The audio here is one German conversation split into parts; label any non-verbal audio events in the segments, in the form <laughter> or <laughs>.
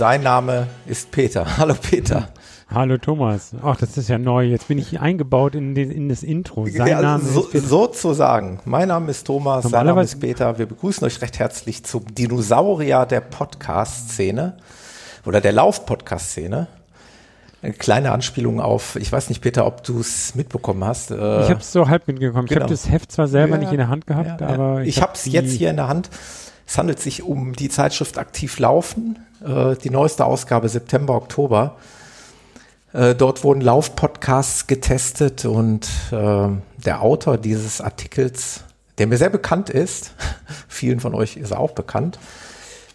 sein Name ist Peter. <laughs> Hallo Peter. Hallo Thomas. Ach, das ist ja neu. Jetzt bin ich eingebaut in, den, in das Intro. Sein ja, Name so, ist Peter. sozusagen. Mein Name ist Thomas, sein Name ist Peter. Wir begrüßen euch recht herzlich zum Dinosaurier der Podcast-Szene oder der Lauf-Podcast-Szene. Eine kleine Anspielung auf, ich weiß nicht, Peter, ob du es mitbekommen hast. Äh, ich habe es so halb mitbekommen. Genau. Ich habe das Heft zwar selber ja, nicht in der Hand gehabt, ja, aber ich, ich habe es jetzt hier in der Hand. Es handelt sich um die Zeitschrift Aktiv Laufen, äh, die neueste Ausgabe September, Oktober. Äh, dort wurden Laufpodcasts getestet und äh, der Autor dieses Artikels, der mir sehr bekannt ist, <laughs> vielen von euch ist er auch bekannt,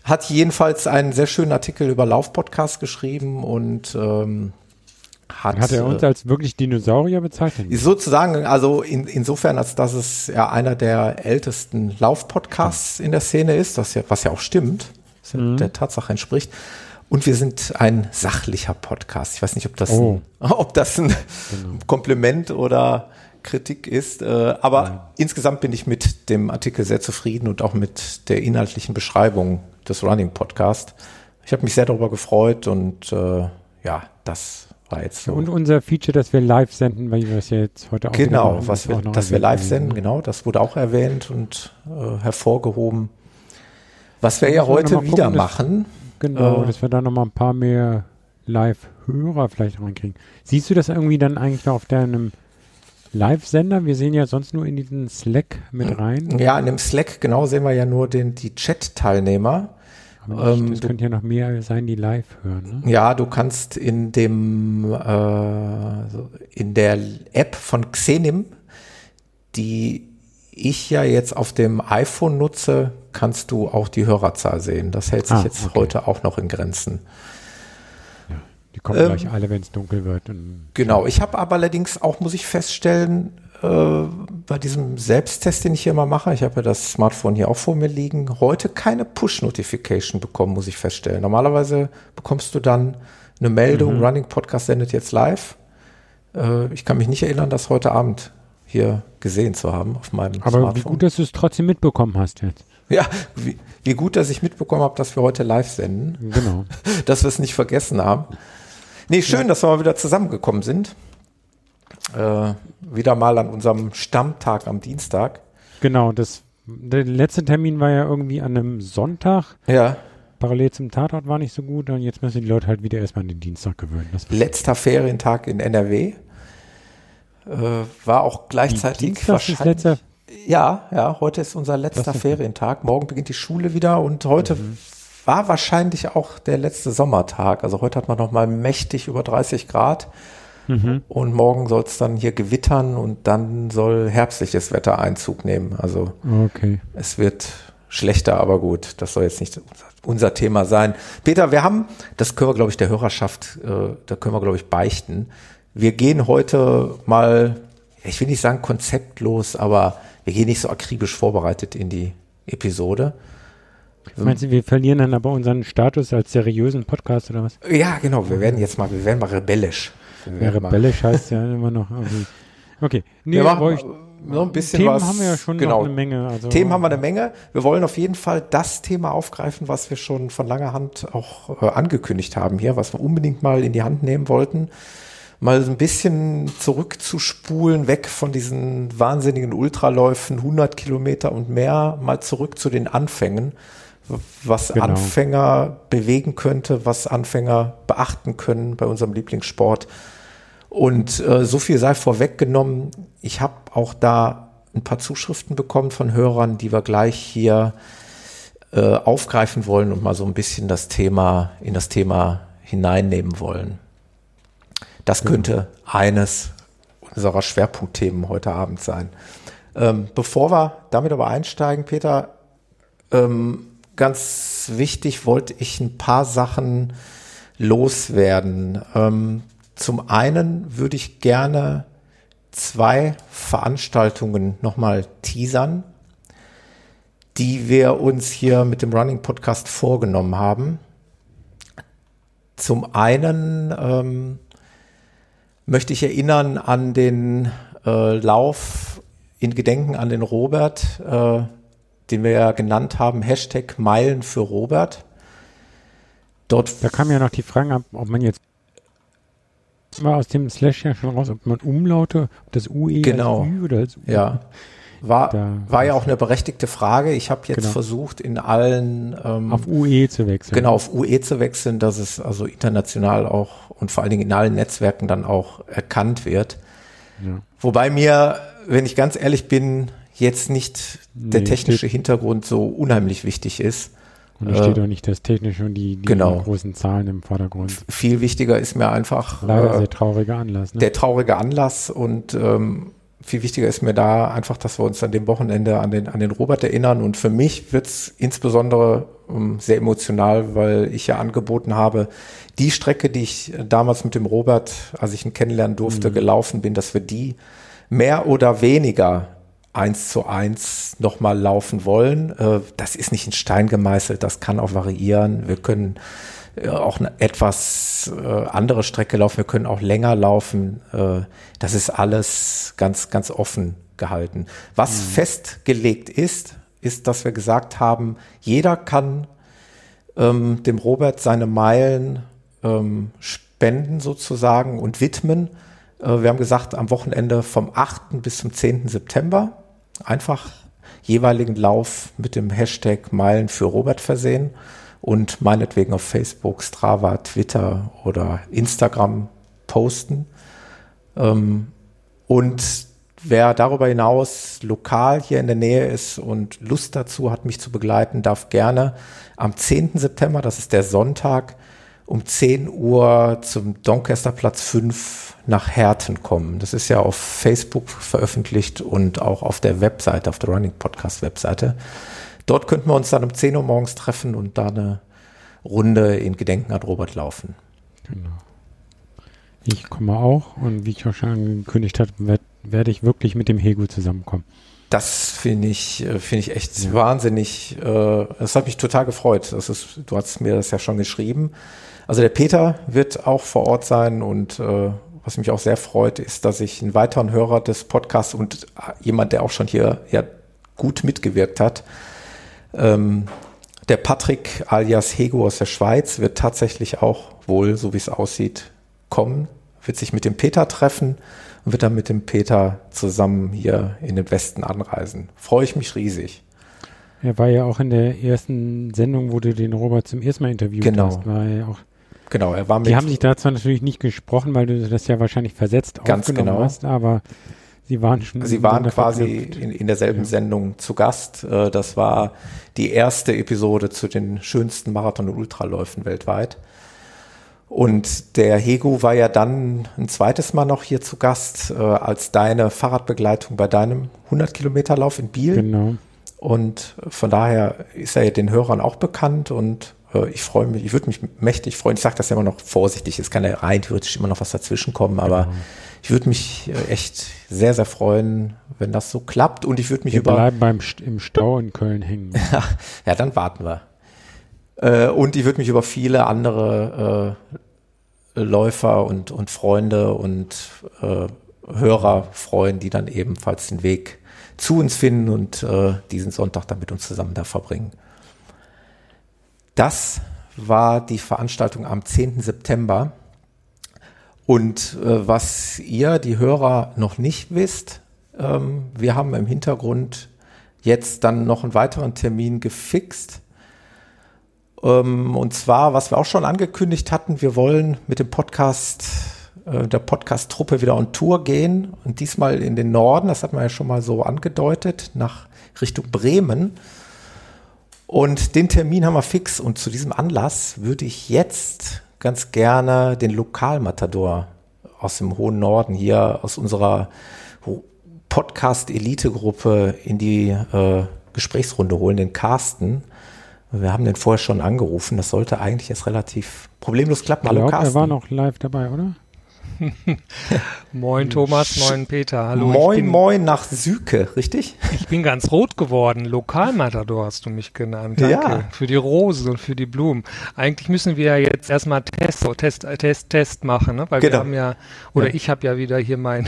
hat jedenfalls einen sehr schönen Artikel über Laufpodcasts geschrieben und ähm, hat, hat er uns äh, als wirklich Dinosaurier bezeichnet? Sozusagen, also in, insofern, als dass es ja einer der ältesten Laufpodcasts in der Szene ist, das ja, was ja auch stimmt, mhm. der Tatsache entspricht. Und wir sind ein sachlicher Podcast. Ich weiß nicht, ob das, oh. ein, <laughs> ob das ein genau. Kompliment oder Kritik ist. Äh, aber ja. insgesamt bin ich mit dem Artikel sehr zufrieden und auch mit der inhaltlichen Beschreibung des Running Podcast. Ich habe mich sehr darüber gefreut und äh, ja, das war jetzt so. Und unser Feature, dass wir live senden, weil wir das ja jetzt heute auch Genau, was wir, dass wir live senden, ne? genau, das wurde auch erwähnt und äh, hervorgehoben. Was wir ja heute wieder gucken, machen. Genau, äh, dass wir da nochmal ein paar mehr Live-Hörer vielleicht reinkriegen. Siehst du das irgendwie dann eigentlich noch auf deinem Live-Sender? Wir sehen ja sonst nur in diesen Slack mit rein. Ja, in dem Slack, genau, sehen wir ja nur den, die Chat-Teilnehmer. Aber ähm, das könnte ja noch mehr sein, die live hören. Ne? Ja, du kannst in dem äh, in der App von Xenim, die ich ja jetzt auf dem iPhone nutze, kannst du auch die Hörerzahl sehen. Das hält sich ah, jetzt okay. heute auch noch in Grenzen. Ja, die kommen ähm, gleich alle, wenn es dunkel wird. genau, ich habe aber allerdings auch, muss ich feststellen, äh, bei diesem Selbsttest, den ich hier immer mache, ich habe ja das Smartphone hier auch vor mir liegen, heute keine Push-Notification bekommen, muss ich feststellen. Normalerweise bekommst du dann eine Meldung, mhm. Running Podcast sendet jetzt live. Äh, ich kann mich nicht erinnern, das heute Abend hier gesehen zu haben auf meinem Aber Smartphone. Aber wie gut, dass du es trotzdem mitbekommen hast jetzt. Ja, wie, wie gut, dass ich mitbekommen habe, dass wir heute live senden. Genau. <laughs> dass wir es nicht vergessen haben. Nee, schön, ja. dass wir mal wieder zusammengekommen sind. Äh, wieder mal an unserem Stammtag am Dienstag. Genau, das, der letzte Termin war ja irgendwie an einem Sonntag. Ja. Parallel zum Tatort war nicht so gut und jetzt müssen die Leute halt wieder erstmal an den Dienstag gewöhnen. Letzter Ferientag in NRW. Äh, war auch gleichzeitig Dienstag wahrscheinlich. Letzter, ja, ja, heute ist unser letzter Ferientag. Morgen beginnt die Schule wieder und heute mhm. war wahrscheinlich auch der letzte Sommertag. Also heute hat man noch mal mächtig über 30 Grad. Mhm. Und morgen soll es dann hier gewittern und dann soll herbstliches Wetter Einzug nehmen. Also okay. es wird schlechter, aber gut. Das soll jetzt nicht unser Thema sein. Peter, wir haben, das können wir, glaube ich, der Hörerschaft, äh, da können wir, glaube ich, beichten. Wir gehen heute mal, ich will nicht sagen konzeptlos, aber wir gehen nicht so akribisch vorbereitet in die Episode. Meinst du, wir verlieren dann aber unseren Status als seriösen Podcast oder was? Ja, genau. Wir werden jetzt mal, wir werden mal rebellisch. Ja, rebellisch <laughs> heißt ja immer noch. Irgendwie. Okay. Nee, wir machen so ein bisschen Themen was. haben wir ja schon genau. eine Menge. Also Themen haben wir eine Menge. Wir wollen auf jeden Fall das Thema aufgreifen, was wir schon von langer Hand auch äh, angekündigt haben hier, was wir unbedingt mal in die Hand nehmen wollten. Mal so ein bisschen zurückzuspulen, weg von diesen wahnsinnigen Ultraläufen, 100 Kilometer und mehr, mal zurück zu den Anfängen was genau. Anfänger bewegen könnte, was Anfänger beachten können bei unserem Lieblingssport. Und äh, so viel sei vorweggenommen. Ich habe auch da ein paar Zuschriften bekommen von Hörern, die wir gleich hier äh, aufgreifen wollen und mal so ein bisschen das Thema in das Thema hineinnehmen wollen. Das könnte eines unserer Schwerpunktthemen heute Abend sein. Ähm, bevor wir damit aber einsteigen, Peter, ähm, ganz wichtig wollte ich ein paar Sachen loswerden. Ähm, zum einen würde ich gerne zwei Veranstaltungen nochmal teasern, die wir uns hier mit dem Running Podcast vorgenommen haben. Zum einen ähm, möchte ich erinnern an den äh, Lauf in Gedenken an den Robert, äh, den wir ja genannt haben, Hashtag Meilen für Robert. Dort da kam ja noch die Frage ab, ob man jetzt war aus dem Slash ja schon raus, ob man Umlaute, ob das UE genau. als Ü oder als U. Ja. War, war ja auch eine berechtigte Frage. Ich habe jetzt genau. versucht, in allen ähm, auf UE zu wechseln. Genau, auf UE zu wechseln, dass es also international auch und vor allen Dingen in allen Netzwerken dann auch erkannt wird. Ja. Wobei mir, wenn ich ganz ehrlich bin, jetzt nicht nee, der technische Hintergrund so unheimlich wichtig ist. Und da steht äh, auch nicht das Technische und die, die genau. großen Zahlen im Vordergrund. Viel wichtiger ist mir einfach Leider äh, sehr trauriger Anlass. Ne? Der traurige Anlass und ähm, viel wichtiger ist mir da einfach, dass wir uns an dem Wochenende an den, an den Robert erinnern. Und für mich wird's insbesondere ähm, sehr emotional, weil ich ja angeboten habe, die Strecke, die ich damals mit dem Robert, als ich ihn kennenlernen durfte, mhm. gelaufen bin, dass wir die mehr oder weniger eins zu eins nochmal laufen wollen. Äh, das ist nicht in Stein gemeißelt, das kann auch variieren. Wir können äh, auch eine etwas äh, andere Strecke laufen, wir können auch länger laufen. das ist alles ganz, ganz offen gehalten. Was mhm. festgelegt ist, ist, dass wir gesagt haben, jeder kann ähm, dem Robert seine Meilen ähm, spenden sozusagen und widmen. Äh, wir haben gesagt, am Wochenende vom 8. bis zum 10. September einfach jeweiligen Lauf mit dem Hashtag Meilen für Robert versehen und meinetwegen auf Facebook, Strava, Twitter oder Instagram posten. Ähm, und wer darüber hinaus lokal hier in der Nähe ist und Lust dazu hat, mich zu begleiten, darf gerne am 10. September, das ist der Sonntag, um 10 Uhr zum Doncaster Platz 5 nach Herten kommen. Das ist ja auf Facebook veröffentlicht und auch auf der Webseite, auf der Running Podcast Webseite. Dort könnten wir uns dann um 10 Uhr morgens treffen und da eine Runde in Gedenken an Robert laufen. Genau. Ich komme auch und wie ich auch schon angekündigt habe, werde werd ich wirklich mit dem Hego zusammenkommen. Das finde ich, äh, finde ich echt ja. wahnsinnig. Äh, das hat mich total gefreut. Das ist, du hast mir das ja schon geschrieben. Also der Peter wird auch vor Ort sein und äh, was mich auch sehr freut, ist, dass ich einen weiteren Hörer des Podcasts und jemand, der auch schon hier ja gut mitgewirkt hat, ähm, der Patrick alias Hego aus der Schweiz wird tatsächlich auch wohl, so wie es aussieht, kommen, wird sich mit dem Peter treffen und wird dann mit dem Peter zusammen hier in den Westen anreisen. Freue ich mich riesig. Er war ja auch in der ersten Sendung, wo du den Robert zum ersten Mal interviewt genau. hast. War er auch Genau, er war mit. Die haben sich da zwar natürlich nicht gesprochen, weil du das ja wahrscheinlich versetzt ganz aufgenommen genau. hast, aber sie waren schon. Sie waren quasi in, in, derselben ja. Sendung zu Gast. Äh, das war die erste Episode zu den schönsten Marathon- und Ultraläufen weltweit. Und der Hego war ja dann ein zweites Mal noch hier zu Gast äh, als deine Fahrradbegleitung bei deinem 100 Kilometer Lauf in Biel. Genau. Und von daher ist er ja den Hörern auch bekannt und ich freue mich, ich würde mich mächtig freuen. Ich sage das ja immer noch vorsichtig, es kann ja rein theoretisch immer noch was dazwischen kommen, aber genau. ich würde mich äh, echt sehr, sehr freuen, wenn das so klappt und ich würde mich wir über. bleiben beim im Stau in Köln hängen. <laughs> ja, dann warten wir. Äh, und ich würde mich über viele andere Läufer und, und Freunde und Hörer freuen, die dann ebenfalls den Weg zu uns finden und diesen Sonntag dann mit uns zusammen da verbringen. Das war die Veranstaltung am 10. September. Und äh, was ihr, die Hörer, noch nicht wisst, ähm, wir haben im Hintergrund jetzt dann noch einen weiteren Termin gefixt. Ähm, und zwar, was wir auch schon angekündigt hatten, wir wollen mit dem Podcast, äh, der Podcast-Truppe wieder on Tour gehen und diesmal in den Norden, das hat man ja schon mal so angedeutet, nach Richtung Bremen. Und den Termin haben wir fix. Und zu diesem Anlass würde ich jetzt ganz gerne den Lokalmatador aus dem hohen Norden hier aus unserer Podcast-Elite-Gruppe in die äh, Gesprächsrunde holen, den Carsten. Wir haben den vorher schon angerufen. Das sollte eigentlich erst relativ problemlos klappen. Hallo, Carsten. Er war noch live dabei, oder? <laughs> moin Thomas, moin Peter. Hallo. Moin, bin, moin nach Süke, richtig? Ich bin ganz rot geworden. Lokalmatador hast du mich genannt. Danke. Ja. Für die Rosen und für die Blumen. Eigentlich müssen wir ja jetzt erstmal Test, Test, Test, Test machen, ne? weil genau. wir haben ja, oder ja. ich habe ja wieder hier mein,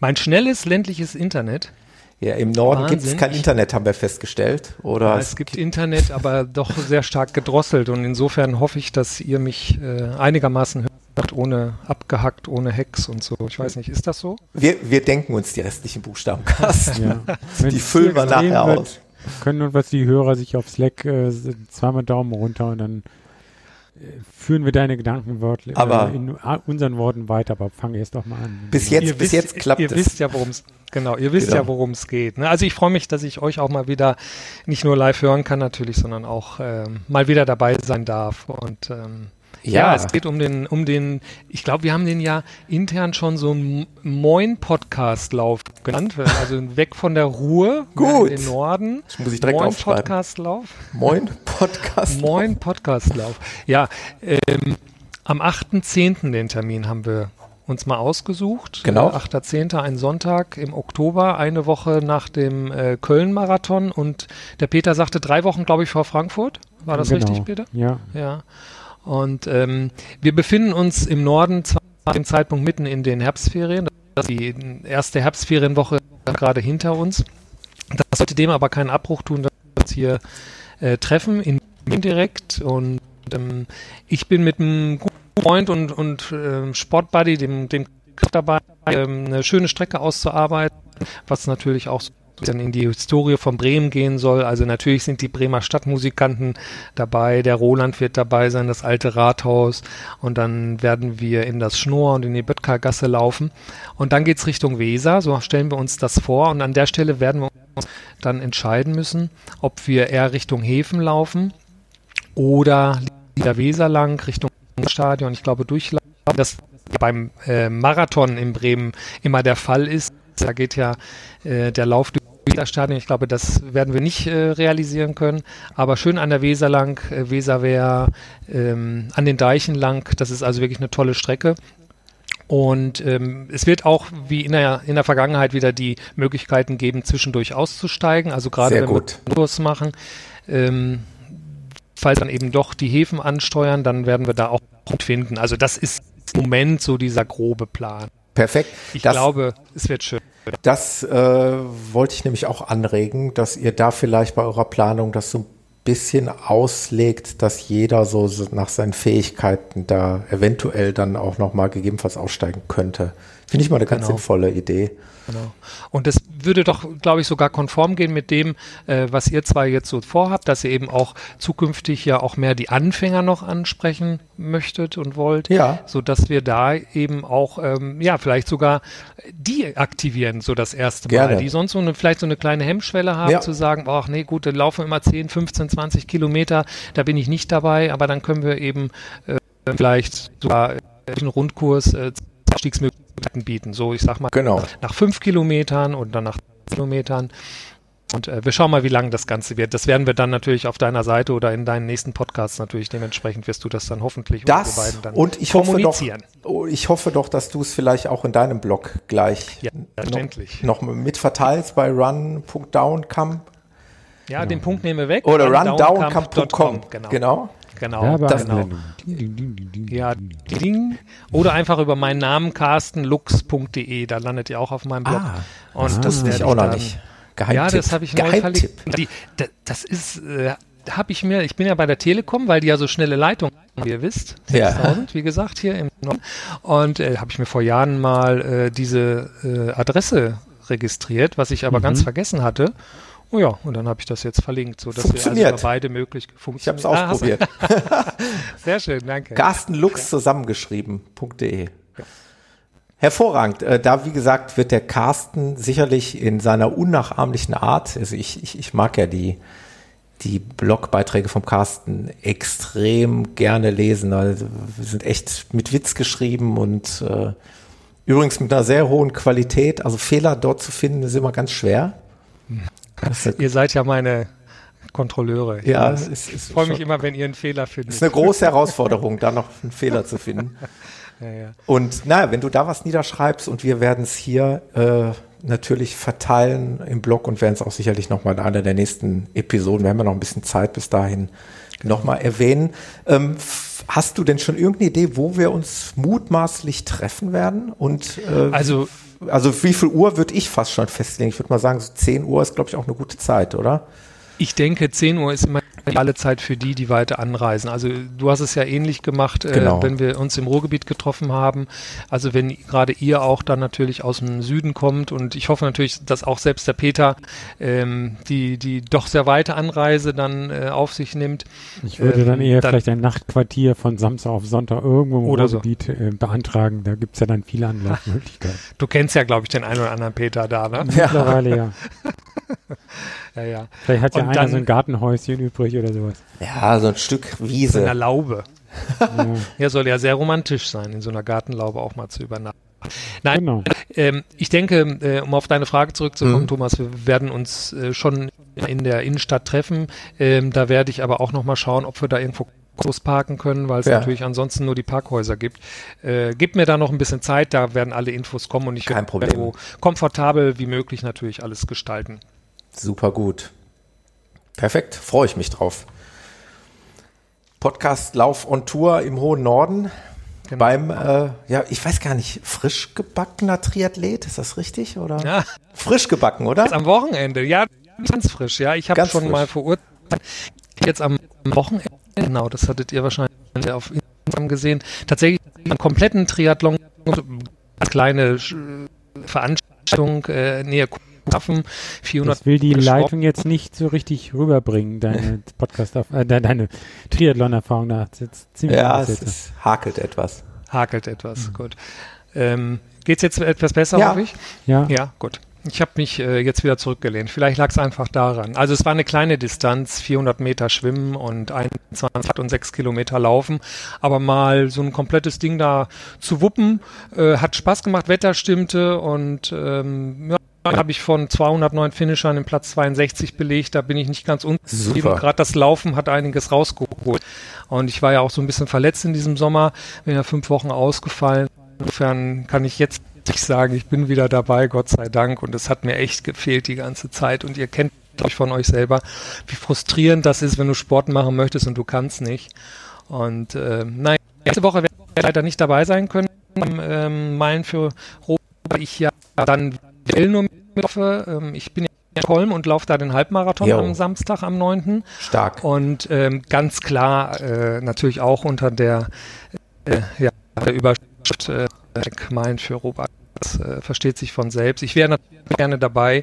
mein schnelles ländliches Internet. Ja, im Norden gibt es kein Internet, haben wir festgestellt. Oder ja, es gibt Internet, aber doch sehr stark gedrosselt. Und insofern hoffe ich, dass ihr mich äh, einigermaßen hört ohne abgehackt, ohne Hex und so. Ich weiß nicht, ist das so? Wir, wir denken uns die restlichen Buchstaben, Ja. <laughs> die füllen wir nachher wird, aus. Können und was die Hörer sich auf Slack äh, zweimal Daumen runter und dann äh, führen wir deine Gedanken wörtlich aber äh, in unseren Worten weiter, aber fange erst doch mal an. Bis jetzt, ihr bis wisst, jetzt klappt ihr es. Ihr wisst ja, worum es Genau, ihr wisst genau. ja, worum es geht. Ne? Also ich freue mich, dass ich euch auch mal wieder nicht nur live hören kann natürlich, sondern auch ähm, mal wieder dabei sein darf. Und ähm, ja. ja. es geht um den, um den, ich glaube, wir haben den ja intern schon so einen Moin-Podcast-Lauf genannt. Also weg von der Ruhe Gut. in den Norden. Das muss ich direkt Moin. Podcast-Lauf. Moin Podcast. Moin Podcast-Lauf. Ja, ähm, am 8.10. den Termin haben wir uns mal ausgesucht. Genau. Äh, 8.10. ein Sonntag im Oktober, eine Woche nach dem äh, Köln-Marathon und der Peter sagte drei Wochen, glaube ich, vor Frankfurt. War das genau. richtig, Peter? Ja. Ja. Und ähm, wir befinden uns im Norden zu dem Zeitpunkt mitten in den Herbstferien. Das ist die erste Herbstferienwoche gerade hinter uns. Das sollte dem aber keinen Abbruch tun, dass wir uns hier äh, treffen, in direkt. Und ähm, ich bin mit einem guten Freund und, und äh, Sportbuddy, dem, dem dabei, ähm, eine schöne Strecke auszuarbeiten, was natürlich auch so dann in die Historie von Bremen gehen soll. Also natürlich sind die Bremer Stadtmusikanten dabei, der Roland wird dabei sein, das alte Rathaus. Und dann werden wir in das Schnur und in die Böttkergasse laufen. Und dann geht's Richtung Weser, so stellen wir uns das vor. Und an der Stelle werden wir uns dann entscheiden müssen, ob wir eher Richtung Häfen laufen oder der Weser lang Richtung Stadion, ich glaube durchlaufen, das beim äh, Marathon in Bremen immer der Fall ist. Da geht ja äh, der Lauf durch Stadion. Ich glaube, das werden wir nicht äh, realisieren können. Aber schön an der Weser lang, äh, Weserwehr, ähm, an den Deichen lang. Das ist also wirklich eine tolle Strecke. Und ähm, es wird auch wie in der, in der Vergangenheit wieder die Möglichkeiten geben, zwischendurch auszusteigen. Also gerade wenn gut. wir Kurs machen, ähm, falls dann eben doch die Häfen ansteuern, dann werden wir da auch finden. Also das ist im Moment so dieser grobe Plan. Perfekt. Ich das, glaube, es wird schön. Das äh, wollte ich nämlich auch anregen, dass ihr da vielleicht bei eurer Planung das so ein bisschen auslegt, dass jeder so nach seinen Fähigkeiten da eventuell dann auch nochmal gegebenenfalls aussteigen könnte. Finde ich mal eine ganz genau. sinnvolle Idee. Genau. Und das würde doch, glaube ich, sogar konform gehen mit dem, äh, was ihr zwei jetzt so vorhabt, dass ihr eben auch zukünftig ja auch mehr die Anfänger noch ansprechen möchtet und wollt. Ja. So dass wir da eben auch, ähm, ja, vielleicht sogar die aktivieren, so das erste Mal, Gerne. die sonst so eine, vielleicht so eine kleine Hemmschwelle haben, ja. zu sagen, ach nee, gut, dann laufen wir immer 10, 15, 20 Kilometer, da bin ich nicht dabei, aber dann können wir eben äh, vielleicht sogar einen Rundkurs äh, Abstiegsmöglichkeiten bieten. So, ich sag mal, genau. nach fünf Kilometern und dann nach Kilometern. Und äh, wir schauen mal, wie lang das Ganze wird. Das werden wir dann natürlich auf deiner Seite oder in deinen nächsten Podcasts natürlich dementsprechend wirst du das dann hoffentlich das beiden dann und ich hoffe doch, oh, ich hoffe doch, dass du es vielleicht auch in deinem Blog gleich ja, noch, noch mit verteilst bei run.downcamp. Ja, den Punkt nehmen wir weg. Oder rundowncamp.com. Genau. genau. Genau. Das, genau. Ja, ding. Oder einfach über meinen Namen carstenlux.de, da landet ihr auch auf meinem Blog. Ah, und das werde ich auch noch nicht. Geheimtipp. Ja, das habe ich neu verlegt. Das ist, äh, habe ich mir, ich bin ja bei der Telekom, weil die ja so schnelle Leitungen wie ihr wisst, 6000, ja. wie gesagt, hier im Norden. Und äh, habe ich mir vor Jahren mal äh, diese äh, Adresse registriert, was ich aber mhm. ganz vergessen hatte. Oh ja, und dann habe ich das jetzt verlinkt, so dass wir also beide möglich funktionieren. Ich habe es ah, ausprobiert. <laughs> Sehr schön, danke. Carsten Lux zusammengeschrieben.de. Ja. Hervorragend. Äh, da, wie gesagt, wird der Carsten sicherlich in seiner unnachahmlichen Art, also ich, ich, ich mag ja die, die Blogbeiträge vom Carsten extrem gerne lesen. Also, wir sind echt mit Witz geschrieben und äh, übrigens mit einer sehr hohen Qualität. Also Fehler dort zu finden ist immer ganz schwer. Ihr seid ja meine Kontrolleure. Ja, es, es, ich freue mich immer, wenn ihr einen Fehler findet. Es ist eine große Herausforderung, da noch einen Fehler zu finden. <laughs> Ja, ja. Und naja, wenn du da was niederschreibst und wir werden es hier äh, natürlich verteilen im Blog und werden es auch sicherlich nochmal in einer der nächsten Episoden, wir haben ja noch ein bisschen Zeit bis dahin, nochmal erwähnen. Ähm, hast du denn schon irgendeine Idee, wo wir uns mutmaßlich treffen werden? Und äh, also also wie viel Uhr würde ich fast schon festlegen? Ich würde mal sagen, so 10 Uhr ist, glaube ich, auch eine gute Zeit, oder? Ich denke, 10 Uhr ist immer alle Zeit für die, die weiter anreisen. Also du hast es ja ähnlich gemacht, äh, genau. äh, wenn wir uns im Ruhrgebiet getroffen haben. Also wenn gerade ihr auch dann natürlich aus dem Süden kommt und ich hoffe natürlich, dass auch selbst der Peter ähm, die, die doch sehr weite Anreise dann äh, auf sich nimmt. Ich würde ähm, dann eher dann, vielleicht ein Nachtquartier von Samstag auf Sonntag irgendwo im Ruhrgebiet so. äh, beantragen. Da gibt es ja dann viele Anlaufmöglichkeiten. Du kennst ja, glaube ich, den einen oder anderen Peter da, ne? Mittlerweile <laughs> ja. <laughs> ja, ja. Vielleicht hat ja und einer dann, so ein Gartenhäuschen übrig oder sowas. Ja, so ein Stück Wiese. In einer Laube. ja. <laughs> ja, soll ja sehr romantisch sein, in so einer Gartenlaube auch mal zu übernachten. Nein, genau. ähm, ich denke, äh, um auf deine Frage zurückzukommen, mhm. Thomas, wir werden uns äh, schon in der Innenstadt treffen. Ähm, da werde ich aber auch noch mal schauen, ob wir da irgendwo Autos parken können, weil es ja. natürlich ansonsten nur die Parkhäuser gibt. Äh, gib mir da noch ein bisschen Zeit, da werden alle Infos kommen und ich werde so komfortabel wie möglich natürlich alles gestalten. Super gut. Perfekt, freue ich mich drauf. Podcast Lauf on Tour im hohen Norden. Genau. Beim, äh, ja, ich weiß gar nicht, frisch gebackener Triathlet, ist das richtig? Oder? Ja. Frisch gebacken, oder? Am Wochenende, ja, ganz frisch, ja. Ich habe schon frisch. mal Ort jetzt am Wochenende, genau, das hattet ihr wahrscheinlich auf Instagram gesehen, tatsächlich einen kompletten Triathlon, kleine Veranstaltung äh, näher Waffen, 400. Das will die Leitung jetzt nicht so richtig rüberbringen, deine <laughs> Podcast, äh, deine Triathlon-Erfahrung da. Ziemlich ja, es ist, hakelt etwas. Hakelt etwas, mhm. gut. Ähm, Geht es jetzt etwas besser, ja. hoffe ich? Ja. Ja, gut. Ich habe mich äh, jetzt wieder zurückgelehnt. Vielleicht lag es einfach daran. Also es war eine kleine Distanz, 400 Meter schwimmen und 21 und 6 Kilometer laufen. Aber mal so ein komplettes Ding da zu wuppen, äh, hat Spaß gemacht, Wetter stimmte und ähm, ja, habe ich von 209 Finishern den Platz 62 belegt. Da bin ich nicht ganz unzufrieden. Gerade das Laufen hat einiges rausgeholt. Und ich war ja auch so ein bisschen verletzt in diesem Sommer. Bin ja fünf Wochen ausgefallen. Insofern kann ich jetzt ich sagen, ich bin wieder dabei, Gott sei Dank. Und es hat mir echt gefehlt die ganze Zeit. Und ihr kennt, glaube ich, von euch selber, wie frustrierend das ist, wenn du Sport machen möchtest und du kannst nicht. Und äh, nein, letzte Woche werde ich leider nicht dabei sein können. Ähm, Meilen für Europa, ich ja dann will nur hoffe. Ähm, ich bin in Kolm und laufe da den Halbmarathon jo. am Samstag, am 9. Stark. Und ähm, ganz klar äh, natürlich auch unter der, äh, ja, der Überschrift äh, Meilen für Europa. Das äh, versteht sich von selbst. Ich wäre natürlich gerne dabei.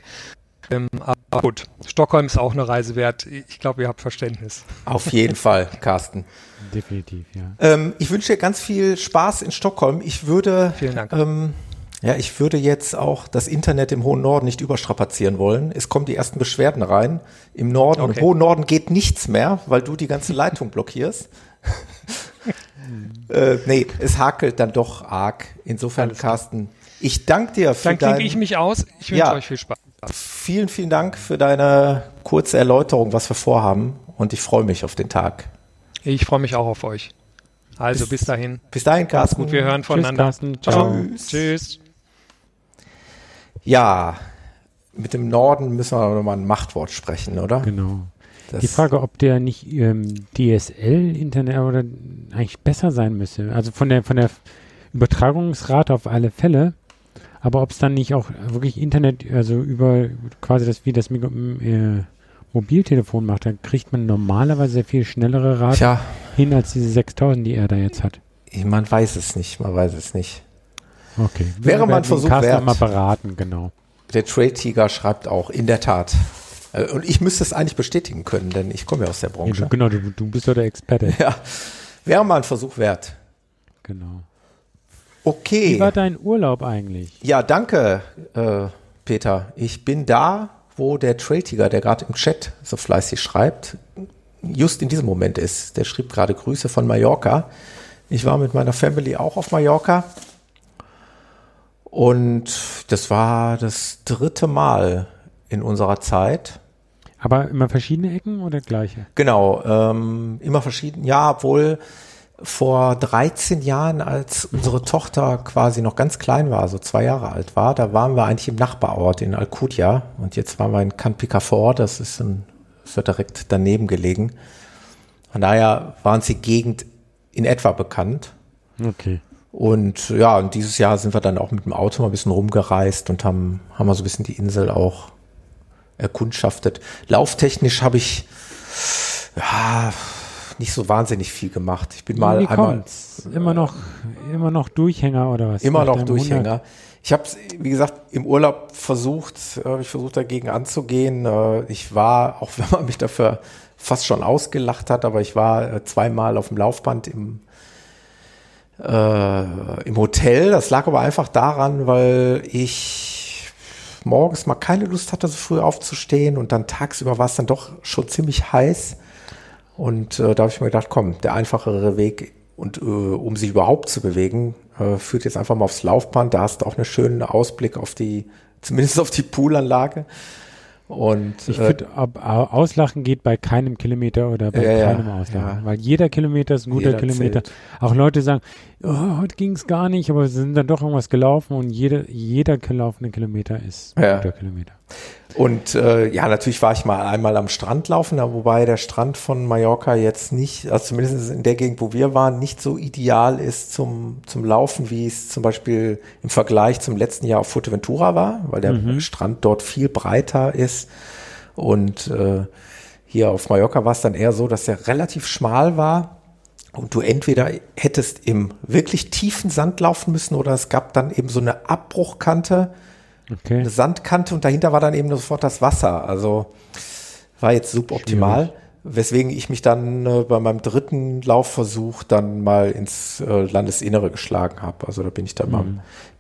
Ähm, aber gut, Stockholm ist auch eine Reise wert. Ich glaube, ihr habt Verständnis. Auf jeden Fall, Carsten. Definitiv, ja. Ähm, ich wünsche dir ganz viel Spaß in Stockholm. Ich würde, Vielen Dank. Ähm, ja, ich würde jetzt auch das Internet im hohen Norden nicht überstrapazieren wollen. Es kommen die ersten Beschwerden rein. Im Norden, okay. im hohen Norden geht nichts mehr, weil du die ganze Leitung blockierst. <laughs> äh, nee, es hakelt dann doch arg. Insofern, Alles Carsten, ich danke dir für Dann klinke ich mich aus. Ich wünsche ja, euch viel Spaß. Vielen, vielen Dank für deine kurze Erläuterung, was wir vorhaben. Und ich freue mich auf den Tag. Ich freue mich auch auf euch. Also bis, bis dahin. Bis dahin, Carsten. Gut, wir hören voneinander. Tschüss, Carsten. Ciao. Tschüss. Tschüss. Ja, mit dem Norden müssen wir nochmal ein Machtwort sprechen, oder? Genau. Das die Frage, ob der nicht ähm, DSL-Internet oder eigentlich besser sein müsste. Also von der von der Übertragungsrate auf alle Fälle, aber ob es dann nicht auch wirklich Internet, also über quasi das wie das äh, Mobiltelefon macht, dann kriegt man normalerweise sehr viel schnellere Rate Tja. hin als diese 6000, die er da jetzt hat. Man weiß es nicht, man weiß es nicht. Okay. Wäre man Versuch wert. mal beraten, genau. Der Trade Tiger schreibt auch, in der Tat. Äh, und ich müsste es eigentlich bestätigen können, denn ich komme ja aus der Branche. Ja, du, genau, du, du bist ja der Experte. Ja, wäre mal ein Versuch wert. Genau. Okay. Wie war dein Urlaub eigentlich? Ja, danke, äh, Peter. Ich bin da, wo der Trail Tiger, der gerade im Chat so fleißig schreibt, just in diesem Moment ist. Der schrieb gerade Grüße von Mallorca. Ich war mit meiner Family auch auf Mallorca und das war das dritte Mal in unserer Zeit. Aber immer verschiedene Ecken oder gleiche? Genau, ähm, immer verschieden. Ja, obwohl vor 13 Jahren, als unsere Tochter quasi noch ganz klein war, so zwei Jahre alt war, da waren wir eigentlich im Nachbarort in Alcudia und jetzt waren wir in Canpica das ist, ein, ist ja direkt daneben gelegen. Von daher waren sie Gegend in etwa bekannt. Okay. Und ja, und dieses Jahr sind wir dann auch mit dem Auto mal ein bisschen rumgereist und haben, haben wir so ein bisschen die Insel auch erkundschaftet. Lauftechnisch habe ich ja nicht so wahnsinnig viel gemacht. Ich bin mal Wie einmal kommt's? immer noch immer noch Durchhänger oder was? immer noch Durchhänger. 100? Ich habe wie gesagt im Urlaub versucht, äh, habe ich versucht dagegen anzugehen. Äh, Ich war, auch <laughs> wenn man mich dafür fast schon ausgelacht hat, aber ich war äh, zweimal auf dem Laufband im äh, im Hotel. Das lag aber einfach daran, weil ich morgens mal keine Lust hatte, so früh aufzustehen und dann tagsüber war es dann doch schon ziemlich heiß. Und äh, da habe ich mir gedacht, komm, der einfachere Weg und äh, um sich überhaupt zu bewegen, äh, führt jetzt einfach mal aufs Laufband. Da hast du auch einen schönen Ausblick auf die, zumindest auf die Poolanlage. Und Ich äh, finde, Auslachen geht bei keinem Kilometer oder bei Ja, keinem Auslachen. ja. Weil jeder Kilometer ist ein guter Jeder Kilometer. zählt. Auch Leute sagen, oh, heute ging es gar nicht, aber sie sind dann doch irgendwas gelaufen und jeder, jeder gelaufene Kilometer ist ein Ja. guter Kilometer. Und äh, ja, natürlich war ich mal einmal am Strand laufen, wobei der Strand von Mallorca jetzt nicht, also zumindest in der Gegend, wo wir waren, nicht so ideal ist zum, zum Laufen, wie es zum Beispiel im Vergleich zum letzten Jahr auf Fuerteventura war, weil der Strand dort viel breiter ist. Und äh, hier auf Mallorca war es dann eher so, dass er relativ schmal war und du entweder hättest im wirklich tiefen Sand laufen müssen oder es gab dann eben so eine Abbruchkante, Okay. eine Sandkante und dahinter war dann eben sofort das Wasser. Also war jetzt suboptimal. Weswegen ich mich dann äh, bei meinem dritten Laufversuch dann mal ins äh, Landesinnere geschlagen habe. Also da bin ich dann mal,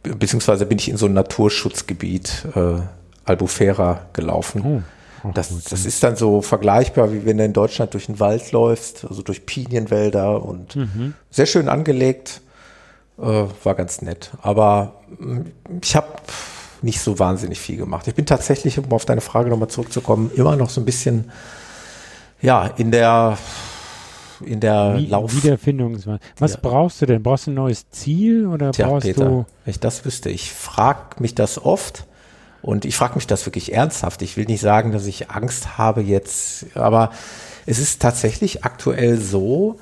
be- beziehungsweise bin ich in so ein Naturschutzgebiet äh, Albufera gelaufen. Oh, Das, das ist dann so vergleichbar, wie wenn du in Deutschland durch den Wald läufst, also durch Pinienwälder und Mhm. sehr schön angelegt. Äh, war ganz nett. Aber mm, ich habe nicht so wahnsinnig viel gemacht. Ich bin tatsächlich, um auf deine Frage nochmal zurückzukommen, immer noch so ein bisschen, ja, in der, in der Wie, Lauf. Wiederfindungswahn. Was Ja. brauchst du denn? Brauchst du ein neues Ziel oder Tja, brauchst Peter, du wenn ich das wüsste, ich frage mich das oft und ich frage mich das wirklich ernsthaft. Ich will nicht sagen, dass ich Angst habe jetzt, aber es ist tatsächlich aktuell so,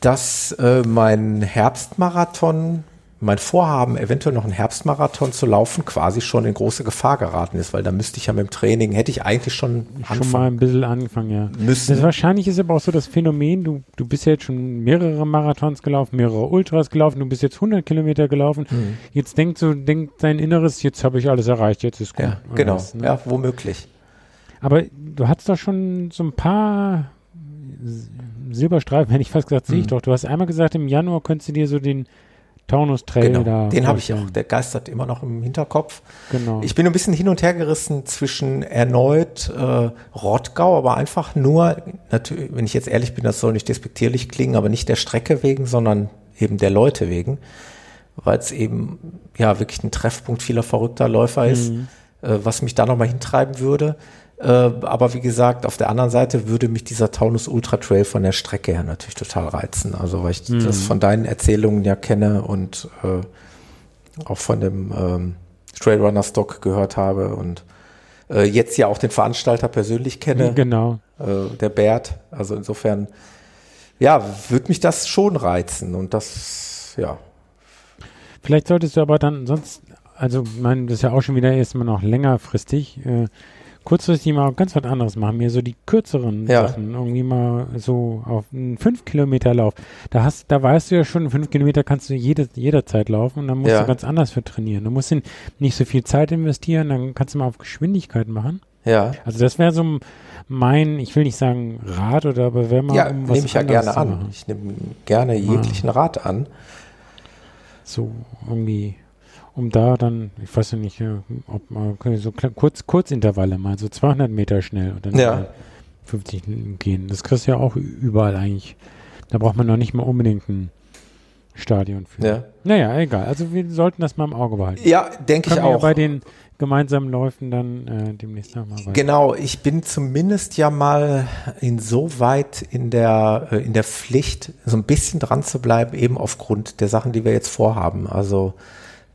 dass äh, mein Herbstmarathon, mein Vorhaben, eventuell noch einen Herbstmarathon zu laufen, quasi schon in große Gefahr geraten ist, weil da müsste ich ja mit dem Training, hätte ich eigentlich schon schon mal ein bisschen angefangen, ja? müssen. Das wahrscheinlich ist aber auch so das Phänomen, du, du bist ja jetzt schon mehrere Marathons gelaufen, mehrere Ultras gelaufen, du bist jetzt 100 Kilometer gelaufen. Mhm. Jetzt denkt so, denkt dein Inneres, jetzt habe ich alles erreicht, jetzt ist gut. Ja, genau. was, ne? Ja, womöglich. Aber du hattest doch schon so ein paar Silberstreifen, hätte ich fast gesagt, sehe ich Mhm. doch. Du hast einmal gesagt, im Januar könntest du dir so den Taunus Trail Genau. da Den habe ich auch. Der geistert immer noch im Hinterkopf. Genau. Ich bin ein bisschen hin und her gerissen zwischen erneut äh, Rottgau, aber einfach nur, natürlich, wenn ich jetzt ehrlich bin, das soll nicht despektierlich klingen, aber nicht der Strecke wegen, sondern eben der Leute wegen, weil es eben ja wirklich ein Treffpunkt vieler verrückter Läufer ist, Mhm. äh, was mich da nochmal hintreiben würde. Äh, aber wie gesagt, auf der anderen Seite würde mich dieser Taunus Ultra Trail von der Strecke her natürlich total reizen. Also weil ich Mhm. das von deinen Erzählungen ja kenne und äh, auch von dem ähm, Trailrunner Stock gehört habe und äh, jetzt ja auch den Veranstalter persönlich kenne, genau. äh, der Bert. Also insofern, ja, würde mich das schon reizen und das, ja, Vielleicht solltest du aber dann sonst, also ich meine, das ist ja auch schon wieder erstmal noch längerfristig, äh, kurzfristig mal ganz was anderes machen, mir so die kürzeren Ja. Sachen, irgendwie mal so auf einen 5 Kilometer Lauf. Da hast, da weißt du ja schon, 5 Kilometer kannst du jede, jederzeit laufen und dann musst Ja. du ganz anders für trainieren. Du musst in- nicht so viel Zeit investieren, dann kannst du mal auf Geschwindigkeit machen. ja. Also das wäre so mein, ich will nicht sagen Rat oder aber wäre mal Ja, um was nehme ich ja gerne an. Ich nehme gerne jeglichen Rat an. so irgendwie, um da dann, ich weiß ja nicht, äh, ob man so kurz, Kurzintervalle mal, so 200 Meter schnell und dann Ja. mal 50 gehen. Das kriegst du ja auch überall eigentlich. Da braucht man noch nicht mal unbedingt einen Stadion führen. Ja. Naja, egal. Also wir sollten das mal im Auge behalten. Ja, denke ich auch. Ja bei den gemeinsamen Läufen dann äh, demnächst nochmal weiter. Genau, ich bin zumindest ja mal insoweit in der, äh, in der Pflicht, so ein bisschen dran zu bleiben, eben aufgrund der Sachen, die wir jetzt vorhaben. Also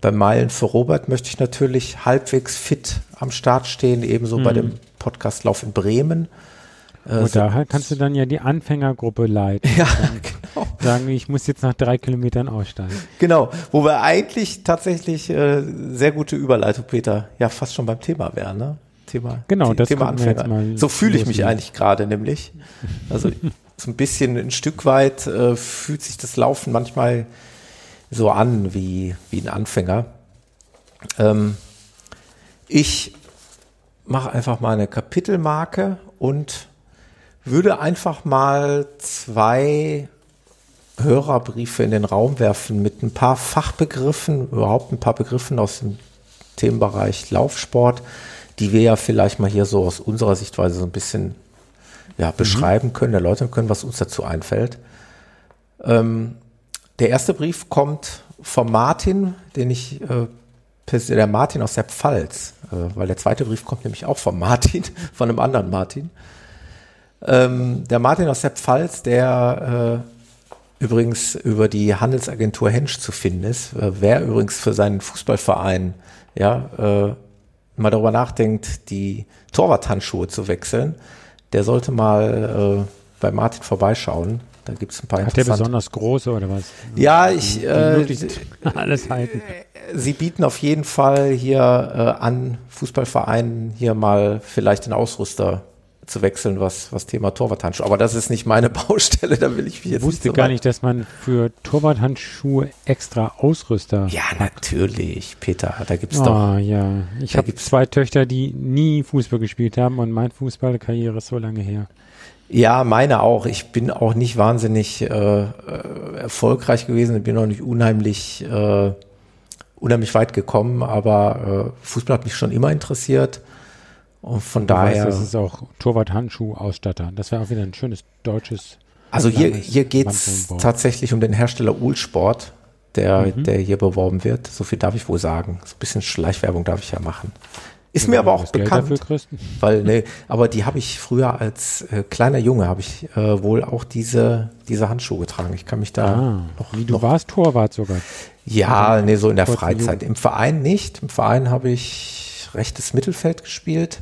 beim Meilen für Robert möchte ich natürlich halbwegs fit am Start stehen, ebenso mhm. bei dem Podcastlauf in Bremen. Äh, Und da kannst du dann ja die Anfängergruppe leiten. Ja, <laughs> genau. Sagen, ich muss jetzt nach drei Kilometern aussteigen. Genau, wo wir eigentlich tatsächlich äh, sehr gute Überleitung, Peter, ja fast schon beim Thema wären, ne? Thema, genau, das Thema Anfänger. so fühle ich mich eigentlich gerade nämlich. Also <laughs> so ein bisschen ein Stück weit äh, fühlt sich das Laufen manchmal so an wie, wie ein Anfänger. Ähm, ich mache einfach mal eine Kapitelmarke und würde einfach mal zwei Hörerbriefe in den Raum werfen mit ein paar Fachbegriffen, überhaupt ein paar Begriffen aus dem Themenbereich Laufsport, die wir ja vielleicht mal hier so aus unserer Sichtweise so ein bisschen ja, mhm. beschreiben können, erläutern können, was uns dazu einfällt. Ähm, der erste Brief kommt von Martin, den ich, äh, der Martin aus der Pfalz, äh, weil der zweite Brief kommt nämlich auch von Martin, <laughs> von einem anderen Martin. Ähm, der Martin aus der Pfalz, der äh, übrigens über die Handelsagentur Hensch zu finden ist, äh, wer übrigens für seinen Fußballverein ja, äh, mal darüber nachdenkt, die Torwarthandschuhe zu wechseln, der sollte mal äh, bei Martin vorbeischauen. Da gibt es ein paar Hat der besonders große oder was? Ja, ich äh, <laughs> alles halten. Sie bieten auf jeden Fall hier äh, an Fußballvereinen hier mal vielleicht den Ausrüster zu wechseln, was, was Thema Torwarthandschuhe. Aber das ist nicht meine <laughs> Baustelle, da will ich mich jetzt ich wusste nicht so gar nicht, dass man für Torwarthandschuhe extra Ausrüster. Ja, natürlich, Peter. Da gibt's oh, doch. ja. Ich habe zwei Töchter, die nie Fußball gespielt haben und meine Fußballkarriere ist so lange her. Ja, meine auch. Ich bin auch nicht wahnsinnig äh, äh erfolgreich gewesen. Ich bin auch nicht unheimlich, äh, unheimlich weit gekommen, aber äh, Fußball hat mich schon immer interessiert. Und von du daher. Weißt, das ist auch Torwart-Handschuh-Ausstatter. Das wäre auch wieder ein schönes deutsches. Also hier, hier geht es tatsächlich um den Hersteller Uhlsport, der, mhm. der hier beworben wird. So viel darf ich wohl sagen. So ein bisschen Schleichwerbung darf ich ja machen. Ist ja, mir aber auch bekannt, <laughs> weil ne, aber die habe ich früher als äh, kleiner Junge habe ich äh, wohl auch diese diese Handschuhe getragen. Ich kann mich da ah, noch wie du noch, warst Torwart sogar. Ja, also, nee, so in der Freizeit. Im Verein nicht. Im Verein habe ich rechtes Mittelfeld gespielt.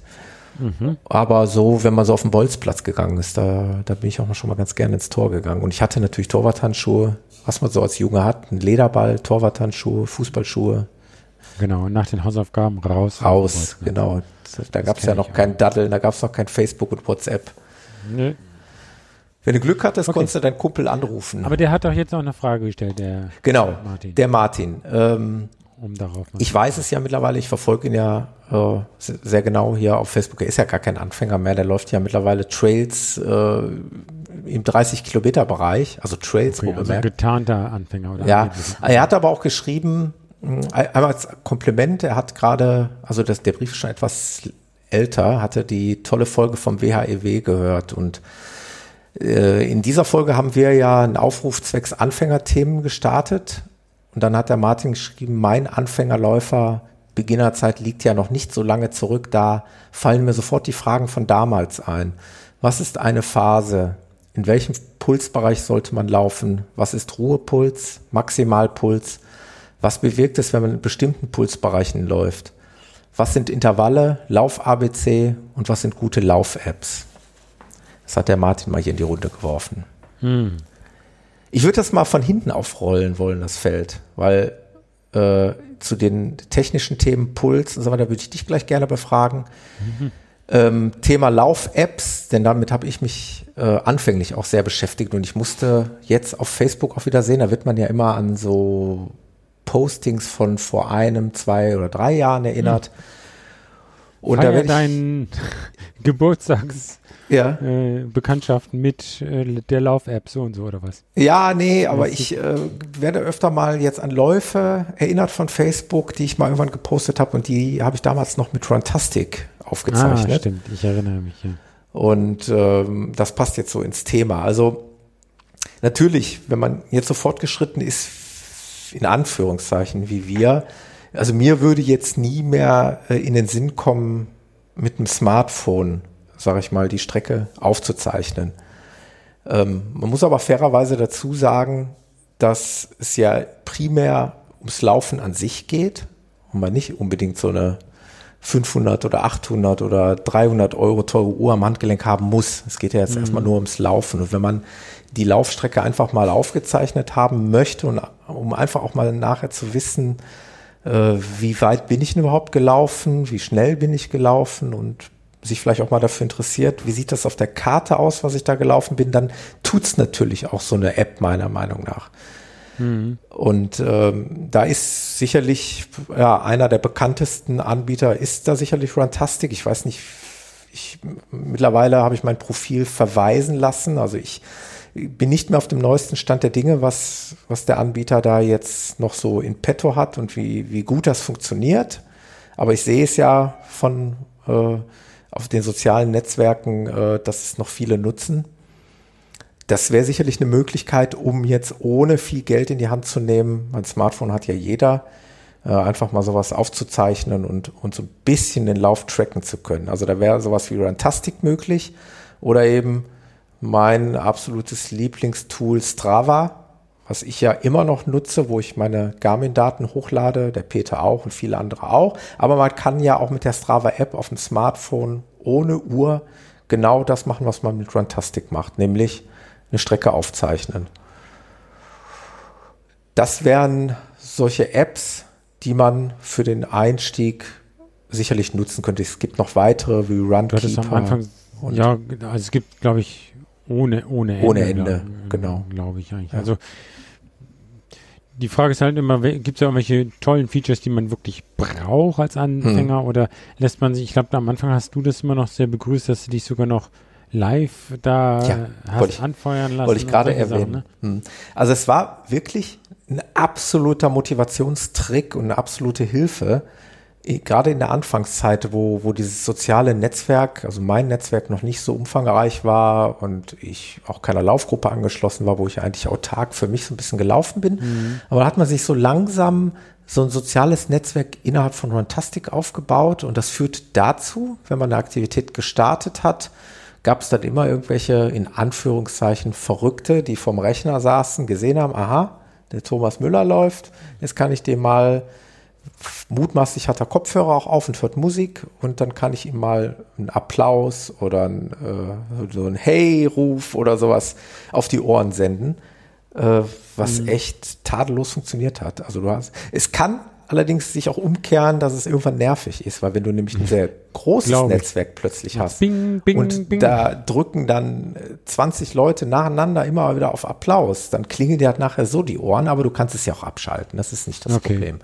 Mhm. Aber so, wenn man so auf den Bolzplatz gegangen ist, da, da bin ich auch mal schon mal ganz gerne ins Tor gegangen. Und ich hatte natürlich Torwarthandschuhe, was man so als Junge hat, ein Lederball, Torwarthandschuhe, Fußballschuhe. Genau, nach den Hausaufgaben raus. Raus, genau. Da gab es ja noch kein Daddeln, da gab es noch kein Facebook und WhatsApp. Nee. Wenn du Glück hattest, okay. konntest du deinen Kumpel anrufen. Aber der hat doch jetzt noch eine Frage gestellt, der genau, Martin. Der Martin. Ähm, um darauf ich weiß es ja mittlerweile, ich verfolge ihn ja äh, sehr genau hier auf Facebook. Er ist ja gar kein Anfänger mehr, der läuft ja mittlerweile Trails äh, im 30 Kilometer Bereich, also Trails okay, also getarnter Anfänger oder? Ja, er hat aber auch geschrieben, einmal als Kompliment, er hat gerade, also das, der Brief ist schon etwas älter, hatte die tolle Folge vom WHEW e gehört und äh, in dieser Folge haben wir ja einen Aufruf zwecks Anfängerthemen gestartet und dann hat der Martin geschrieben, mein Anfängerläufer Beginnerzeit liegt ja noch nicht so lange zurück. Da fallen mir sofort die Fragen von damals ein. Was ist eine Phase? In welchem Pulsbereich sollte man laufen? Was ist Ruhepuls, Maximalpuls? Was bewirkt es, wenn man in bestimmten Pulsbereichen läuft? Was sind Intervalle, Lauf-ABC und was sind gute Lauf-Apps? Das hat der Martin mal hier in die Runde geworfen. Hm. Ich würde das mal von hinten aufrollen wollen, das Feld, weil äh, zu den technischen Themen Puls und so weiter würde ich dich gleich gerne befragen. Mhm. Ähm, Thema Lauf-Apps, denn damit habe ich mich äh, anfänglich auch sehr beschäftigt und ich musste jetzt auf Facebook auch wieder sehen, da wird man ja immer an so Postings von vor einem, zwei oder drei Jahren erinnert. Mhm. Und Feier da werde deinen <laughs> Geburtstags ja. äh, Bekanntschaften mit äh, der Lauf-App so und so oder was? Ja, nee, aber ich äh, werde öfter mal jetzt an Läufe erinnert von Facebook, die ich mal irgendwann gepostet habe und die habe ich damals noch mit Runtastic aufgezeichnet. Ah, stimmt, ich erinnere mich, ja. Und ähm, das passt jetzt so ins Thema. Also natürlich, wenn man jetzt so fortgeschritten ist, in Anführungszeichen wie wir. Also mir würde jetzt nie mehr äh, in den Sinn kommen, mit einem Smartphone, sage ich mal, die Strecke aufzuzeichnen. Ähm, man muss aber fairerweise dazu sagen, dass es ja primär ums Laufen an sich geht und man nicht unbedingt so eine 500 oder 800 oder 300 Euro teure Uhr am Handgelenk haben muss. Es geht ja jetzt mhm. erstmal nur ums Laufen. Und wenn man die Laufstrecke einfach mal aufgezeichnet haben möchte und um einfach auch mal nachher zu wissen, äh, wie weit bin ich denn überhaupt gelaufen, wie schnell bin ich gelaufen und sich vielleicht auch mal dafür interessiert, wie sieht das auf der Karte aus, was ich da gelaufen bin, dann tut's natürlich auch so eine App meiner Meinung nach. Mhm. Und ähm, da ist sicherlich, ja, einer der bekanntesten Anbieter ist da sicherlich Runtastic. Ich weiß nicht, ich, mittlerweile habe ich mein Profil verweisen lassen. Also ich bin nicht mehr auf dem neuesten Stand der Dinge, was, was der Anbieter da jetzt noch so in petto hat und wie, wie gut das funktioniert. Aber ich sehe es ja von äh, auf den sozialen Netzwerken, äh, dass es noch viele nutzen. Das wäre sicherlich eine Möglichkeit, um jetzt ohne viel Geld in die Hand zu nehmen, mein Smartphone hat ja jeder, äh, einfach mal sowas aufzuzeichnen und, und so ein bisschen den Lauf tracken zu können. Also da wäre sowas wie Runtastic möglich oder eben mein absolutes Lieblingstool Strava, was ich ja immer noch nutze, wo ich meine Garmin-Daten hochlade, der Peter auch und viele andere auch. Aber man kann ja auch mit der Strava-App auf dem Smartphone ohne Uhr genau das machen, was man mit Runtastic macht, nämlich eine Strecke aufzeichnen. Das wären solche Apps, die man für den Einstieg sicherlich nutzen könnte. Es gibt noch weitere wie Runkeeper. am Anfang, ja, also es gibt, glaube ich, ohne, ohne Ende. Ohne Ende, glaub, genau. Glaube ich eigentlich. Ja. Also die Frage ist halt immer, gibt es ja irgendwelche tollen Features, die man wirklich braucht als Anfänger hm. oder lässt man sich, ich glaube, am Anfang hast du das immer noch sehr begrüßt, dass du dich sogar noch live da ja, hast ich, anfeuern lassen. Wollte ich gerade erwähnen. ne? Hm. Also es war wirklich ein absoluter Motivationstrick und eine absolute Hilfe, gerade in der Anfangszeit, wo, wo dieses soziale Netzwerk, also mein Netzwerk noch nicht so umfangreich war und ich auch keiner Laufgruppe angeschlossen war, wo ich eigentlich autark für mich so ein bisschen gelaufen bin. Mhm. Aber da hat man sich so langsam so ein soziales Netzwerk innerhalb von Runtastic aufgebaut und das führt dazu, wenn man eine Aktivität gestartet hat, gab es dann immer irgendwelche, in Anführungszeichen, Verrückte, die vom Rechner saßen, gesehen haben, aha, der Thomas Müller läuft, jetzt kann ich dem mal mutmaßlich hat er Kopfhörer auch auf und hört Musik und dann kann ich ihm mal einen Applaus oder ein, äh, so ein Hey-Ruf oder sowas auf die Ohren senden, äh, was mhm. echt tadellos funktioniert hat. Also du hast, es kann allerdings sich auch umkehren, dass es irgendwann nervig ist, weil wenn du nämlich ein sehr <laughs> großes Netzwerk plötzlich hast bing, bing, und bing. da drücken dann 20 Leute nacheinander immer wieder auf Applaus, dann klingeln dir halt nachher so die Ohren, aber du kannst es ja auch abschalten. Das ist nicht das okay. Problem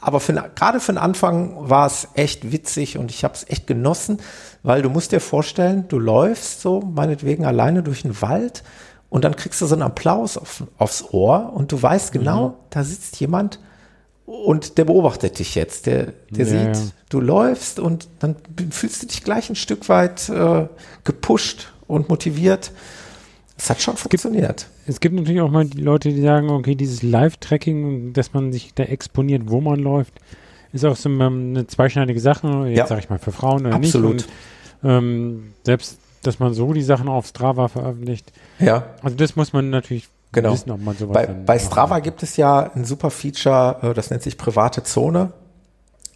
aber für, gerade für den Anfang war es echt witzig und ich habe es echt genossen, weil du musst dir vorstellen, du läufst so meinetwegen alleine durch den Wald und dann kriegst du so einen Applaus auf, aufs Ohr und du weißt genau, mhm. da sitzt jemand und der beobachtet dich jetzt. Der, der ja, sieht, ja. du läufst und dann fühlst du dich gleich ein Stück weit äh, gepusht und motiviert. Es hat schon funktioniert. Es gibt natürlich auch mal die Leute, die sagen, okay, dieses Live-Tracking, dass man sich da exponiert, wo man läuft, ist auch so eine zweischneidige Sache, jetzt ja. sage ich mal für Frauen oder Absolut. nicht. Und, ähm, selbst, dass man so die Sachen auf Strava veröffentlicht. Ja. Also das muss man natürlich genau. wissen, ob man sowas Bei, bei Strava macht. gibt es ja ein super Feature, äh, das nennt sich private Zone.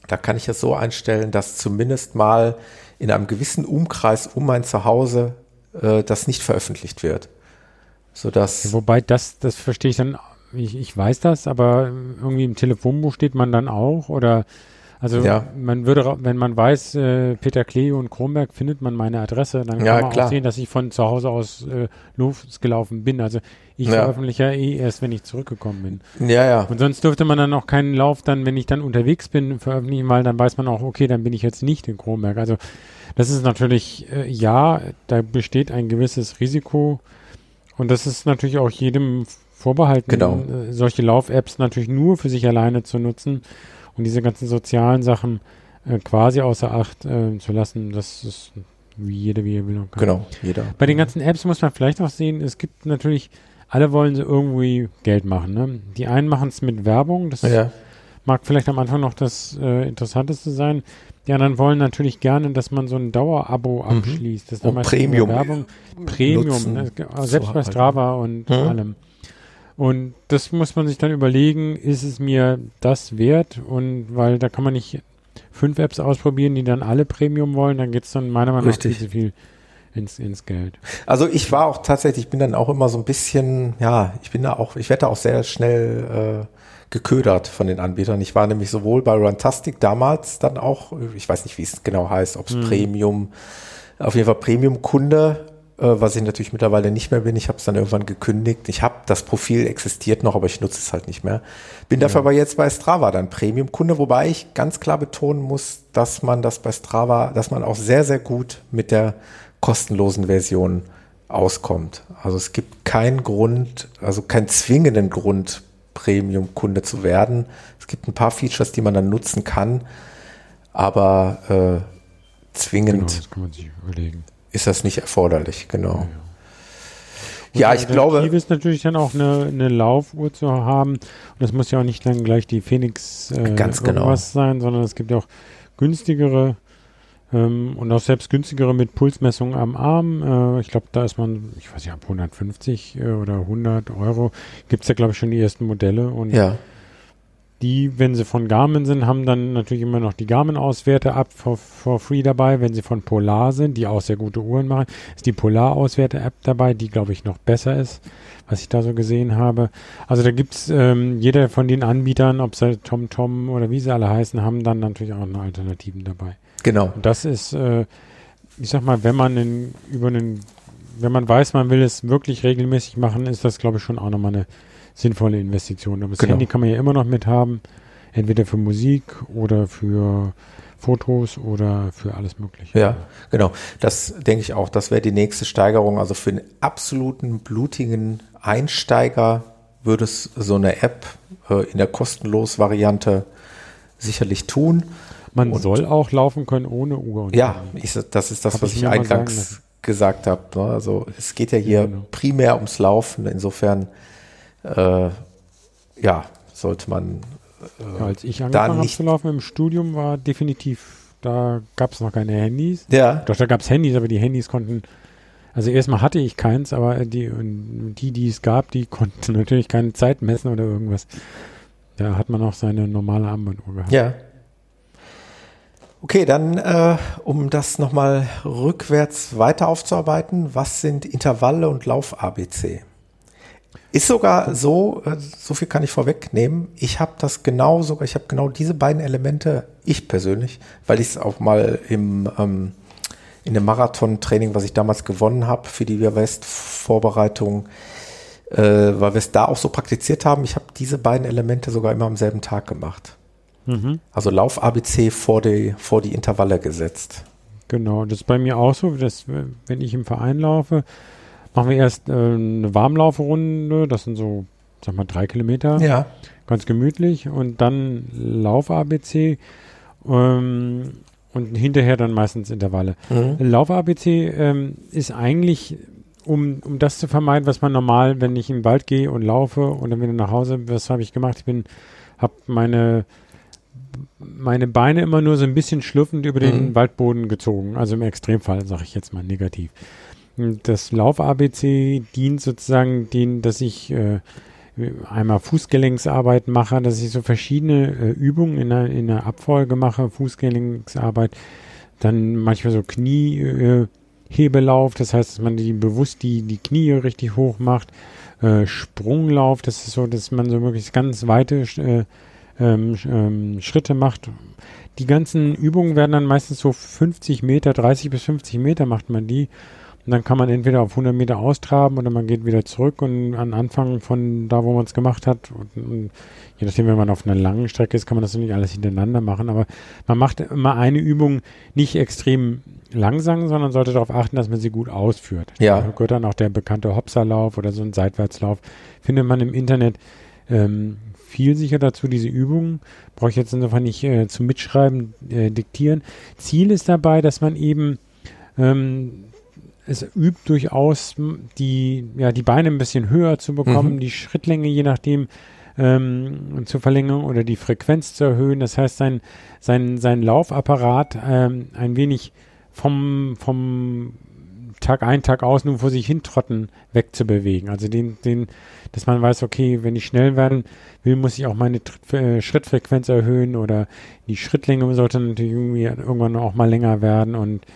Da kann ich es so einstellen, dass zumindest mal in einem gewissen Umkreis um mein Zuhause äh, das nicht veröffentlicht wird. Sodass Wobei das, das verstehe ich dann, ich, ich weiß das, aber irgendwie im Telefonbuch steht man dann auch oder also ja. man würde, wenn man weiß, äh, Peter Klee und Kronberg findet man meine Adresse, dann kann ja, man klar. auch sehen, dass ich von zu Hause aus äh, losgelaufen bin. Also ich ja. veröffentliche ja eh erst, wenn ich zurückgekommen bin. Ja, ja. Und sonst dürfte man dann auch keinen Lauf dann, wenn ich dann unterwegs bin, veröffentlichen, weil dann weiß man auch, okay, dann bin ich jetzt nicht in Kronberg. Also das ist natürlich, äh, ja, da besteht ein gewisses Risiko und das ist natürlich auch jedem vorbehalten, genau. äh, solche Lauf-Apps natürlich nur für sich alleine zu nutzen und diese ganzen sozialen Sachen äh, quasi außer Acht äh, zu lassen. Das ist wie jeder, wie er will. Genau, jeder. Bei den ganzen Apps muss man vielleicht auch sehen, es gibt natürlich alle wollen sie irgendwie Geld machen. Ne? Die einen machen es mit Werbung, das Ja. Mag vielleicht am Anfang noch das äh, Interessanteste sein. Die anderen wollen natürlich gerne, dass man so ein Dauerabo Mhm. abschließt. Das ist Und meistens Premium Werbung. Premium, ne? selbst bei. Strava und Mhm. allem. Und das muss man sich dann überlegen, ist es mir das wert? Und weil da kann man nicht fünf Apps ausprobieren, die dann alle Premium wollen, dann geht es dann meiner Meinung nach viel Richtig. zu viel ins, ins Geld. Also ich war auch tatsächlich, ich bin dann auch immer so ein bisschen, ja, ich bin da auch, ich werde da auch sehr schnell äh, geködert von den Anbietern. Ich war nämlich sowohl bei Runtastic damals dann auch, ich weiß nicht, wie es genau heißt, ob es Premium, auf jeden Fall Premium-Kunde, äh, was ich natürlich mittlerweile nicht mehr bin. Ich habe es dann irgendwann gekündigt. Ich habe das Profil existiert noch, aber ich nutze es halt nicht mehr. Bin dafür aber jetzt bei Strava dann Premium-Kunde, wobei ich ganz klar betonen muss, dass man das bei Strava, dass man auch sehr, sehr gut mit der kostenlosen Version auskommt. Also es gibt keinen Grund, also keinen zwingenden Grund, Premium-Kunde zu werden. Es gibt ein paar Features, die man dann nutzen kann, aber äh, Genau, zwingend das sich überlegen. ist das nicht erforderlich, genau. Ja, ich Alternative glaube, ist natürlich dann auch eine, eine Laufuhr zu haben. Und das muss ja auch nicht dann gleich die Phoenix äh, Ganz genau. sein, sondern es gibt ja auch günstigere ähm, und auch selbst günstigere mit Pulsmessung am Arm. Äh, ich glaube, da ist man, ich weiß nicht, ab 150 äh, oder 100 Euro gibt es ja, glaube ich, schon die ersten Modelle. Und ja, die, wenn sie von Garmin sind, haben dann natürlich immer noch die Garmin-Auswerte ab for, for free dabei. Wenn sie von Polar sind, die auch sehr gute Uhren machen, ist die Polar-Auswerte-App dabei, die, glaube ich, noch besser ist, was ich da so gesehen habe. Also da gibt's ähm, jeder von den Anbietern, ob sie TomTom oder wie sie alle heißen, haben dann natürlich auch noch Alternativen dabei. Genau. Und das ist, äh, ich sag mal, wenn man in, über einen, wenn man weiß, man will es wirklich regelmäßig machen, ist das, glaube ich, schon auch nochmal eine sinnvolle Investition. Aber das Genau. Handy kann man ja immer noch mit haben, entweder für Musik oder für Fotos oder für alles Mögliche. Ja, genau. Das denke ich auch. Das wäre die nächste Steigerung. Also für einen absoluten blutigen Einsteiger würde es so eine App äh, in der kostenlos Variante sicherlich tun. Man Und- soll auch laufen können ohne Uhr. Und Ja, ich, das ist das, Hab was ich ich eingangs gesagt habe. Ne? Also es geht ja hier Ja, genau. primär ums Laufen. Insofern, äh, ja, sollte man Ja, als ich angefangen habe zu laufen im Studium, war definitiv, da gab es noch keine Handys. ja, Doch, da gab es Handys, aber die Handys konnten, also erstmal hatte ich keins, aber die, die, die es gab, die konnten <laughs> natürlich keine Zeit messen oder irgendwas. Da hat man auch seine normale Armbanduhr gehabt. Ja. Okay, dann, äh, um das nochmal rückwärts weiter aufzuarbeiten, was sind Intervalle und Lauf-ABC? Ist sogar so, äh, so viel kann ich vorwegnehmen, ich habe das genau sogar, ich habe genau diese beiden Elemente, ich persönlich, weil ich es auch mal im, ähm, in dem Marathon-Training, was ich damals gewonnen habe für die Via West-Vorbereitung, äh, weil wir es da auch so praktiziert haben, ich habe diese beiden Elemente sogar immer am selben Tag gemacht. Mhm. Also Lauf ABC vor die, vor die Intervalle gesetzt. Genau, das ist bei mir auch so, dass wenn ich im Verein laufe, machen wir erst äh, eine Warmlaufrunde, das sind so, sag mal, drei Kilometer. Ja. ganz gemütlich und dann Lauf-ABC ähm, und hinterher dann meistens Intervalle. Mhm. Lauf-ABC ähm, ist eigentlich, um, um das zu vermeiden, was man normal, wenn ich im Wald gehe und laufe und dann wieder nach Hause, was habe ich gemacht? Ich bin, habe meine meine Beine immer nur so ein bisschen schlürfend über den Mhm. Waldboden gezogen. Also im Extremfall, sage ich jetzt mal negativ. Das Lauf-ABC dient sozusagen den, dass ich äh, einmal Fußgelenksarbeit mache, dass ich so verschiedene äh, Übungen in einer, in einer Abfolge mache, Fußgelenksarbeit, dann manchmal so Kniehebelauf, äh, Hebelauf, das heißt, dass man die bewusst die, die Knie richtig hoch macht, äh, Sprunglauf, das ist so, dass man so möglichst ganz weite äh, ähm, ähm, Schritte macht. Die ganzen Übungen werden dann meistens so 50 Meter, 30 bis 50 Meter macht man die. Und dann kann man entweder auf 100 Meter austraben oder man geht wieder zurück und an Anfang von da, wo man es gemacht hat. Und, und je nachdem, wenn man auf einer langen Strecke ist, kann man das nicht alles hintereinander machen. Aber man macht immer eine Übung nicht extrem langsam, sondern sollte darauf achten, dass man sie gut ausführt. Ja. Da gehört dann auch der bekannte Hopserlauf oder so ein Seitwärtslauf. Findet man im Internet ähm, viel sicher dazu, diese Übungen. Brauche ich jetzt insofern nicht äh, zum Mitschreiben, äh, diktieren. Ziel ist dabei, dass man eben ähm, es übt durchaus die, ja, die Beine ein bisschen höher zu bekommen, mhm. die Schrittlänge je nachdem ähm, zu verlängern oder die Frequenz zu erhöhen. Das heißt, sein, sein, sein Laufapparat ähm, ein wenig vom, vom Tag ein, Tag aus nur vor sich hintrotten wegzubewegen. Also den, den, dass man weiß, okay, wenn ich schnell werden will, muss ich auch meine Tritt, äh, Schrittfrequenz erhöhen oder die Schrittlänge sollte natürlich irgendwie irgendwann auch mal länger werden und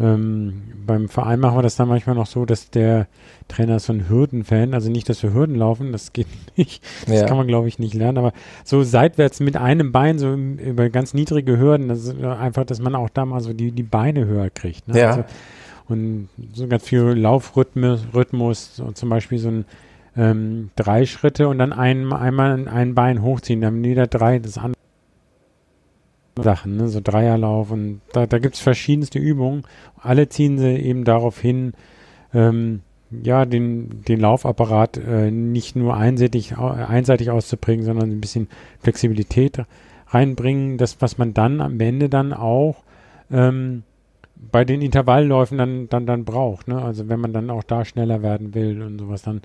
ähm, beim Verein machen wir das dann manchmal noch so, dass der Trainer so ein Hürdenfan, also nicht, dass wir Hürden laufen, das geht <laughs> nicht, das ja. kann man glaube ich nicht lernen, aber so seitwärts mit einem Bein, so über ganz niedrige Hürden, das ist einfach, dass man auch da mal so die, die Beine höher kriegt. Ne? Ja. Also, und so ganz viel Laufrhythmus, Rhythmus, so zum Beispiel so ein ähm, drei Schritte und dann ein, einmal ein Bein hochziehen, dann wieder drei, das andere Sachen, ne? so Dreierlauf und da, da gibt es verschiedenste Übungen. Alle ziehen sie eben darauf hin, ähm, ja, den, den Laufapparat äh, nicht nur einseitig, einseitig auszuprägen, sondern ein bisschen Flexibilität reinbringen. Das, was man dann am Ende dann auch ähm, bei den Intervallläufen dann, dann, dann braucht. Ne? Also wenn man dann auch da schneller werden will und sowas, dann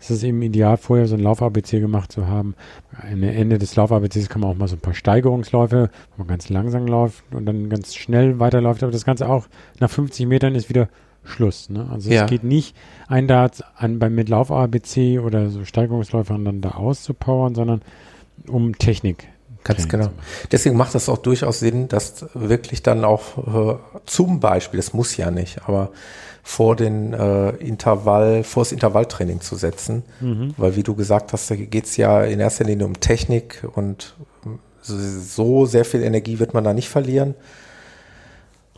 ist es eben ideal, vorher so ein Lauf-ABC gemacht zu haben. Am Ende des Lauf-ABCs kann man auch mal so ein paar Steigerungsläufe, wo man ganz langsam läuft und dann ganz schnell weiterläuft. Aber das Ganze auch nach 50 Metern ist wieder Schluss. Ne? Also ja. es geht nicht ein Darts an beim mit Lauf-ABC oder so Steigerungsläufern dann da auszupowern, sondern um Technik Ganz genau. Deswegen macht das auch durchaus Sinn, dass wirklich dann auch äh, zum Beispiel, das muss ja nicht, aber vor den äh, Intervall, vor das Intervalltraining zu setzen. Mhm. Weil wie du gesagt hast, da geht es ja in erster Linie um Technik und so sehr viel Energie wird man da nicht verlieren.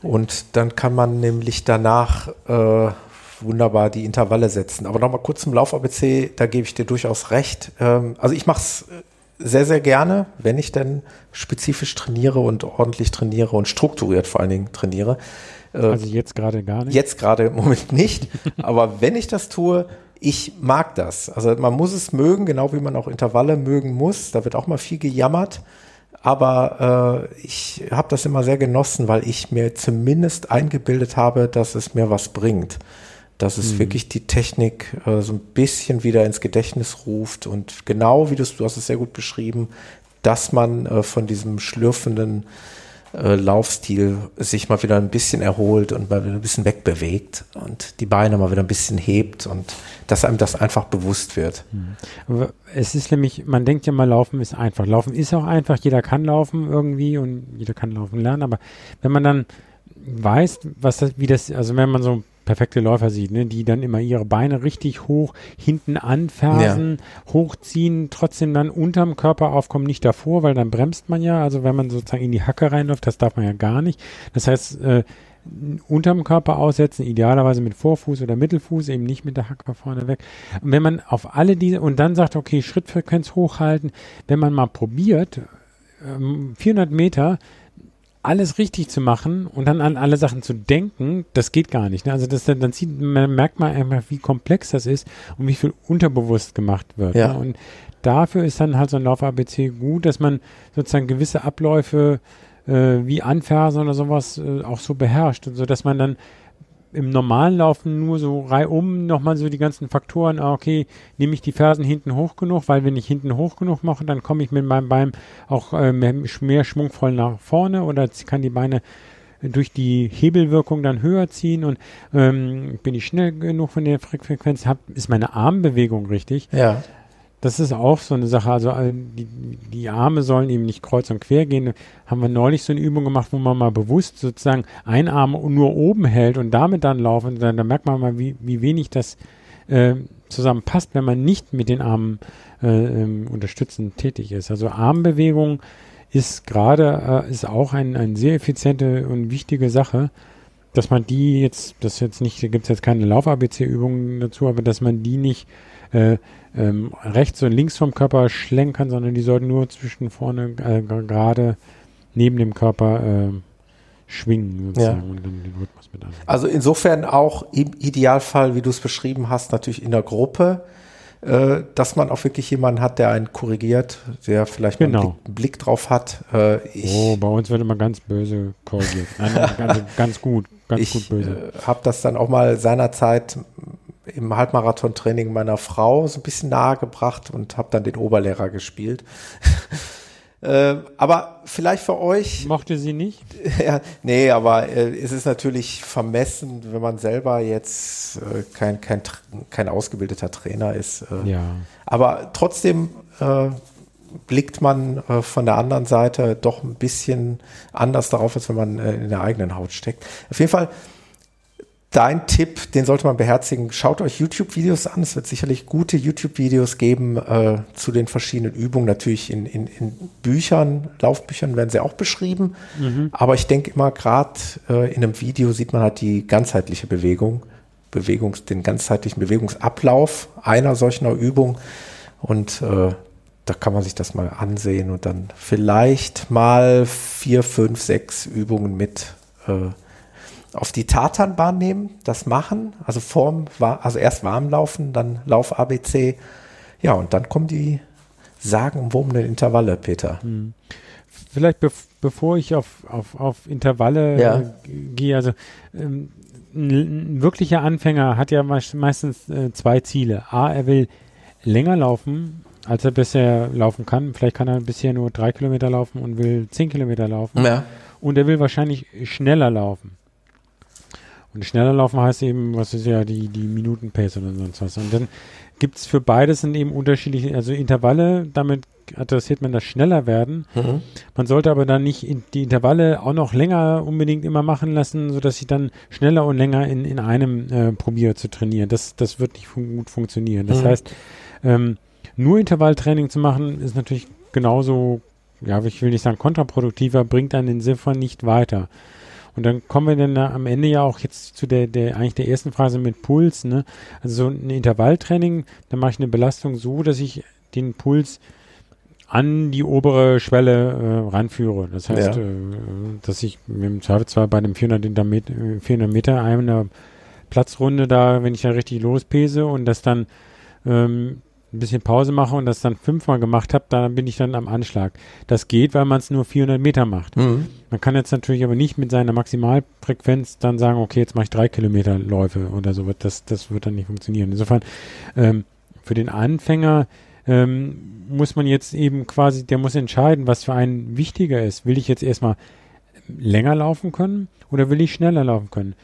Und dann kann man nämlich danach äh, wunderbar die Intervalle setzen. Aber nochmal kurz zum Lauf-ABC, da gebe ich dir durchaus recht. Ähm, also ich mache es sehr, sehr gerne, wenn ich denn spezifisch trainiere und ordentlich trainiere und strukturiert vor allen Dingen trainiere. Äh, also jetzt gerade gar nicht? Jetzt gerade im Moment nicht. <laughs> aber wenn ich das tue, ich mag das. Also man muss es mögen, genau wie man auch Intervalle mögen muss. Da wird auch mal viel gejammert. Aber äh, ich habe das immer sehr genossen, weil ich mir zumindest eingebildet habe, dass es mir was bringt dass es mhm. wirklich die Technik äh, so ein bisschen wieder ins Gedächtnis ruft und genau wie du, du hast es sehr gut beschrieben, dass man äh, von diesem schlürfenden äh, Laufstil sich mal wieder ein bisschen erholt und mal wieder ein bisschen wegbewegt und die Beine mal wieder ein bisschen hebt und dass einem das einfach bewusst wird. Mhm. Es ist nämlich, man denkt ja mal, Laufen ist einfach. Laufen ist auch einfach, jeder kann laufen irgendwie und jeder kann laufen lernen, aber wenn man dann weiß, was das, wie das, also wenn man so perfekte Läufer sieht, ne, die dann immer ihre Beine richtig hoch hinten anfersen, ja. hochziehen, trotzdem dann unterm Körper aufkommen, nicht davor, weil dann bremst man ja. Also wenn man sozusagen in die Hacke reinläuft, das darf man ja gar nicht. Das heißt, äh, unterm Körper aussetzen, idealerweise mit Vorfuß oder Mittelfuß, eben nicht mit der Hacke vorne weg. Und wenn man auf alle diese und dann sagt, okay, Schrittfrequenz hochhalten, wenn man mal probiert, 400 ähm, Meter alles richtig zu machen und dann an alle Sachen zu denken, das geht gar nicht. Ne? Also das, dann sieht, man merkt man einfach, wie komplex das ist und wie viel unterbewusst gemacht wird. Ja. Ne? Und dafür ist dann halt so ein Lauf-ABC gut, dass man sozusagen gewisse Abläufe äh, wie Anfersen oder sowas äh, auch so beherrscht, so dass man dann im normalen Laufen nur so reihum nochmal so die ganzen Faktoren, ah, okay, nehme ich die Fersen hinten hoch genug, weil wenn ich hinten hoch genug mache, dann komme ich mit meinem Bein auch äh, mehr, mehr schwungvoll nach vorne oder kann die Beine durch die Hebelwirkung dann höher ziehen und ähm, bin ich schnell genug von der Frequenz, hab, ist meine Armbewegung richtig. Ja. Das ist auch so eine Sache. Also äh, die, die Arme sollen eben nicht kreuz und quer gehen. Haben wir neulich so eine Übung gemacht, wo man mal bewusst sozusagen einen Arm nur oben hält und damit dann laufen. Dann, dann merkt man mal, wie, wie wenig das äh, zusammenpasst, wenn man nicht mit den Armen äh, ähm, unterstützend tätig ist. Also Armbewegung ist gerade, äh, ist auch ein, eine sehr effiziente und wichtige Sache dass man die jetzt, das jetzt nicht, da gibt es jetzt keine Lauf-ABC-Übungen dazu, aber dass man die nicht äh, ähm, rechts und links vom Körper schlenkern, sondern die sollten nur zwischen vorne äh, gerade neben dem Körper äh, schwingen sozusagen ja. und dann den Rhythmus mit an. Also insofern auch im Idealfall, wie du es beschrieben hast, natürlich in der Gruppe äh, dass man auch wirklich jemanden hat, der einen korrigiert, der vielleicht Genau. einen Blick, einen Blick drauf hat. Äh, ich Oh, bei uns wird immer ganz böse korrigiert. Nein, ganz, <laughs> ganz gut, ganz gut ich böse. äh, habe das dann auch mal seinerzeit im Halbmarathon-Training meiner Frau so ein bisschen nahegebracht und habe dann den Oberlehrer gespielt. <laughs> äh, aber vielleicht für euch Mochte sie nicht? <laughs> ja, nee, aber äh, es ist natürlich vermessen, wenn man selber jetzt äh, kein, kein, kein ausgebildeter Trainer ist. Äh, Ja. Aber trotzdem blickt man äh, von der anderen Seite doch ein bisschen anders darauf, als wenn man äh, in der eigenen Haut steckt. Auf jeden Fall dein Tipp, den sollte man beherzigen. Schaut euch YouTube-Videos an. Es wird sicherlich gute YouTube-Videos geben äh, zu den verschiedenen Übungen. Natürlich in, in, in Büchern, Laufbüchern werden sie auch beschrieben. Aber ich denke immer, gerade äh, in einem Video sieht man halt die ganzheitliche Bewegung, Bewegungs-, den ganzheitlichen Bewegungsablauf einer solcher Übung. Und äh, da kann man sich das mal ansehen und dann vielleicht mal vier, fünf, sechs Übungen mit äh, auf die Tatanbahn nehmen, das machen, also vorm, also erst warm laufen, dann Lauf ABC. Ja, und dann kommen die sagenumwobenen Intervalle, Peter. Vielleicht bev bevor ich auf, auf, auf Intervalle Ja. äh, gehe, also ähm, ein, ein wirklicher Anfänger hat ja meist- meistens äh, zwei Ziele. A, er will länger laufen, als er bisher laufen kann. Vielleicht kann er bisher nur drei Kilometer laufen und will zehn Kilometer laufen. Ja. Und er will wahrscheinlich schneller laufen. Und schneller laufen heißt eben, was ist ja die, die Minuten-Pace oder sonst was. Und dann gibt es für beides dann eben unterschiedliche, also Intervalle, damit adressiert man das schneller werden. Mhm. Man sollte aber dann nicht in die Intervalle auch noch länger unbedingt immer machen lassen, sodass ich dann schneller und länger in, in einem äh, probiere zu trainieren. Das, das wird nicht fun gut funktionieren. Das Mhm. heißt, ähm, nur Intervalltraining zu machen, ist natürlich genauso, ja, ich will nicht sagen kontraproduktiver, bringt einen insofern nicht weiter. Und dann kommen wir dann da am Ende ja auch jetzt zu der, der eigentlich der ersten Phase mit Puls, ne? Also so ein Intervalltraining, da mache ich eine Belastung so, dass ich den Puls an die obere Schwelle äh, ranführe. Das heißt, Ja. äh, dass ich mit dem Zweifelsfall bei einem 400 Meter, äh, 400 Meter einer Platzrunde da, wenn ich da richtig lospese und das dann ähm, ein bisschen Pause mache und das dann fünfmal gemacht habe, dann bin ich dann am Anschlag. Das geht, weil man es nur 400 Meter macht. Mhm. Man kann jetzt natürlich aber nicht mit seiner Maximalfrequenz dann sagen, okay, jetzt mache ich drei Kilometer Läufe oder so. Das, das wird dann nicht funktionieren. Insofern, ähm, für den Anfänger ähm, muss man jetzt eben quasi, der muss entscheiden, was für einen wichtiger ist. Will ich jetzt erstmal länger laufen können oder will ich schneller laufen können?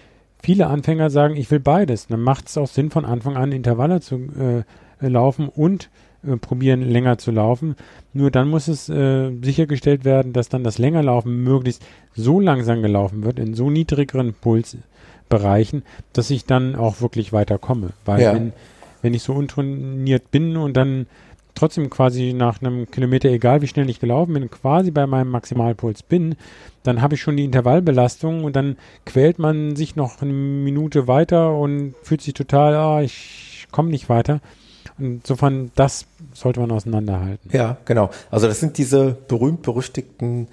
Viele Anfänger sagen, ich will beides. Dann macht es auch Sinn, von Anfang an Intervalle zu äh, laufen und äh, probieren, länger zu laufen. Nur dann muss es äh, sichergestellt werden, dass dann das Längerlaufen möglichst so langsam gelaufen wird, in so niedrigeren Pulsbereichen, dass ich dann auch wirklich weiterkomme. Weil Ja. wenn, wenn ich so untrainiert bin und dann trotzdem quasi nach einem Kilometer, egal wie schnell ich gelaufen bin, quasi bei meinem Maximalpuls bin, dann habe ich schon die Intervallbelastung und dann quält man sich noch eine Minute weiter und fühlt sich total, ah, ich komme nicht weiter. Insofern, das sollte man auseinanderhalten. Ja, genau. Also das sind diese berühmt-berüchtigten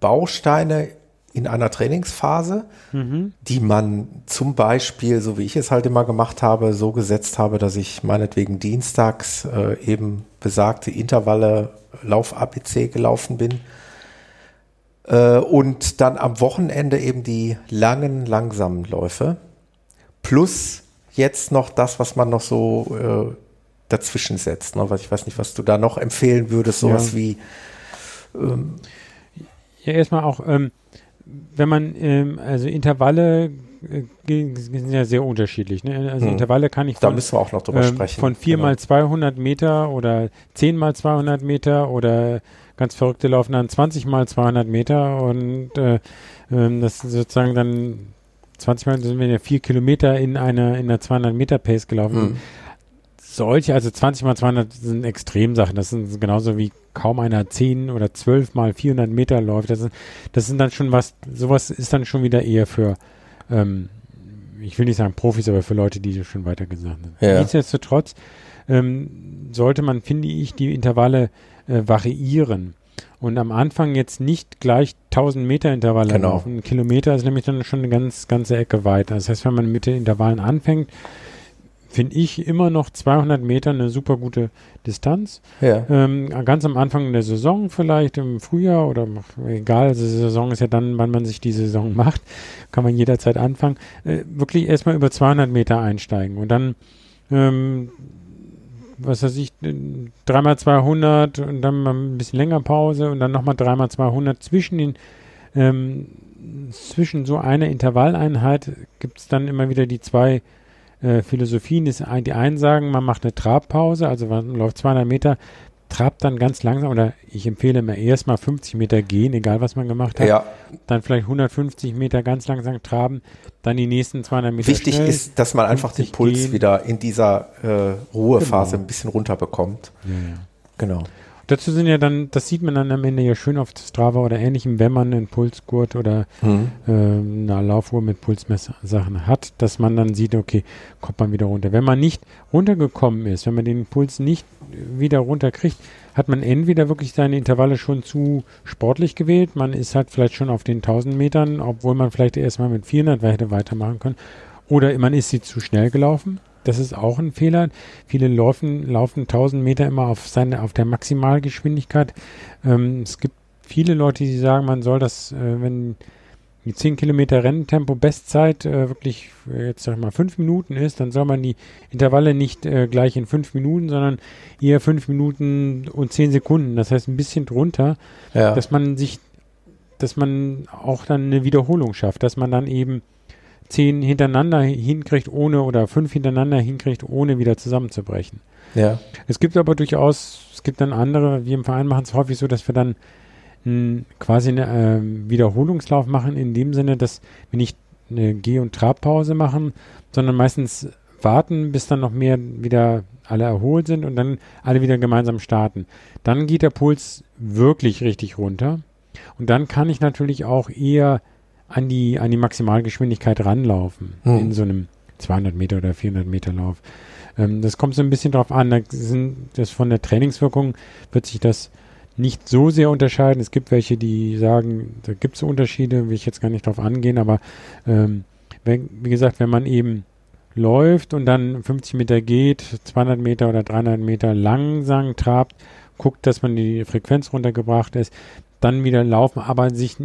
Bausteine in einer Trainingsphase, Mhm. die man zum Beispiel, so wie ich es halt immer gemacht habe, so gesetzt habe, dass ich meinetwegen dienstags äh, eben besagte Intervalle Lauf ABC gelaufen bin äh, und dann am Wochenende eben die langen, langsamen Läufe plus jetzt noch das, was man noch so äh, dazwischen setzt. Ne? Ich weiß nicht, was du da noch empfehlen würdest, sowas Ja. wie Ja, erstmal auch, ähm, wenn man, ähm, also Intervalle äh, sind ja sehr unterschiedlich. Ne? Also Hm. Intervalle kann ich Da von, müssen wir auch noch drüber ähm, sprechen. von 4 Genau. mal 200 Meter oder 10 mal 200 Meter oder ganz verrückte laufen dann 20 mal 200 Meter und äh, ähm, das ist sozusagen dann 20 mal sind wir ja 4 Kilometer in einer in einer 200 Meter Pace gelaufen. Hm. Solche, also 20 mal 200 sind Extremsachen. Das sind genauso wie kaum einer 10 oder 12 mal 400 Meter läuft. Das, ist, das sind dann schon was, sowas ist dann schon wieder eher für, ähm, ich will nicht sagen Profis, aber für Leute, die schon weiter gesagt haben. Ja. Nichtsdestotrotz ähm, sollte man, finde ich, die Intervalle äh, variieren. Und am Anfang jetzt nicht gleich 1000 Meter Intervalle Genau. laufen. Ein Kilometer ist nämlich dann schon eine ganz, ganze Ecke weiter. Das heißt, wenn man mit den Intervallen anfängt, finde ich, immer noch 200 Meter eine super gute Distanz. Ja. Ähm, ganz am Anfang der Saison vielleicht, im Frühjahr oder egal, also die Saison ist ja dann, wann man sich die Saison <laughs> macht, kann man jederzeit anfangen, äh, wirklich erstmal über 200 Meter einsteigen und dann ähm, was weiß ich, dreimal 200 und dann mal ein bisschen länger Pause und dann nochmal dreimal 200 zwischen den ähm, zwischen so einer Intervalleinheit gibt es dann immer wieder die zwei äh, Philosophien. Ist, die einen sagen, man macht eine Trabpause, also man läuft 200 Meter, trabt dann ganz langsam oder ich empfehle mir erstmal 50 Meter gehen, egal was man gemacht hat. Ja. Dann vielleicht 150 Meter ganz langsam traben, dann die nächsten 200 Meter Wichtig schnell, ist, dass man einfach den 50 Puls gehen. wieder in dieser äh, Ruhephase Genau. ein bisschen runterbekommt. Ja, ja. Genau. Dazu sind ja dann, das sieht man dann am Ende ja schön auf Strava oder ähnlichem, wenn man einen Pulsgurt oder Mhm. ähm, eine Laufuhr mit Pulsmesssachen hat, dass man dann sieht, okay, kommt man wieder runter. Wenn man nicht runtergekommen ist, wenn man den Puls nicht wieder runterkriegt, hat man entweder wirklich seine Intervalle schon zu sportlich gewählt, man ist halt vielleicht schon auf den 1000 Metern, obwohl man vielleicht erstmal mit 400 hätte weitermachen können, oder man ist sie zu schnell gelaufen. Das ist auch ein Fehler. Viele laufen, laufen 1000 Meter immer auf, seine, auf der Maximalgeschwindigkeit. Ähm, es gibt viele Leute, die sagen, man soll das, äh, wenn die 10 Kilometer Renntempo Bestzeit äh, wirklich, äh, jetzt sag ich mal, 5 Minuten ist, dann soll man die Intervalle nicht äh, gleich in 5 Minuten, sondern eher 5 Minuten und 10 Sekunden. Das heißt ein bisschen drunter, Ja. dass man sich, dass man auch dann eine Wiederholung schafft, dass man dann eben 10 hintereinander hinkriegt, ohne oder 5 hintereinander hinkriegt, ohne wieder zusammenzubrechen. ja. Es gibt aber durchaus, es gibt dann andere, wir im Verein machen es häufig so, dass wir dann mh, quasi einen ähm, Wiederholungslauf machen, in dem Sinne, dass wir nicht eine Geh- und Trabpause machen, sondern meistens warten, bis dann noch mehr wieder alle erholt sind und dann alle wieder gemeinsam starten. Dann geht der Puls wirklich richtig runter und dann kann ich natürlich auch eher an die, an die Maximalgeschwindigkeit ranlaufen Hm. in so einem 200 Meter oder 400 Meter Lauf. Ähm, das kommt so ein bisschen drauf an. Da sind, das von der Trainingswirkung wird sich das nicht so sehr unterscheiden. Es gibt welche, die sagen, da gibt es Unterschiede, will ich jetzt gar nicht drauf angehen, aber ähm, wenn, wie gesagt, wenn man eben läuft und dann 50 Meter geht, 200 Meter oder 300 Meter langsam trabt, guckt, dass man die Frequenz runtergebracht ist, dann wieder laufen, aber sich,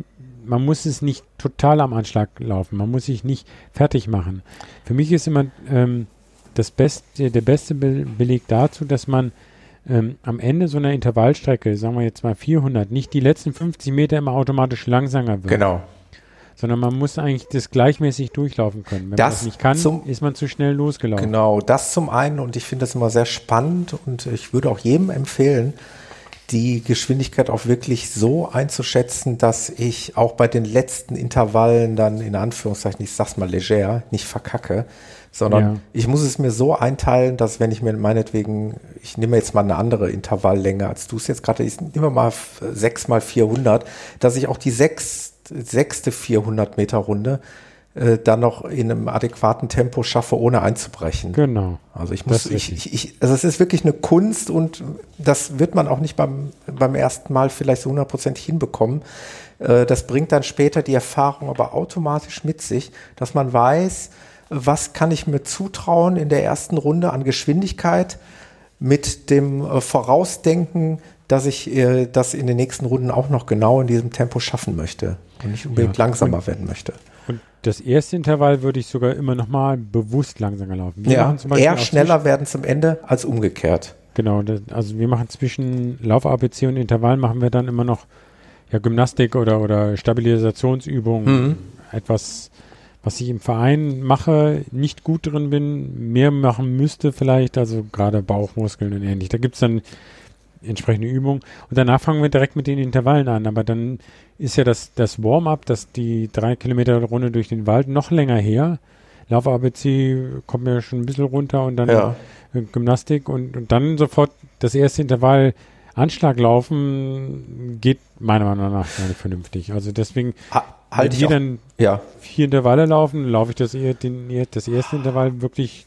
man muss es nicht total am Anschlag laufen, man muss sich nicht fertig machen. Für mich ist immer ähm, das beste, der beste Be Beleg dazu, dass man ähm, am Ende so einer Intervallstrecke, sagen wir jetzt mal 400, nicht die letzten 50 Meter immer automatisch langsamer wird, Genau. sondern man muss eigentlich das gleichmäßig durchlaufen können. Wenn man Das das nicht kann, zum- ist man zu schnell losgelaufen. Genau, das zum einen und ich finde das immer sehr spannend und ich würde auch jedem empfehlen, die Geschwindigkeit auch wirklich so einzuschätzen, dass ich auch bei den letzten Intervallen dann in Anführungszeichen, ich sag's mal leger, nicht verkacke, sondern Ja. ich muss es mir so einteilen, dass wenn ich mir meinetwegen, ich nehme jetzt mal eine andere Intervalllänge, als du es jetzt gerade, ich nehme mal sechs mal 400, dass ich auch die sechs, sechste 400 Meter Runde äh, dann noch in einem adäquaten Tempo schaffe, ohne einzubrechen. Genau. Also ich muss, ich, ich, ich, also es ist wirklich eine Kunst und das wird man auch nicht beim, beim ersten Mal vielleicht so hundertprozentig hinbekommen. Äh, Das bringt dann später die Erfahrung aber automatisch mit sich, dass man weiß, was kann ich mir zutrauen in der ersten Runde an Geschwindigkeit mit dem äh, Vorausdenken, dass ich äh, das in den nächsten Runden auch noch genau in diesem Tempo schaffen möchte und nicht unbedingt Ja. langsamer werden möchte. Das erste Intervall würde ich sogar immer nochmal bewusst langsamer laufen. Wir Ja, eher schneller werden zum Ende als umgekehrt. Genau, das, also wir machen zwischen Lauf-ABC und Intervall machen wir dann immer noch ja, Gymnastik oder, oder Stabilisationsübungen. Mhm. Etwas, was ich im Verein mache, nicht gut drin bin, mehr machen müsste vielleicht, also gerade Bauchmuskeln und ähnlich. Da gibt's dann entsprechende Übungen. Und danach fangen wir direkt mit den Intervallen an. Aber dann ist ja das, das Warm-up, das die drei Kilometer Runde durch den Wald noch länger her. Lauf-ABC kommt mir schon ein bisschen runter und dann Ja. äh, Gymnastik und, und dann sofort das erste Intervall Anschlag laufen geht meiner Meinung nach gar nicht vernünftig. Also deswegen, Ha, halte wenn ich auch, dann ja, vier Intervalle laufen, laufe ich das, das erste Intervall wirklich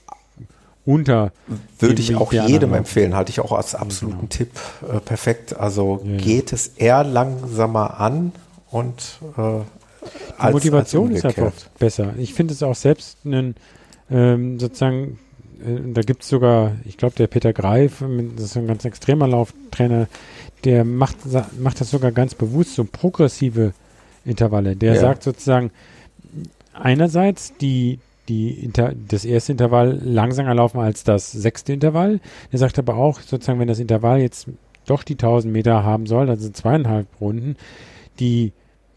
unter. würde ich auch jedem empfehlen, halte ich auch als absoluten Tipp äh, perfekt. Also Ja, geht es eher langsamer an und äh, Die Motivation ist einfach besser. Ich finde es auch selbst einen, ähm, sozusagen äh, da gibt es sogar, ich glaube, der Peter Greif, das ist ein ganz extremer Lauftrainer, der macht, macht das sogar ganz bewusst, so progressive Intervalle. Der ja. sagt sozusagen, einerseits die, die Inter das erste Intervall langsamer laufen als das sechste Intervall. Er sagt aber auch, sozusagen, wenn das Intervall jetzt doch die 1000 Meter haben soll, also zweieinhalb Runden, die,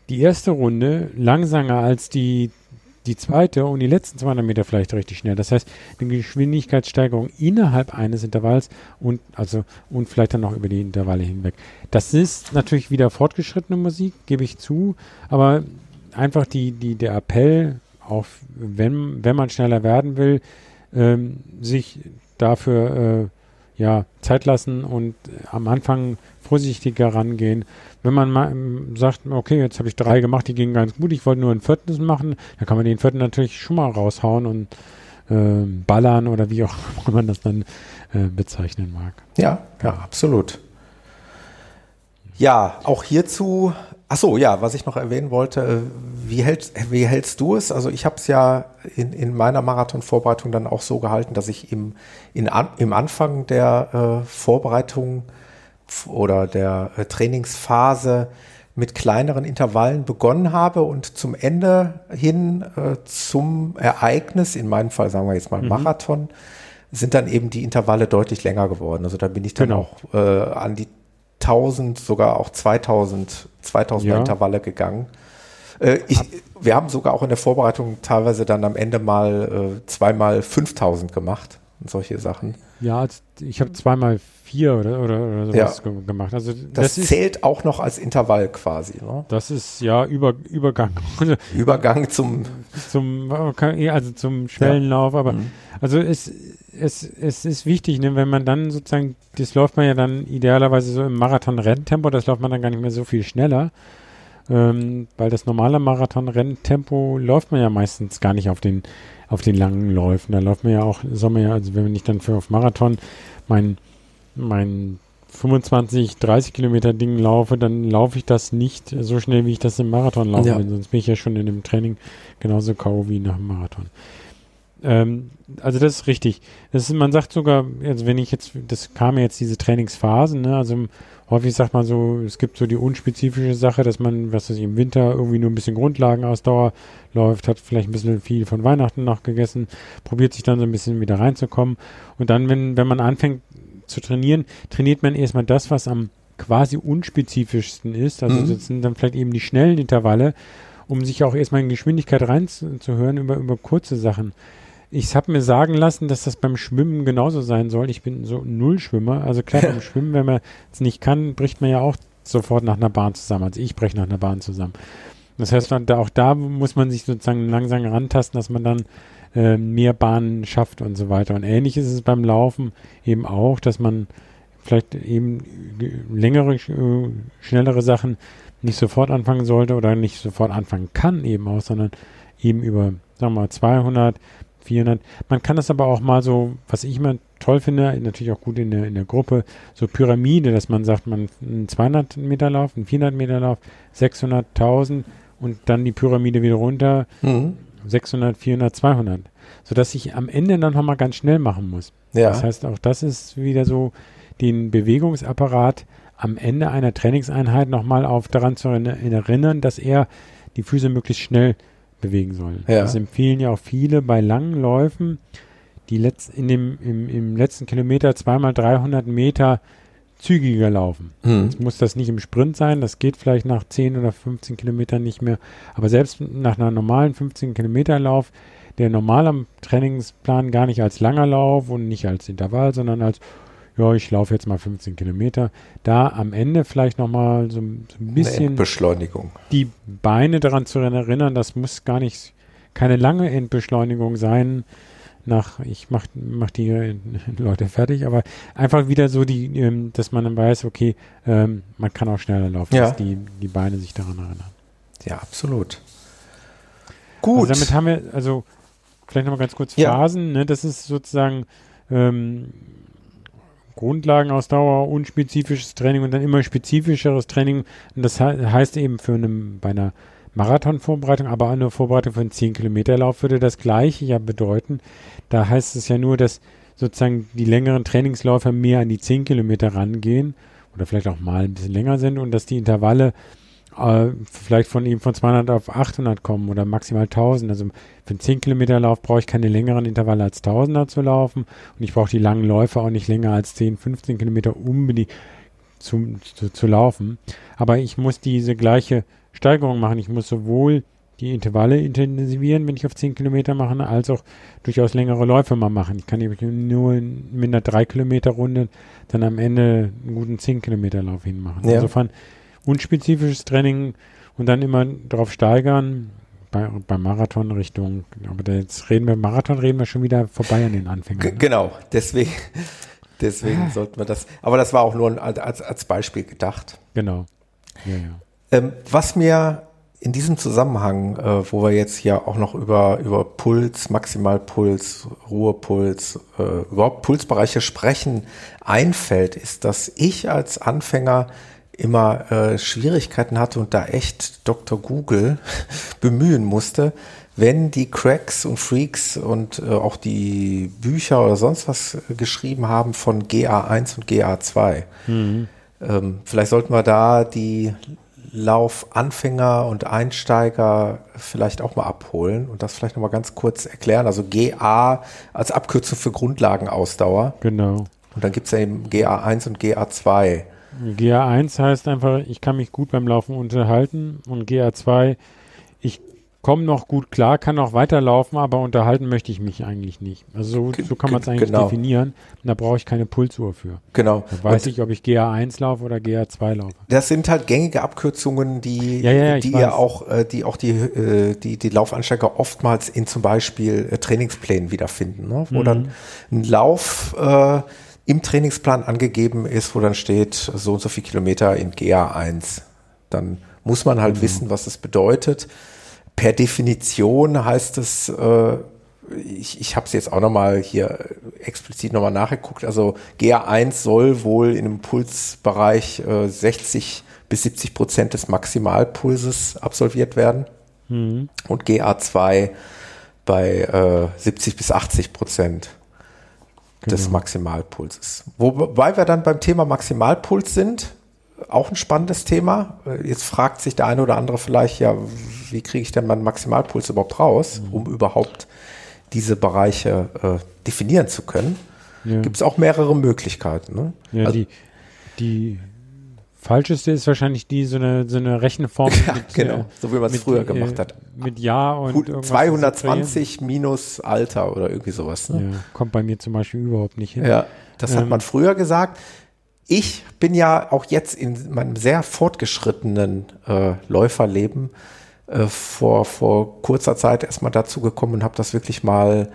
die erste Runde langsamer als die die zweite und die letzten 200 Meter vielleicht richtig schnell. Das heißt, eine Geschwindigkeitssteigerung innerhalb eines Intervalls und also und vielleicht dann noch über die Intervalle hinweg. Das ist natürlich wieder fortgeschrittene Musik, gebe ich zu, aber einfach die, die, der Appell, auch wenn, wenn man schneller werden will, ähm, sich dafür äh, ja, Zeit lassen und am Anfang vorsichtiger rangehen wenn man mal ähm, sagt, okay, jetzt habe ich drei gemacht, die gingen ganz gut, ich wollte nur ein viertes machen, dann kann man den vierten natürlich schon mal raushauen und äh, ballern oder wie auch <laughs> immer man das dann äh, bezeichnen mag. Ja, ja, absolut. Ja, auch hierzu, ach so, ja, was ich noch erwähnen wollte, äh, wie, hält, wie hältst du es? Also ich habe es ja in, in meiner Marathonvorbereitung dann auch so gehalten, dass ich im, in, im Anfang der äh, Vorbereitung oder der äh, Trainingsphase mit kleineren Intervallen begonnen habe und zum Ende hin äh, zum Ereignis, in meinem Fall sagen wir jetzt mal mhm. Marathon, sind dann eben die Intervalle deutlich länger geworden. Also da bin ich dann genau. auch äh, an die 1000, sogar auch 2000, 2000 ja. Intervalle gegangen. Äh, ich, wir haben sogar auch in der Vorbereitung teilweise dann am Ende mal äh, zweimal 5000 gemacht und solche Sachen. Ja, ich habe zweimal vier oder, oder, oder sowas ja. gemacht. Also das, das zählt ist, auch noch als Intervall quasi. Ne? Das ist ja Über, Übergang. <laughs> Übergang zum zum also zum Schwellenlauf. Ja. Aber mhm. also es, es, es ist wichtig, ne, wenn man dann sozusagen, das läuft man ja dann idealerweise so im Marathon-Renntempo, das läuft man dann gar nicht mehr so viel schneller. Ähm, weil das normale Marathon-Renntempo läuft man ja meistens gar nicht auf den auf den langen Läufen. Da läuft man ja auch, soll man ja, also wenn ich dann für auf Marathon mein, mein 25, 30 Kilometer Ding laufe, dann laufe ich das nicht so schnell, wie ich das im Marathon laufe, ja. sonst bin ich ja schon in dem Training genauso K.O. wie nach dem Marathon. Ähm, also das ist richtig. Das ist, man sagt sogar, also wenn ich jetzt, das kam ja jetzt diese Trainingsphasen, ne, also häufig sagt man so, es gibt so die unspezifische Sache, dass man, was weiß ich, im Winter irgendwie nur ein bisschen Grundlagenausdauer läuft, hat vielleicht ein bisschen viel von Weihnachten noch gegessen, probiert sich dann so ein bisschen wieder reinzukommen. Und dann, wenn, wenn man anfängt zu trainieren, trainiert man erstmal das, was am quasi unspezifischsten ist. Also mhm. das sind dann vielleicht eben die schnellen Intervalle, um sich auch erstmal in Geschwindigkeit reinzuhören über, über kurze Sachen. Ich habe mir sagen lassen, dass das beim Schwimmen genauso sein soll. Ich bin so Nullschwimmer. Also klar, <laughs> beim Schwimmen, wenn man es nicht kann, bricht man ja auch sofort nach einer Bahn zusammen. Also ich breche nach einer Bahn zusammen. Das heißt, auch da muss man sich sozusagen langsam rantasten, dass man dann äh, mehr Bahnen schafft und so weiter. Und ähnlich ist es beim Laufen eben auch, dass man vielleicht eben längere, äh, schnellere Sachen nicht sofort anfangen sollte oder nicht sofort anfangen kann eben auch, sondern eben über, sagen wir mal, 200 400. Man kann das aber auch mal so, was ich immer toll finde, natürlich auch gut in der, in der Gruppe, so Pyramide, dass man sagt, man einen 200 Meter Lauf, einen 400 Meter Lauf, 600, 1000 und dann die Pyramide wieder runter, mhm. 600, 400, 200. Sodass ich am Ende dann nochmal ganz schnell machen muss. Ja. Das heißt, auch das ist wieder so, den Bewegungsapparat am Ende einer Trainingseinheit nochmal auf daran zu erinnern, dass er die Füße möglichst schnell bewegen sollen. Ja. Das empfehlen ja auch viele bei langen Läufen, die letzt, in dem, im, im letzten Kilometer zweimal 300 Meter zügiger laufen. Jetzt muss das nicht im Sprint sein, das geht vielleicht nach 10 oder 15 Kilometern nicht mehr, aber selbst nach einer normalen 15 Kilometer Lauf, der normal am Trainingsplan gar nicht als langer Lauf und nicht als Intervall, sondern als ja, ich laufe jetzt mal 15 Kilometer, da am Ende vielleicht nochmal so, so ein bisschen Beschleunigung. Die Beine daran zu erinnern, das muss gar nicht keine lange Endbeschleunigung sein. Nach, ich mach, mach die <laughs> Leute fertig, aber einfach wieder so die, ähm, dass man dann weiß, okay, ähm, man kann auch schneller laufen, ja. dass die, die Beine sich daran erinnern. Ja, absolut. Gut. Also damit haben wir, also vielleicht nochmal ganz kurz Phasen, ja. ne? das ist sozusagen ähm, Grundlagenausdauer, unspezifisches Training und dann immer spezifischeres Training. Und das heißt eben für einen, bei einer Marathonvorbereitung, aber eine Vorbereitung für einen 10 Kilometer Lauf würde das gleiche ja bedeuten. Da heißt es ja nur, dass sozusagen die längeren Trainingsläufer mehr an die 10 Kilometer rangehen oder vielleicht auch mal ein bisschen länger sind und dass die Intervalle äh, vielleicht von ihm von 200 auf 800 kommen oder maximal 1000. Also für einen 10 Kilometer Lauf brauche ich keine längeren Intervalle als 1000er zu laufen und ich brauche die langen Läufe auch nicht länger als 10, 15 Kilometer unbedingt zu, zu, zu laufen. Aber ich muss diese gleiche Steigerung machen. Ich muss sowohl die Intervalle intensivieren, wenn ich auf 10 Kilometer mache, als auch durchaus längere Läufe mal machen. Ich kann nämlich nur mit einer 3 Kilometer Runde dann am Ende einen guten 10 Kilometer Lauf hinmachen. Ja. Insofern unspezifisches Training und dann immer darauf steigern, bei, beim Marathon Richtung, aber da jetzt reden wir, Marathon reden wir schon wieder vorbei an den Anfängern. Ne? Genau, deswegen, deswegen sollten wir das, aber das war auch nur als, als Beispiel gedacht. Genau. Ja, ja. Ähm, was mir in diesem Zusammenhang, äh, wo wir jetzt ja auch noch über, über Puls, Maximalpuls, Ruhepuls, äh, überhaupt Pulsbereiche sprechen, einfällt, ist, dass ich als Anfänger immer äh, Schwierigkeiten hatte und da echt Dr. Google <laughs> bemühen musste, wenn die Cracks und Freaks und äh, auch die Bücher oder sonst was geschrieben haben von GA1 und GA2. Mhm. Ähm, vielleicht sollten wir da die Laufanfänger und Einsteiger vielleicht auch mal abholen und das vielleicht nochmal ganz kurz erklären. Also GA als Abkürzung für Grundlagenausdauer. Genau. Und dann gibt es ja eben GA1 und GA2. GA1 heißt einfach, ich kann mich gut beim Laufen unterhalten und GA2, ich komme noch gut klar, kann noch weiterlaufen, aber unterhalten möchte ich mich eigentlich nicht. Also so, so kann man es eigentlich genau. definieren. Und da brauche ich keine Pulsuhr für. Genau. Da weiß und ich, ob ich GA1 laufe oder GA2 laufe. Das sind halt gängige Abkürzungen, die, ja, ja, die ja auch, äh, die auch die, äh, die, die Laufansteiger oftmals in zum Beispiel äh, Trainingsplänen wiederfinden, ne? wo mhm. dann ein Lauf äh, im Trainingsplan angegeben ist, wo dann steht, so und so viel Kilometer in GA1. Dann muss man halt mhm. wissen, was das bedeutet per Definition heißt es, äh, ich, ich habe es jetzt auch nochmal hier explizit nochmal nachgeguckt, also GA1 soll wohl in einem Pulsbereich äh, 60 bis 70 Prozent des Maximalpulses absolviert werden mhm. und GA2 bei äh, 70 bis 80 Prozent genau. des Maximalpulses. Wobei wir dann beim Thema Maximalpuls sind, auch ein spannendes Thema. Jetzt fragt sich der eine oder andere vielleicht, ja, wie kriege ich denn meinen Maximalpuls überhaupt raus, mhm. um überhaupt diese Bereiche äh, definieren zu können? Ja. Gibt es auch mehrere Möglichkeiten. Ne? Ja, also, die, die falscheste ist wahrscheinlich die, so eine, so eine Rechenform. <laughs> Ja, mit, genau, äh, so wie man es früher gemacht hat. Mit Jahr und 220 minus Alter oder irgendwie sowas. Ne? Ja, kommt bei mir zum Beispiel überhaupt nicht hin. Ja, das ähm, hat man früher gesagt ich bin ja auch jetzt in meinem sehr fortgeschrittenen äh, Läuferleben äh, vor, vor kurzer Zeit erstmal dazu gekommen und habe das wirklich mal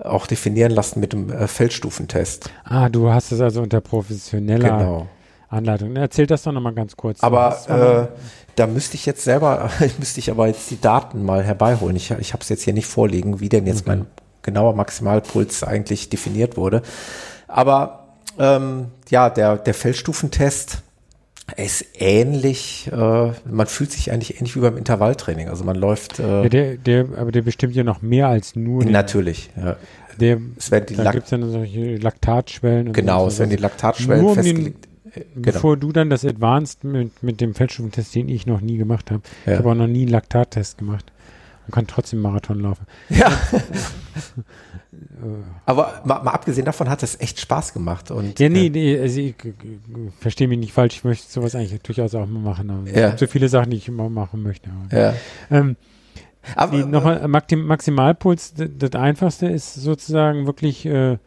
auch definieren lassen mit dem äh, Feldstufentest. Ah, du hast es also unter professioneller genau. Anleitung. Erzähl das doch nochmal ganz kurz. Aber äh, da müsste ich jetzt selber, <laughs> müsste ich aber jetzt die Daten mal herbeiholen. Ich, ich habe es jetzt hier nicht vorliegen, wie denn jetzt okay. mein genauer Maximalpuls eigentlich definiert wurde. Aber ähm, ja, der, der Feldstufentest ist ähnlich, äh, man fühlt sich eigentlich ähnlich wie beim Intervalltraining. Also man läuft. Äh, ja, der, der, aber der bestimmt ja noch mehr als nur. Natürlich, ja. Der, es werden die da gibt es ja solche Laktatschwellen. genau, so, es werden die Laktatschwellen nur festgelegt. Um den, genau. Bevor du dann das Advanced mit, mit dem Feldstufentest, den ich noch nie gemacht habe, ja. ich habe auch noch nie einen Laktattest gemacht und kann trotzdem Marathon laufen. Ja. <laughs> Aber mal, mal, abgesehen davon hat es echt Spaß gemacht. Und, ja, nee, äh, nee, also ich, ich verstehe mich nicht falsch, ich möchte sowas eigentlich durchaus auch mal machen. Aber ja. Es gibt so viele Sachen, die ich immer machen möchte. Ja. Ähm, aber nochmal, Maximalpuls, das, Einfachste ist sozusagen wirklich, äh,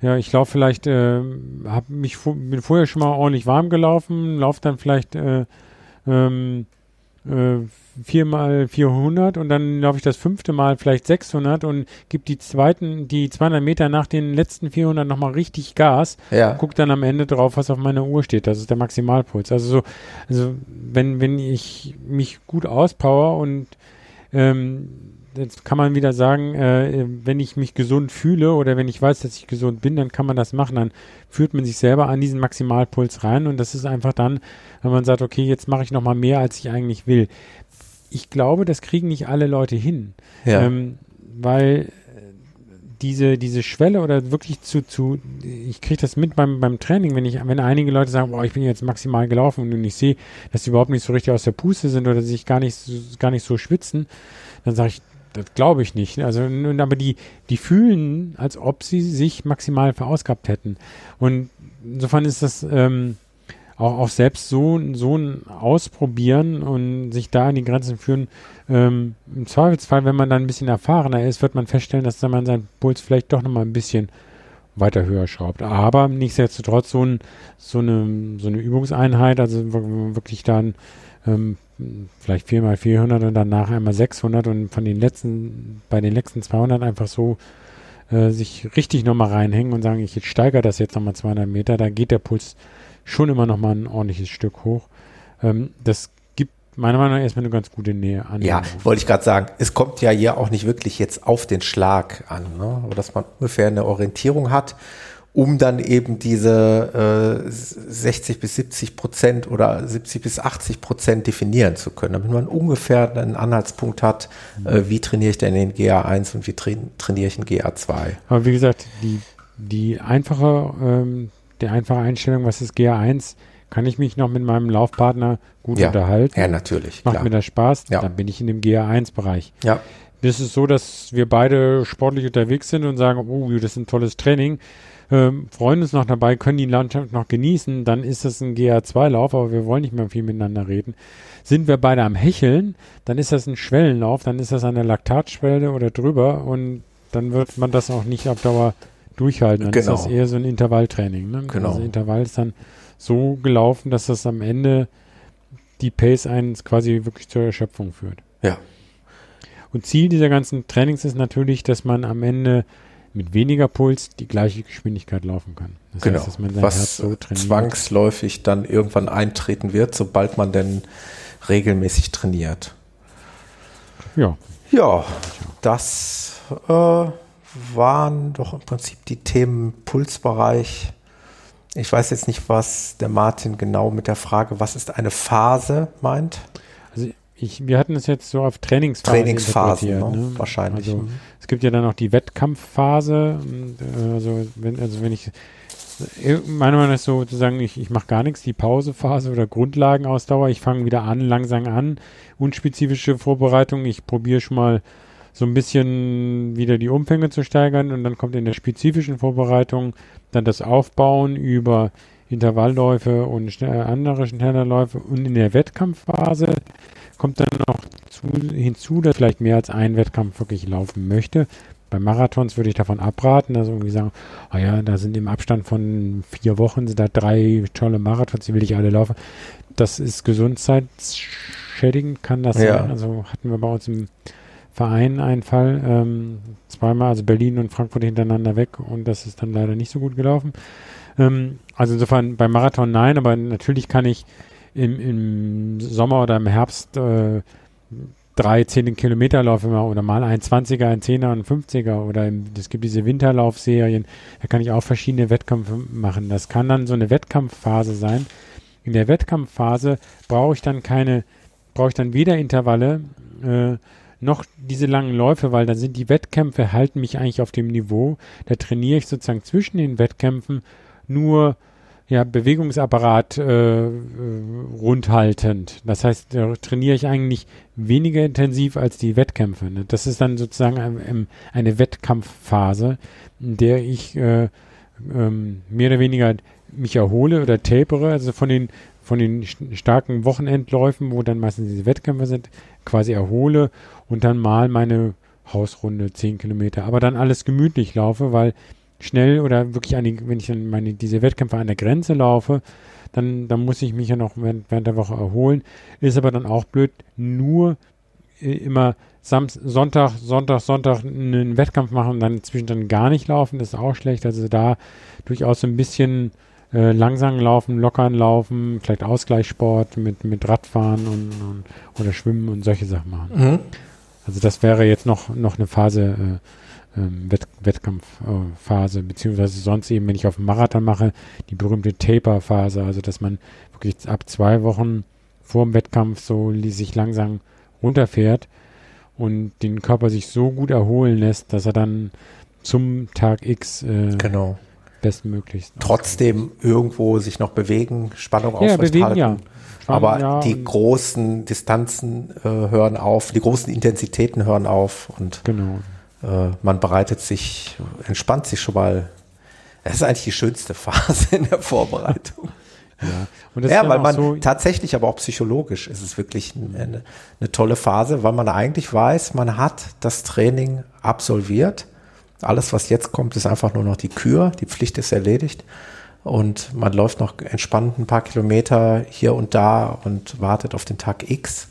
ja, ich laufe vielleicht, äh, hab mich, bin vorher schon mal ordentlich warm gelaufen, laufe dann vielleicht äh, ähm, äh, viermal 400 und dann laufe ich das fünfte Mal vielleicht 600 und gebe die zweiten, die 200 Meter nach den letzten 400 nochmal richtig Gas. Ja. Guck dann am Ende drauf, was auf meiner Uhr steht. Das ist der Maximalpuls. Also so, also wenn, wenn ich mich gut auspower und ähm, jetzt kann man wieder sagen, äh, wenn ich mich gesund fühle oder wenn ich weiß, dass ich gesund bin, dann kann man das machen. Dann führt man sich selber an diesen Maximalpuls rein und das ist einfach dann, wenn man sagt, okay, jetzt mache ich noch mal mehr, als ich eigentlich will. Ich glaube, das kriegen nicht alle Leute hin. Ja. Ähm, weil diese, diese Schwelle oder wirklich zu, zu ich kriege das mit beim, beim Training, wenn ich, wenn einige Leute sagen, boah, ich bin jetzt maximal gelaufen und ich sehe, dass sie überhaupt nicht so richtig aus der Puste sind oder sich gar nicht, gar nicht so schwitzen, dann sage ich, das glaube ich nicht. Also, aber die, die fühlen, als ob sie sich maximal verausgabt hätten. Und insofern ist das, ähm, auch, auch selbst so, so ein Ausprobieren und sich da an die Grenzen führen. Ähm, Im Zweifelsfall, wenn man dann ein bisschen erfahrener ist, wird man feststellen, dass man seinen Puls vielleicht doch nochmal ein bisschen weiter höher schraubt. Aber nichtsdestotrotz so, ein, so, eine, so eine Übungseinheit, also wirklich dann ähm, vielleicht 4 mal 400 und danach einmal 600 und von den letzten, bei den letzten 200 einfach so äh, sich richtig nochmal reinhängen und sagen, ich steigere das jetzt nochmal 200 Meter, da geht der Puls schon immer noch mal ein ordentliches Stück hoch. Ähm, das gibt meiner Meinung nach erstmal eine ganz gute Nähe an. Ja, wollte ich gerade sagen, es kommt ja hier auch nicht wirklich jetzt auf den Schlag an, ne? aber dass man ungefähr eine Orientierung hat, um dann eben diese äh, 60 bis 70 Prozent oder 70 bis 80 Prozent definieren zu können, damit man ungefähr einen Anhaltspunkt hat, mhm. äh, wie trainiere ich denn den GA1 und wie tra trainiere ich den GA2. Aber wie gesagt, die, die einfache ähm, die einfache Einstellung, was ist GA1, kann ich mich noch mit meinem Laufpartner gut ja. unterhalten. Ja, natürlich. Macht klar. mir das Spaß, ja. dann bin ich in dem GA1-Bereich. Ja. Das ist so, dass wir beide sportlich unterwegs sind und sagen, oh, das ist ein tolles Training. Ähm, freuen uns noch dabei, können die Landschaft noch genießen, dann ist das ein GA2-Lauf, aber wir wollen nicht mehr viel miteinander reden. Sind wir beide am Hecheln, dann ist das ein Schwellenlauf, dann ist das an der Laktatschwelle oder drüber und dann wird man das auch nicht auf Dauer durchhalten. Dann genau. ist das eher so ein Intervalltraining. Ne? Genau. Also Intervall ist dann so gelaufen, dass das am Ende die Pace eins quasi wirklich zur Erschöpfung führt. Ja. Und Ziel dieser ganzen Trainings ist natürlich, dass man am Ende mit weniger Puls die gleiche Geschwindigkeit laufen kann. Das genau. heißt, dass man sein Was Herz so trainiert. zwangsläufig dann irgendwann eintreten wird, sobald man denn regelmäßig trainiert. Ja. Ja, das äh, waren doch im Prinzip die Themen Pulsbereich. Ich weiß jetzt nicht, was der Martin genau mit der Frage, was ist eine Phase, meint. Also ich, wir hatten es jetzt so auf Trainingsphasen. Trainingsphasen, ne? ne? wahrscheinlich. Also, es gibt ja dann auch die Wettkampfphase. Also wenn, also wenn ich meiner Meinung nach ist so zu sagen, ich, ich mache gar nichts, die Pausephase oder Grundlagenausdauer, ich fange wieder an, langsam an, unspezifische Vorbereitung, ich probiere schon mal so ein bisschen wieder die Umfänge zu steigern und dann kommt in der spezifischen Vorbereitung dann das Aufbauen über Intervallläufe und schnell, andere schneller Läufe und in der Wettkampfphase kommt dann noch zu, hinzu, dass vielleicht mehr als ein Wettkampf wirklich laufen möchte. Bei Marathons würde ich davon abraten, also irgendwie sagen, ah ja, da sind im Abstand von vier Wochen sind da drei tolle Marathons, die will ich alle laufen. Das ist gesundheitsschädigend, kann das ja. sein. Also hatten wir bei uns im Verein einen Fall, ähm, zweimal, also Berlin und Frankfurt hintereinander weg und das ist dann leider nicht so gut gelaufen. Ähm, also insofern beim Marathon nein, aber natürlich kann ich im, im Sommer oder im Herbst äh, drei 10 Kilometer machen oder mal ein 20er, ein 10er und ein 50er oder es gibt diese Winterlaufserien, da kann ich auch verschiedene Wettkämpfe machen. Das kann dann so eine Wettkampfphase sein. In der Wettkampfphase brauche ich dann keine, brauche ich dann weder Intervalle, äh, noch diese langen Läufe, weil dann sind die Wettkämpfe, halten mich eigentlich auf dem Niveau. Da trainiere ich sozusagen zwischen den Wettkämpfen nur ja, Bewegungsapparat äh, rundhaltend. Das heißt, da trainiere ich eigentlich weniger intensiv als die Wettkämpfe. Ne? Das ist dann sozusagen ein, eine Wettkampfphase, in der ich äh, ähm, mehr oder weniger mich erhole oder tapere, also von den von den starken Wochenendläufen, wo dann meistens diese Wettkämpfe sind, quasi erhole und dann mal meine Hausrunde, 10 Kilometer, aber dann alles gemütlich laufe, weil schnell oder wirklich an die, wenn ich dann meine, diese Wettkämpfe an der Grenze laufe, dann, dann muss ich mich ja noch während, während der Woche erholen. Ist aber dann auch blöd, nur äh, immer Samst, Sonntag, Sonntag, Sonntag einen Wettkampf machen und dann zwischendrin gar nicht laufen, das ist auch schlecht. Also da durchaus so ein bisschen äh, langsam laufen, lockern laufen, vielleicht Ausgleichssport mit, mit Radfahren und, und oder Schwimmen und solche Sachen machen. Mhm. Also das wäre jetzt noch, noch eine Phase, äh, ähm, Wett, Wettkampfphase, äh, beziehungsweise sonst eben, wenn ich auf dem Marathon mache, die berühmte Taper-Phase, also dass man wirklich ab zwei Wochen vor dem Wettkampf so sich langsam runterfährt und den Körper sich so gut erholen lässt, dass er dann zum Tag X äh, genau. Bestmöglichst. Trotzdem irgendwo sich noch bewegen, Spannung ja, aufrechterhalten. Ja. Aber ja, die großen Distanzen äh, hören auf, die großen Intensitäten hören auf und genau. äh, man bereitet sich, entspannt sich schon mal. Das ist eigentlich die schönste <laughs> Phase in der Vorbereitung. <laughs> Ja, ja weil man so tatsächlich, aber auch psychologisch ist es wirklich eine, eine, tolle Phase, weil man eigentlich weiß, man hat das Training absolviert. Alles, was jetzt kommt, ist einfach nur noch die Kür. Die Pflicht ist erledigt. Und man läuft noch entspannt ein paar Kilometer hier und da und wartet auf den Tag X.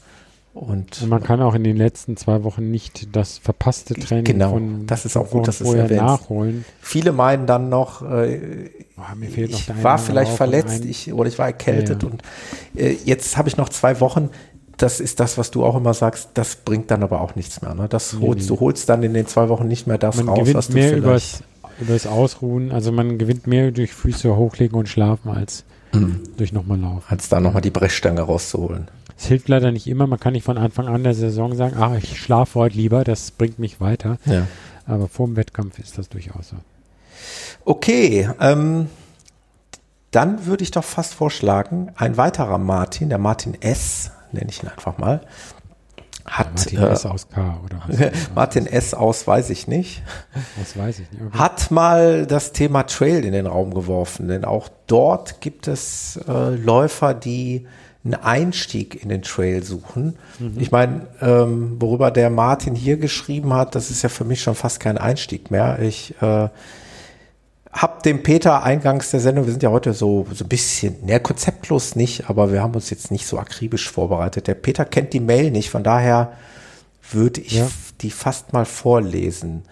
Und, und man kann auch in den letzten zwei Wochen nicht das verpasste Training genau, von das ist auch gut, dass es nachholen. Viele meinen dann noch, äh, oh, mir fehlt ich noch war vielleicht verletzt ich, oder ich war erkältet ja, ja. und äh, jetzt habe ich noch zwei Wochen. Das ist das, was du auch immer sagst. Das bringt dann aber auch nichts mehr. Ne? Das holst, nee. Du holst dann in den zwei Wochen nicht mehr das man raus, was du mehr vielleicht übers, übers Ausruhen. Also man gewinnt mehr durch Füße hochlegen und schlafen als mhm. durch nochmal laufen. Als da nochmal die Brechstange rauszuholen. Es hilft leider nicht immer. Man kann nicht von Anfang an der Saison sagen, ach, ich schlafe heute lieber, das bringt mich weiter. Ja. Aber vor dem Wettkampf ist das durchaus so. Okay, ähm, dann würde ich doch fast vorschlagen, ein weiterer Martin, der Martin S., nenne ich ihn einfach mal, hat Martin äh, S aus K oder? <laughs> Martin S aus weiß ich nicht. Das weiß ich nicht. Okay. Hat mal das Thema Trail in den Raum geworfen, denn auch dort gibt es äh, Läufer, die einen Einstieg in den Trail suchen. Mhm. Ich meine, ähm, worüber der Martin hier geschrieben hat, das ist ja für mich schon fast kein Einstieg mehr. Ich äh, habe dem Peter eingangs der Sendung, wir sind ja heute so, so ein bisschen, ne, konzeptlos nicht, aber wir haben uns jetzt nicht so akribisch vorbereitet. Der Peter kennt die Mail nicht, von daher würde ich ja. die fast mal vorlesen.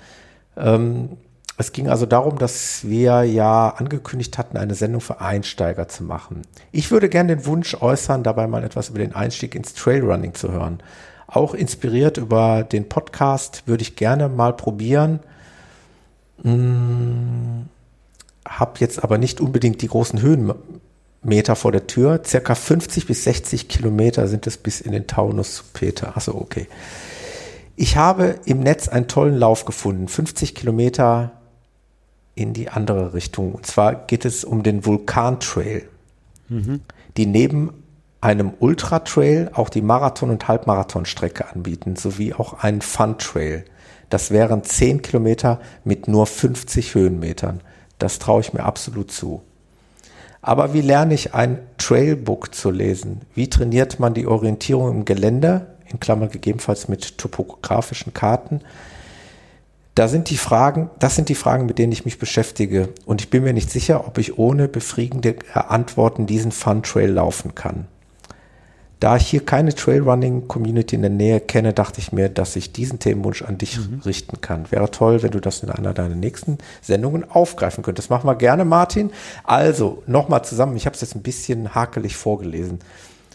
Ähm, es ging also darum, dass wir ja angekündigt hatten, eine Sendung für Einsteiger zu machen. Ich würde gerne den Wunsch äußern, dabei mal etwas über den Einstieg ins Trailrunning zu hören. Auch inspiriert über den Podcast würde ich gerne mal probieren. Hm, hab jetzt aber nicht unbedingt die großen Höhenmeter vor der Tür. Circa 50 bis 60 Kilometer sind es bis in den Taunus zu Peter. Achso, okay. Ich habe im Netz einen tollen Lauf gefunden. 50 Kilometer in die andere Richtung. Und zwar geht es um den Vulkan-Trail, mhm. die neben einem Ultra-Trail auch die Marathon- und Halbmarathon-Strecke anbieten, sowie auch einen Fun-Trail. Das wären 10 Kilometer mit nur 50 Höhenmetern. Das traue ich mir absolut zu. Aber wie lerne ich ein Trailbook zu lesen? Wie trainiert man die Orientierung im Gelände, in Klammern gegebenenfalls mit topografischen Karten? Da sind die Fragen, das sind die Fragen, mit denen ich mich beschäftige. Und ich bin mir nicht sicher, ob ich ohne befriedigende Antworten diesen Fun Trail laufen kann. Da ich hier keine Trailrunning-Community in der Nähe kenne, dachte ich mir, dass ich diesen Themenwunsch an dich mhm. richten kann. Wäre toll, wenn du das in einer deiner nächsten Sendungen aufgreifen könntest. Machen wir gerne, Martin. Also, nochmal zusammen, ich habe es jetzt ein bisschen hakelig vorgelesen.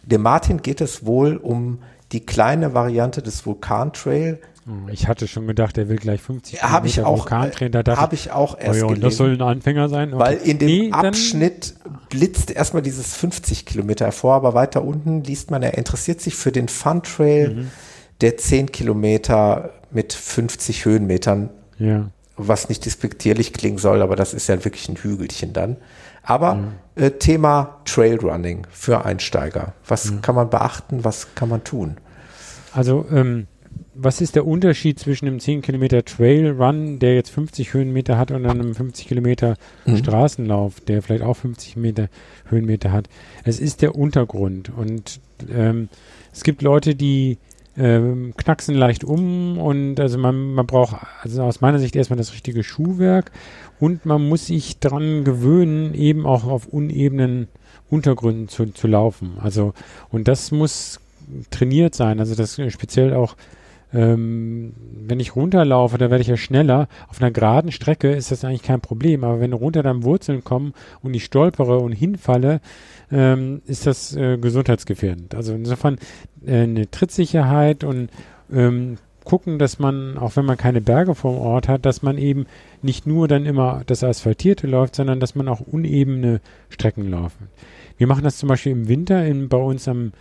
Dem Martin geht es wohl um die kleine Variante des Vulkan-Trail, hm, ich hatte schon gedacht, er will gleich 50 ja, habe ich auch Habe ich auch erst oh ja, gelesen. Das soll ein Anfänger sein. Okay. Weil in dem nee, Abschnitt blitzt erstmal dieses 50 Kilometer hervor, aber weiter unten liest man, er interessiert sich für den Fun Trail, mhm. der 10 Kilometer mit 50 Höhenmetern. Ja. Was nicht despektierlich klingen soll, aber das ist ja wirklich ein Hügelchen dann. Aber ja. äh, Thema Trailrunning für Einsteiger. Was ja. kann man beachten? Was kann man tun? Also ähm, was ist der Unterschied zwischen einem 10 Kilometer Trail Run, der jetzt 50 Höhenmeter hat, und einem 50 Kilometer mhm. Straßenlauf, der vielleicht auch 50 Meter Höhenmeter hat? Es ist der Untergrund und ähm, es gibt Leute, die ähm, knacksen leicht um und also man, man braucht also aus meiner Sicht erstmal das richtige Schuhwerk und man muss sich daran gewöhnen, eben auch auf unebenen Untergründen zu, zu laufen. Also und das muss trainiert sein. Also das speziell auch ähm, wenn ich runterlaufe, da werde ich ja schneller. Auf einer geraden Strecke ist das eigentlich kein Problem, aber wenn runter dann Wurzeln kommen und ich stolpere und hinfalle, ähm, ist das äh, gesundheitsgefährdend. Also insofern äh, eine Trittsicherheit und ähm, gucken, dass man, auch wenn man keine Berge vor Ort hat, dass man eben nicht nur dann immer das Asphaltierte läuft, sondern dass man auch unebene Strecken läuft. Wir machen das zum Beispiel im Winter in, bei uns am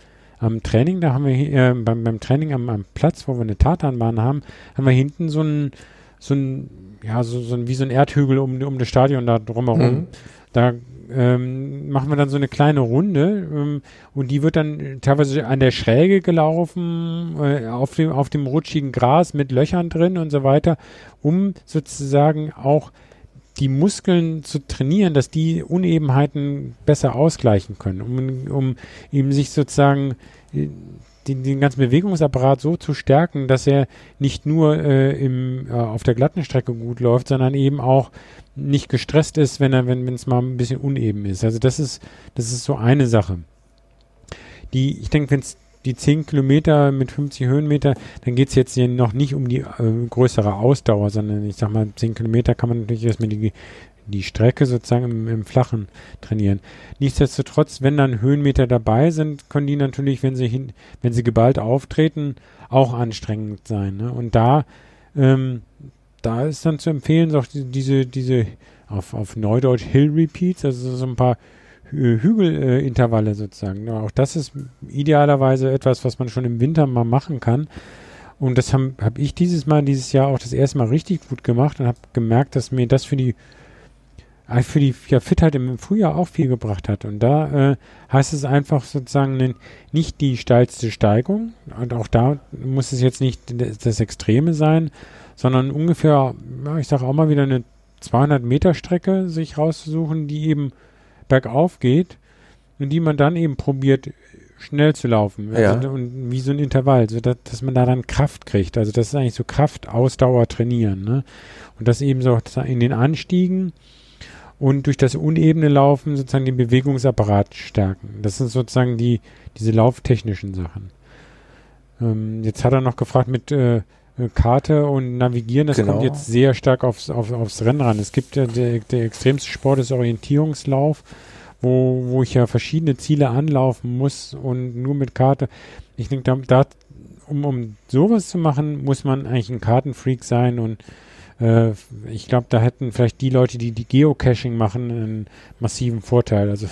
am Training, da haben wir äh, beim, beim Training am, am Platz, wo wir eine Tatanbahn haben, haben wir hinten so ein, so ein, ja, so, so ein, wie so ein Erdhügel um, um das Stadion da drumherum. Mhm. Da ähm, machen wir dann so eine kleine Runde ähm, und die wird dann teilweise an der Schräge gelaufen, äh, auf, dem, auf dem rutschigen Gras mit Löchern drin und so weiter, um sozusagen auch die Muskeln zu trainieren, dass die Unebenheiten besser ausgleichen können, um, um eben sich sozusagen äh, den, den ganzen Bewegungsapparat so zu stärken, dass er nicht nur äh, im, äh, auf der glatten Strecke gut läuft, sondern eben auch nicht gestresst ist, wenn er, wenn es mal ein bisschen uneben ist. Also das ist, das ist so eine Sache. Die, ich denke, wenn es die 10 Kilometer mit 50 Höhenmeter, dann geht es jetzt hier noch nicht um die äh, größere Ausdauer, sondern ich sag mal, 10 Kilometer kann man natürlich erstmal die, die Strecke sozusagen im, im Flachen trainieren. Nichtsdestotrotz, wenn dann Höhenmeter dabei sind, können die natürlich, wenn sie hin, wenn sie geballt auftreten, auch anstrengend sein. Ne? Und da, ähm, da ist dann zu empfehlen, auch diese, diese auf, auf Neudeutsch Hill Repeats, also so ein paar Hügelintervalle sozusagen. Auch das ist idealerweise etwas, was man schon im Winter mal machen kann. Und das habe hab ich dieses Mal, dieses Jahr auch das erste Mal richtig gut gemacht und habe gemerkt, dass mir das für die äh, für die ja, Fitheit im Frühjahr auch viel gebracht hat. Und da äh, heißt es einfach sozusagen nicht die steilste Steigung. Und auch da muss es jetzt nicht das Extreme sein, sondern ungefähr, ja, ich sage auch mal wieder eine 200 Meter Strecke sich rauszusuchen, die eben bergauf geht und die man dann eben probiert schnell zu laufen. Also, ja. Und wie so ein Intervall, so dass, dass man da dann Kraft kriegt. Also das ist eigentlich so Kraft, Ausdauer trainieren. Ne? Und das eben so in den Anstiegen und durch das unebene Laufen sozusagen den Bewegungsapparat stärken. Das sind sozusagen die, diese lauftechnischen Sachen. Ähm, jetzt hat er noch gefragt mit äh, Karte und Navigieren, das genau. kommt jetzt sehr stark aufs, auf, aufs Rennen ran. Es gibt ja der, der extremste Sport ist Orientierungslauf, wo, wo ich ja verschiedene Ziele anlaufen muss und nur mit Karte. Ich denke, da, da, um, um sowas zu machen, muss man eigentlich ein Kartenfreak sein und äh, ich glaube, da hätten vielleicht die Leute, die die Geocaching machen, einen massiven Vorteil. Also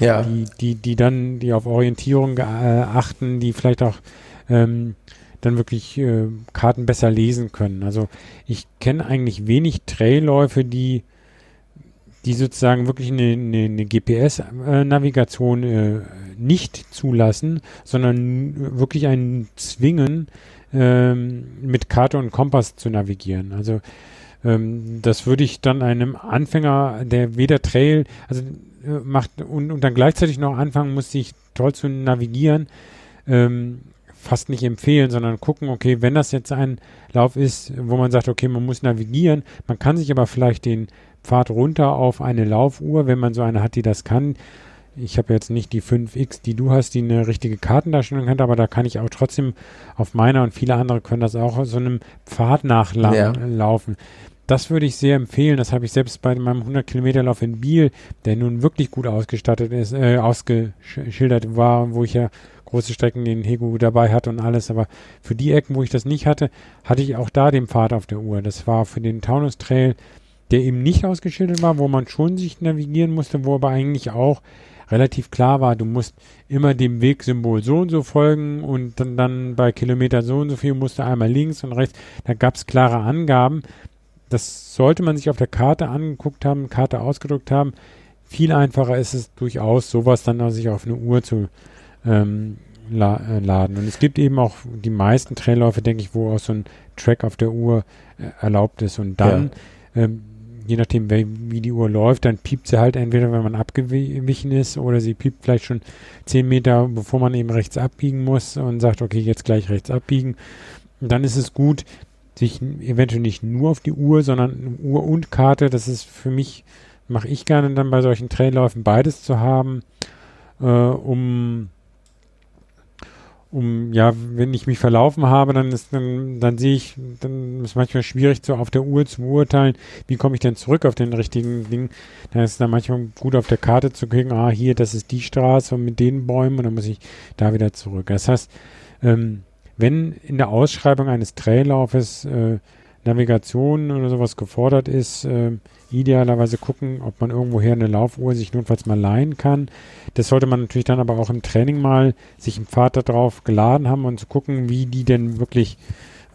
ja. die, die, die dann, die auf Orientierung äh, achten, die vielleicht auch ähm, dann wirklich äh, Karten besser lesen können. Also ich kenne eigentlich wenig Trailläufe, die die sozusagen wirklich eine, eine, eine GPS-Navigation äh, nicht zulassen, sondern wirklich einen zwingen, ähm, mit Karte und Kompass zu navigieren. Also ähm, das würde ich dann einem Anfänger, der weder Trail, also äh, macht und, und dann gleichzeitig noch anfangen muss, sich toll zu navigieren, ähm, fast nicht empfehlen, sondern gucken, okay, wenn das jetzt ein Lauf ist, wo man sagt, okay, man muss navigieren, man kann sich aber vielleicht den Pfad runter auf eine Laufuhr, wenn man so eine hat, die das kann. Ich habe jetzt nicht die 5X, die du hast, die eine richtige Kartendarstellung hat, aber da kann ich auch trotzdem auf meiner und viele andere können das auch so einem Pfad nachlaufen. Ja. Das würde ich sehr empfehlen. Das habe ich selbst bei meinem 100 Kilometer Lauf in Biel, der nun wirklich gut ausgestattet ist, äh, ausgeschildert war, wo ich ja große Strecken den Hegu dabei hatte und alles, aber für die Ecken, wo ich das nicht hatte, hatte ich auch da den Pfad auf der Uhr. Das war für den Taunus Trail, der eben nicht ausgeschildert war, wo man schon sich navigieren musste, wo aber eigentlich auch relativ klar war, du musst immer dem Wegsymbol so und so folgen und dann, dann bei Kilometer so und so viel musst du einmal links und rechts. Da gab es klare Angaben. Das sollte man sich auf der Karte angeguckt haben, Karte ausgedruckt haben. Viel einfacher ist es durchaus, sowas dann sich auf eine Uhr zu ähm, la äh, laden. Und es gibt eben auch die meisten Trailläufe, denke ich, wo auch so ein Track auf der Uhr äh, erlaubt ist. Und dann, ja. ähm, je nachdem, wie, wie die Uhr läuft, dann piept sie halt entweder, wenn man abgewichen ist, oder sie piept vielleicht schon zehn Meter, bevor man eben rechts abbiegen muss und sagt, okay, jetzt gleich rechts abbiegen. Und dann ist es gut, sich eventuell nicht nur auf die Uhr, sondern Uhr und Karte, das ist für mich, mache ich gerne dann bei solchen Trailläufen beides zu haben, äh, um um, ja, wenn ich mich verlaufen habe, dann ist, dann, dann sehe ich, dann ist manchmal schwierig, so auf der Uhr zu beurteilen, wie komme ich denn zurück auf den richtigen Ding. Dann ist es dann manchmal gut auf der Karte zu kriegen, ah, hier, das ist die Straße mit den Bäumen und dann muss ich da wieder zurück. Das heißt, ähm, wenn in der Ausschreibung eines Traillaufes äh, Navigation oder sowas gefordert ist, äh, idealerweise gucken, ob man irgendwoher eine Laufuhr sich notfalls mal leihen kann. Das sollte man natürlich dann aber auch im Training mal sich im Pfad darauf geladen haben und zu gucken, wie die denn wirklich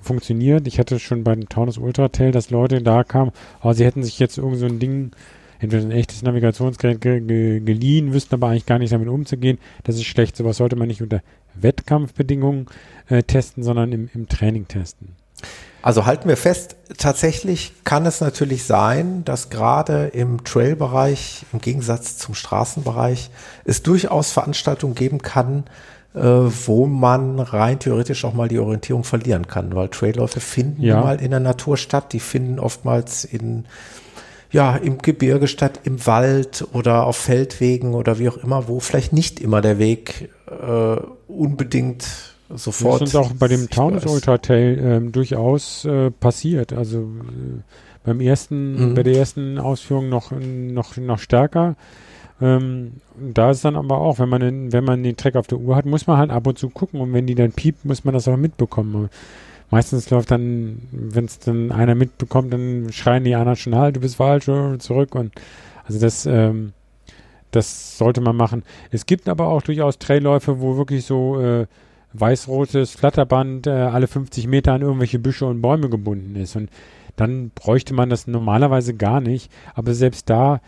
funktioniert. Ich hatte schon bei dem Taunus Ultra Trail, dass Leute da kamen, aber sie hätten sich jetzt irgend so ein Ding, entweder ein echtes Navigationsgerät ge ge geliehen, wüssten aber eigentlich gar nicht damit umzugehen. Das ist schlecht. Sowas sollte man nicht unter Wettkampfbedingungen äh, testen, sondern im, im Training testen. Also halten wir fest, tatsächlich kann es natürlich sein, dass gerade im Trail-Bereich, im Gegensatz zum Straßenbereich, es durchaus Veranstaltungen geben kann, äh, wo man rein theoretisch auch mal die Orientierung verlieren kann, weil Trailläufe finden ja. mal in der Natur statt, die finden oftmals in ja, im Gebirge statt, im Wald oder auf Feldwegen oder wie auch immer, wo vielleicht nicht immer der Weg äh, unbedingt sofort. Das ist auch bei dem Taunus Ultra Trail ähm, durchaus äh, passiert. Also äh, beim ersten, mhm. bei der ersten Ausführung noch, noch, noch stärker. Ähm, da ist dann aber auch, wenn man den, wenn man den Track auf der Uhr hat, muss man halt ab und zu gucken und wenn die dann piept, muss man das auch mitbekommen. Meistens läuft dann, wenn es dann einer mitbekommt, dann schreien die anderen schon halt, du bist falsch, zurück und also das, ähm, das sollte man machen. Es gibt aber auch durchaus Trailläufe, wo wirklich so äh, weiß-rotes Flatterband äh, alle 50 Meter an irgendwelche Büsche und Bäume gebunden ist. Und dann bräuchte man das normalerweise gar nicht. Aber selbst da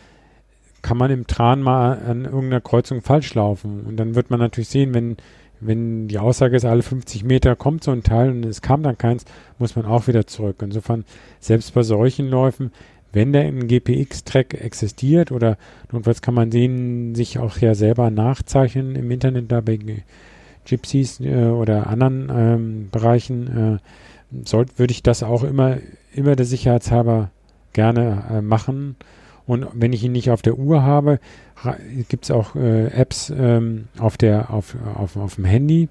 kann man im Tran mal an irgendeiner Kreuzung falsch laufen. Und dann wird man natürlich sehen, wenn, wenn die Aussage ist, alle 50 Meter kommt so ein Teil und es kam dann keins, muss man auch wieder zurück. Insofern, selbst bei solchen Läufen, wenn der im GPX-Track existiert oder notfalls kann man den sich auch ja selber nachzeichnen im Internet dabei Gypsies äh, oder anderen ähm, Bereichen, äh, sollte, würde ich das auch immer, immer der Sicherheitshalber gerne äh, machen. Und wenn ich ihn nicht auf der Uhr habe, gibt es auch äh, Apps ähm, auf, der, auf, auf, auf dem Handy.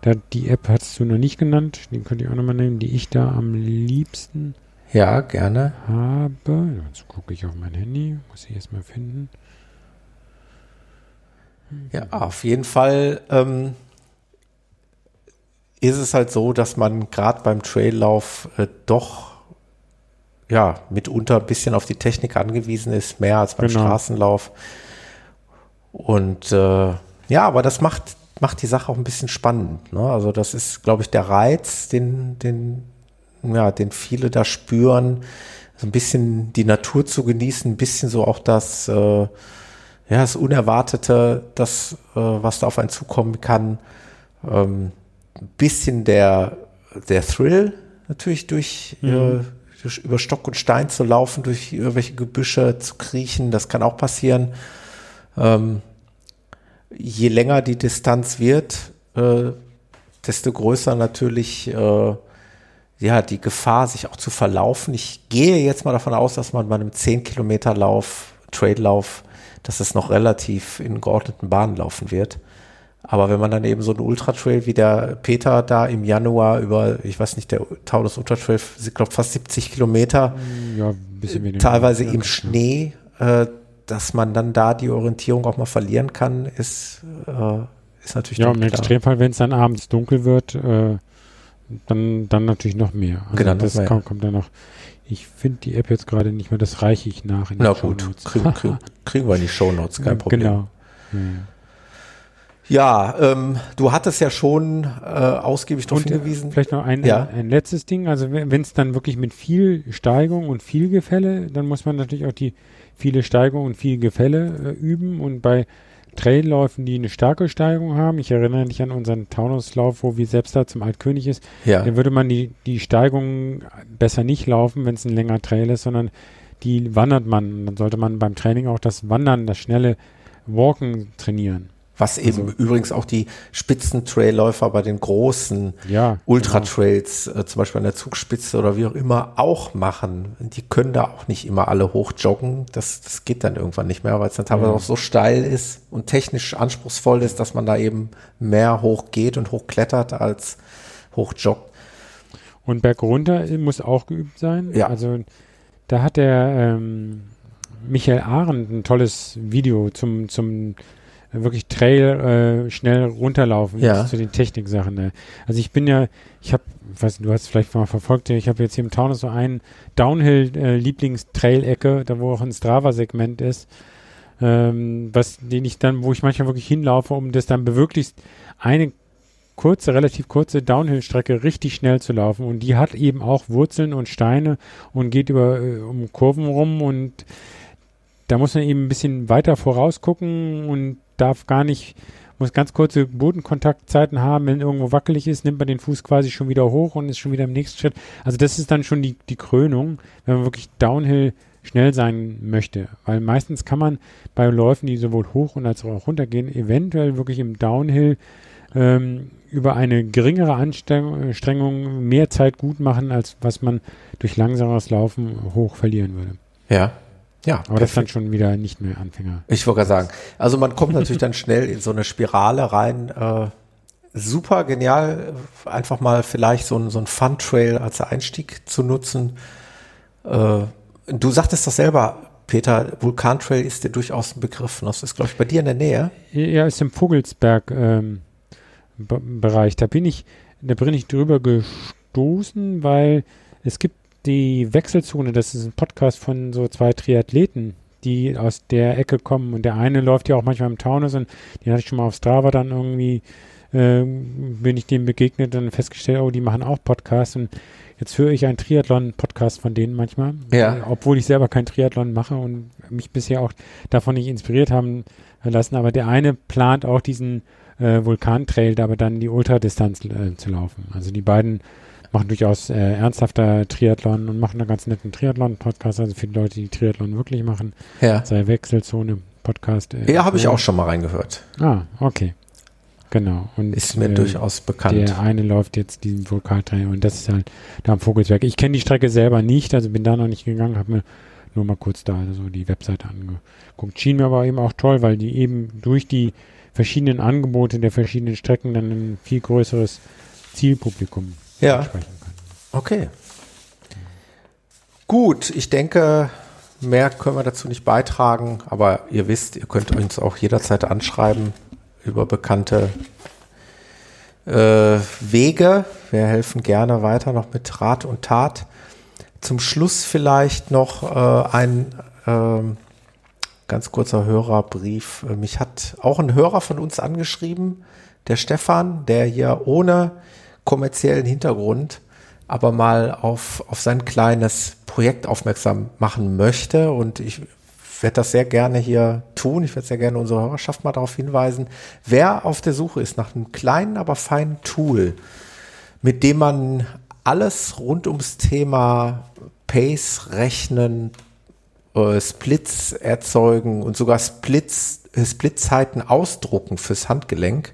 Da, die App hast du noch nicht genannt, die könnte ich auch nochmal nehmen, die ich da am liebsten ja, gerne habe. Jetzt gucke ich auf mein Handy, muss ich erstmal finden. Ja, auf jeden Fall ähm, ist es halt so, dass man gerade beim Traillauf äh, doch ja mitunter ein bisschen auf die Technik angewiesen ist, mehr als beim genau. Straßenlauf. Und äh, ja, aber das macht, macht die Sache auch ein bisschen spannend. Ne? Also das ist, glaube ich, der Reiz, den, den, ja, den viele da spüren, so ein bisschen die Natur zu genießen, ein bisschen so auch das, äh, ja, das Unerwartete, das, äh, was da auf einen zukommen kann. Ähm, bisschen der, der Thrill natürlich durch, mhm. äh, durch, über Stock und Stein zu laufen, durch irgendwelche Gebüsche zu kriechen, das kann auch passieren. Ähm, je länger die Distanz wird, äh, desto größer natürlich äh, ja die Gefahr, sich auch zu verlaufen. Ich gehe jetzt mal davon aus, dass man bei einem 10 Kilometer Lauf, Trail-Lauf, dass es noch relativ in geordneten Bahnen laufen wird. Aber wenn man dann eben so einen Ultratrail wie der Peter da im Januar über, ich weiß nicht, der Taunus Ultratrail, ich glaube fast 70 Kilometer, ja, teilweise im Schnee, äh, dass man dann da die Orientierung auch mal verlieren kann, ist, äh, ist natürlich Ja, im. Extremfall, wenn es dann abends dunkel wird, äh, dann, dann natürlich noch mehr. Also genau, das mehr. Kommt, kommt dann noch. Ich finde die App jetzt gerade nicht mehr, das reiche ich nach. Na gut, kriegen, kriegen, kriegen wir in die Show Notes, kein <laughs> Problem. Genau. Ja. Ja, ähm, du hattest ja schon äh, ausgiebig darauf hingewiesen. Vielleicht noch ein, ja. ein, ein letztes Ding. Also wenn es dann wirklich mit viel Steigung und viel Gefälle, dann muss man natürlich auch die viele Steigung und viel Gefälle äh, üben. Und bei Trailläufen, die eine starke Steigung haben, ich erinnere mich an unseren Taunuslauf, wo wir selbst da zum Altkönig ist, ja. dann würde man die, die Steigung besser nicht laufen, wenn es ein länger Trail ist, sondern die wandert man. Dann sollte man beim Training auch das Wandern, das schnelle Walken trainieren. Was eben also, übrigens auch die Spitzentrailläufer bei den großen ja, Ultratrails, genau. äh, zum Beispiel an der Zugspitze oder wie auch immer, auch machen. Die können da auch nicht immer alle hochjoggen. Das, das geht dann irgendwann nicht mehr, weil es dann teilweise mhm. auch so steil ist und technisch anspruchsvoll ist, dass man da eben mehr hochgeht und hochklettert als hochjoggt. Und bergunter muss auch geübt sein. Ja. Also da hat der ähm, Michael Arendt ein tolles Video zum, zum wirklich Trail äh, schnell runterlaufen Ja. zu den Techniksachen. Ne? Also ich bin ja, ich habe, weiß nicht, du hast vielleicht mal verfolgt, ich habe jetzt hier im Taunus so einen Downhill-Lieblings-Trail-Ecke, da wo auch ein Strava-Segment ist, ähm, was den ich dann, wo ich manchmal wirklich hinlaufe, um das dann bewirklichst eine kurze, relativ kurze Downhill-Strecke richtig schnell zu laufen. Und die hat eben auch Wurzeln und Steine und geht über äh, um Kurven rum und da muss man eben ein bisschen weiter vorausgucken und darf gar nicht, muss ganz kurze Bodenkontaktzeiten haben. Wenn irgendwo wackelig ist, nimmt man den Fuß quasi schon wieder hoch und ist schon wieder im nächsten Schritt. Also das ist dann schon die, die Krönung, wenn man wirklich Downhill schnell sein möchte. Weil meistens kann man bei Läufen, die sowohl hoch und als auch runter gehen, eventuell wirklich im Downhill ähm, über eine geringere Anstrengung mehr Zeit gut machen, als was man durch langsameres Laufen hoch verlieren würde. Ja. Ja. Aber das ist dann schon wieder nicht mehr Anfänger. Ich wollte gerade sagen, also man kommt natürlich <laughs> dann schnell in so eine Spirale rein. Äh, super genial, einfach mal vielleicht so ein, so ein Fun-Trail als Einstieg zu nutzen. Äh, du sagtest das selber, Peter, Vulkantrail ist dir durchaus ein Begriff. Das ist, glaube ich, bei dir in der Nähe. Ja, ist im Vogelsberg ähm. Da bin ich, da bin ich drüber gestoßen, weil es gibt die Wechselzone, das ist ein Podcast von so zwei Triathleten, die aus der Ecke kommen. Und der eine läuft ja auch manchmal im Taunus und den hatte ich schon mal auf Strava dann irgendwie, ähm, bin ich dem begegnet und festgestellt, oh, die machen auch Podcasts. Und jetzt höre ich einen Triathlon-Podcast von denen manchmal, Ja. äh, obwohl ich selber kein Triathlon mache und mich bisher auch davon nicht inspiriert haben lassen. Aber der eine plant auch diesen äh, Vulkantrail, da aber dann die Ultradistanz äh, zu laufen. Also die beiden machen durchaus äh, ernsthafter Triathlon und machen einen ganz netten Triathlon-Podcast, also für die Leute, die Triathlon wirklich machen. Ja. Sei Wechselzone Podcast. Äh, Ja, habe ich auch schon mal reingehört. Ah, okay. Genau. Und Ist mir äh, durchaus bekannt. Der eine läuft jetzt diesen Vulkantrail und das ist halt da am Vogelsberg. Ich kenne die Strecke selber nicht, also bin da noch nicht gegangen, habe mir nur mal kurz da so die Webseite angeguckt. Schien mir aber eben auch toll, weil die eben durch die verschiedenen Angebote der verschiedenen Strecken dann ein viel größeres Zielpublikum Ja. ansprechen kann. Okay. Gut, ich denke, mehr können wir dazu nicht beitragen, aber ihr wisst, ihr könnt uns auch jederzeit anschreiben über bekannte äh, Wege. Wir helfen gerne weiter noch mit Rat und Tat. Zum Schluss vielleicht noch äh, ein ähm, ganz kurzer Hörerbrief. Äh, Mich hat auch ein Hörer von uns angeschrieben, der Stefan, der hier ohne kommerziellen Hintergrund aber mal auf, auf sein kleines Projekt aufmerksam machen möchte. Und ich werde das sehr gerne hier tun. Ich werde sehr gerne unsere Hörerschaft mal darauf hinweisen. Wer auf der Suche ist nach einem kleinen, aber feinen Tool, mit dem man alles rund ums Thema Pace rechnen, äh, Splits erzeugen und sogar Splits, Splitzeiten ausdrucken fürs Handgelenk.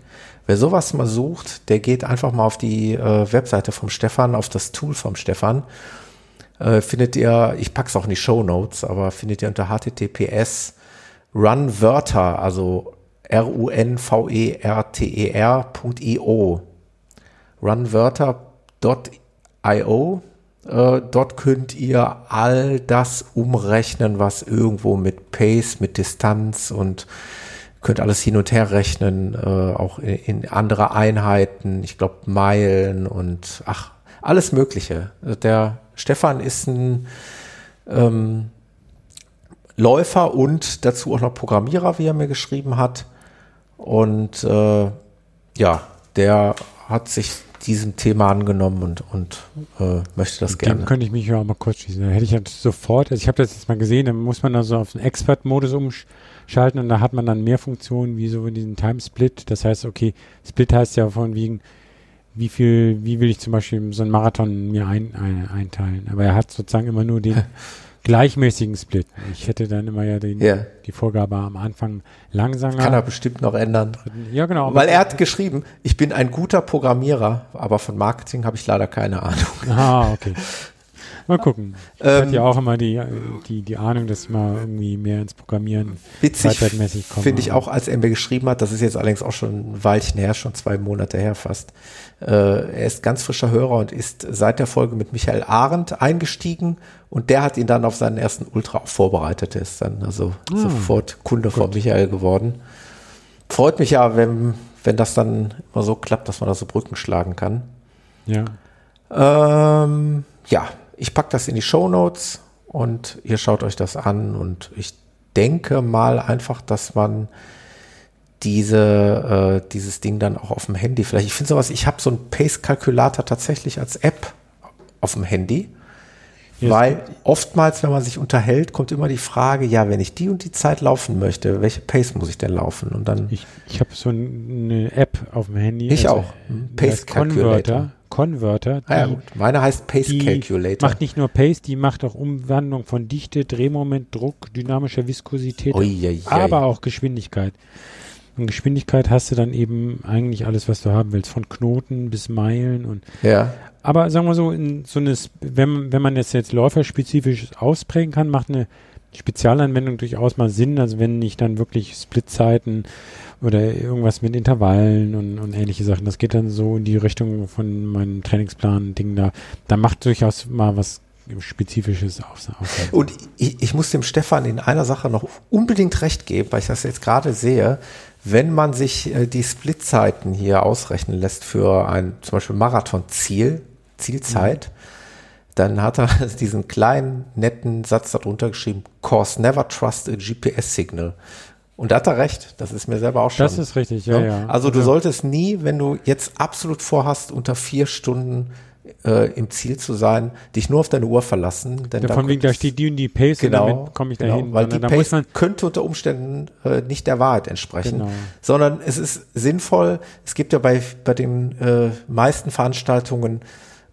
Wer sowas mal sucht, der geht einfach mal auf die äh, Webseite vom Stefan, auf das Tool vom Stefan. Äh, findet ihr, ich pack's auch in die Show Notes, aber findet ihr unter https runwörter, also R-U-N-V-E-R-T-E-R.io. runwörter.io. Äh, dort könnt ihr all das umrechnen, was irgendwo mit Pace, mit Distanz und könnt alles hin und her rechnen, äh, auch in, in andere Einheiten, ich glaube Meilen und ach, alles Mögliche. Der Stefan ist ein ähm, Läufer und dazu auch noch Programmierer, wie er mir geschrieben hat. Und äh, ja, der hat sich diesem Thema angenommen und, und äh, möchte das Dem gerne. könnte ich mich ja auch mal kurz schließen. Da hätte ich ja sofort, also ich habe das jetzt mal gesehen, dann muss man da so auf den Expert-Modus umschalten und da hat man dann mehr Funktionen wie so in diesem Time-Split. Das heißt, okay, Split heißt ja von wegen, wie viel, wie will ich zum Beispiel so einen Marathon mir ein, ein, einteilen. Aber er hat sozusagen immer nur den <laughs> gleichmäßigen Split. Ich hätte dann immer ja den, Ja. die Vorgabe am Anfang langsamer. Kann er bestimmt noch ändern. ja, genau. Weil er hat geschrieben, ich bin ein guter Programmierer, aber von Marketing habe ich leider keine Ahnung. Ah, okay. <laughs> Mal gucken. Ich Ähm, hatte ja auch immer die, die, die Ahnung, dass mal irgendwie mehr ins Programmieren Witzig finde ich auch, als er mir geschrieben hat, das ist jetzt allerdings auch schon ein Weilchen her, schon zwei Monate her fast. Äh, er ist ganz frischer Hörer und ist seit der Folge mit Michael Arendt eingestiegen und der hat ihn dann auf seinen ersten Ultra auch vorbereitet. Er ist dann also Ah, sofort Kunde von Michael geworden. freut mich ja, wenn, wenn das dann immer so klappt, dass man da so Brücken schlagen kann. Ja. Ähm, ja, ich packe das in die Show Notes und ihr schaut euch das an und ich denke mal einfach, dass man diese, äh, dieses Ding dann auch auf dem Handy vielleicht. Ich finde sowas, ich habe so einen Pace-Kalkulator tatsächlich als App auf dem Handy. Yes. Weil oftmals, wenn man sich unterhält, kommt immer die Frage, ja, wenn ich die und die Zeit laufen möchte, welche Pace muss ich denn laufen? Und dann. Ich, ich habe so eine App auf dem Handy. Ich auch. Hm, Pace Converter. Converter. Ah, ja, gut. Meine heißt Pace die Calculator. Macht nicht nur Pace, die macht auch Umwandlung von Dichte, Drehmoment, Druck, dynamischer Viskosität, Ui, ui, ui. aber auch Geschwindigkeit. Und Geschwindigkeit hast du dann eben eigentlich alles, was du haben willst, von Knoten bis Meilen und Ja. aber sagen wir so, in so eine, wenn, wenn man das jetzt läuferspezifisch ausprägen kann, macht eine Spezialanwendung durchaus mal Sinn. Also wenn ich dann wirklich Splitzeiten oder irgendwas mit Intervallen und, und ähnliche Sachen, das geht dann so in die Richtung von meinem Trainingsplan-Ding da. Da macht durchaus mal was Spezifisches aus. aus. Und ich, ich muss dem Stefan in einer Sache noch unbedingt recht geben, weil ich das jetzt gerade sehe. Wenn man sich äh, die Splitzeiten hier ausrechnen lässt für ein zum Beispiel Marathon-Ziel, Zielzeit, dann hat er <laughs> diesen kleinen, netten Satz darunter geschrieben, Course never trust a GPS-Signal. Und da hat er recht, das ist mir selber auch schon. Das ist richtig, ja, ja. Also du solltest nie, wenn du jetzt absolut vorhast, unter vier Stunden äh, im Ziel zu sein, dich nur auf deine Uhr verlassen. Denn Ja, von wegen, da steht die und die Pace Genau, und damit komme ich genau, dahin. Weil die Pace könnte unter Umständen äh, nicht der Wahrheit entsprechen, Genau. sondern es ist sinnvoll. Es gibt ja bei, bei den äh, meisten Veranstaltungen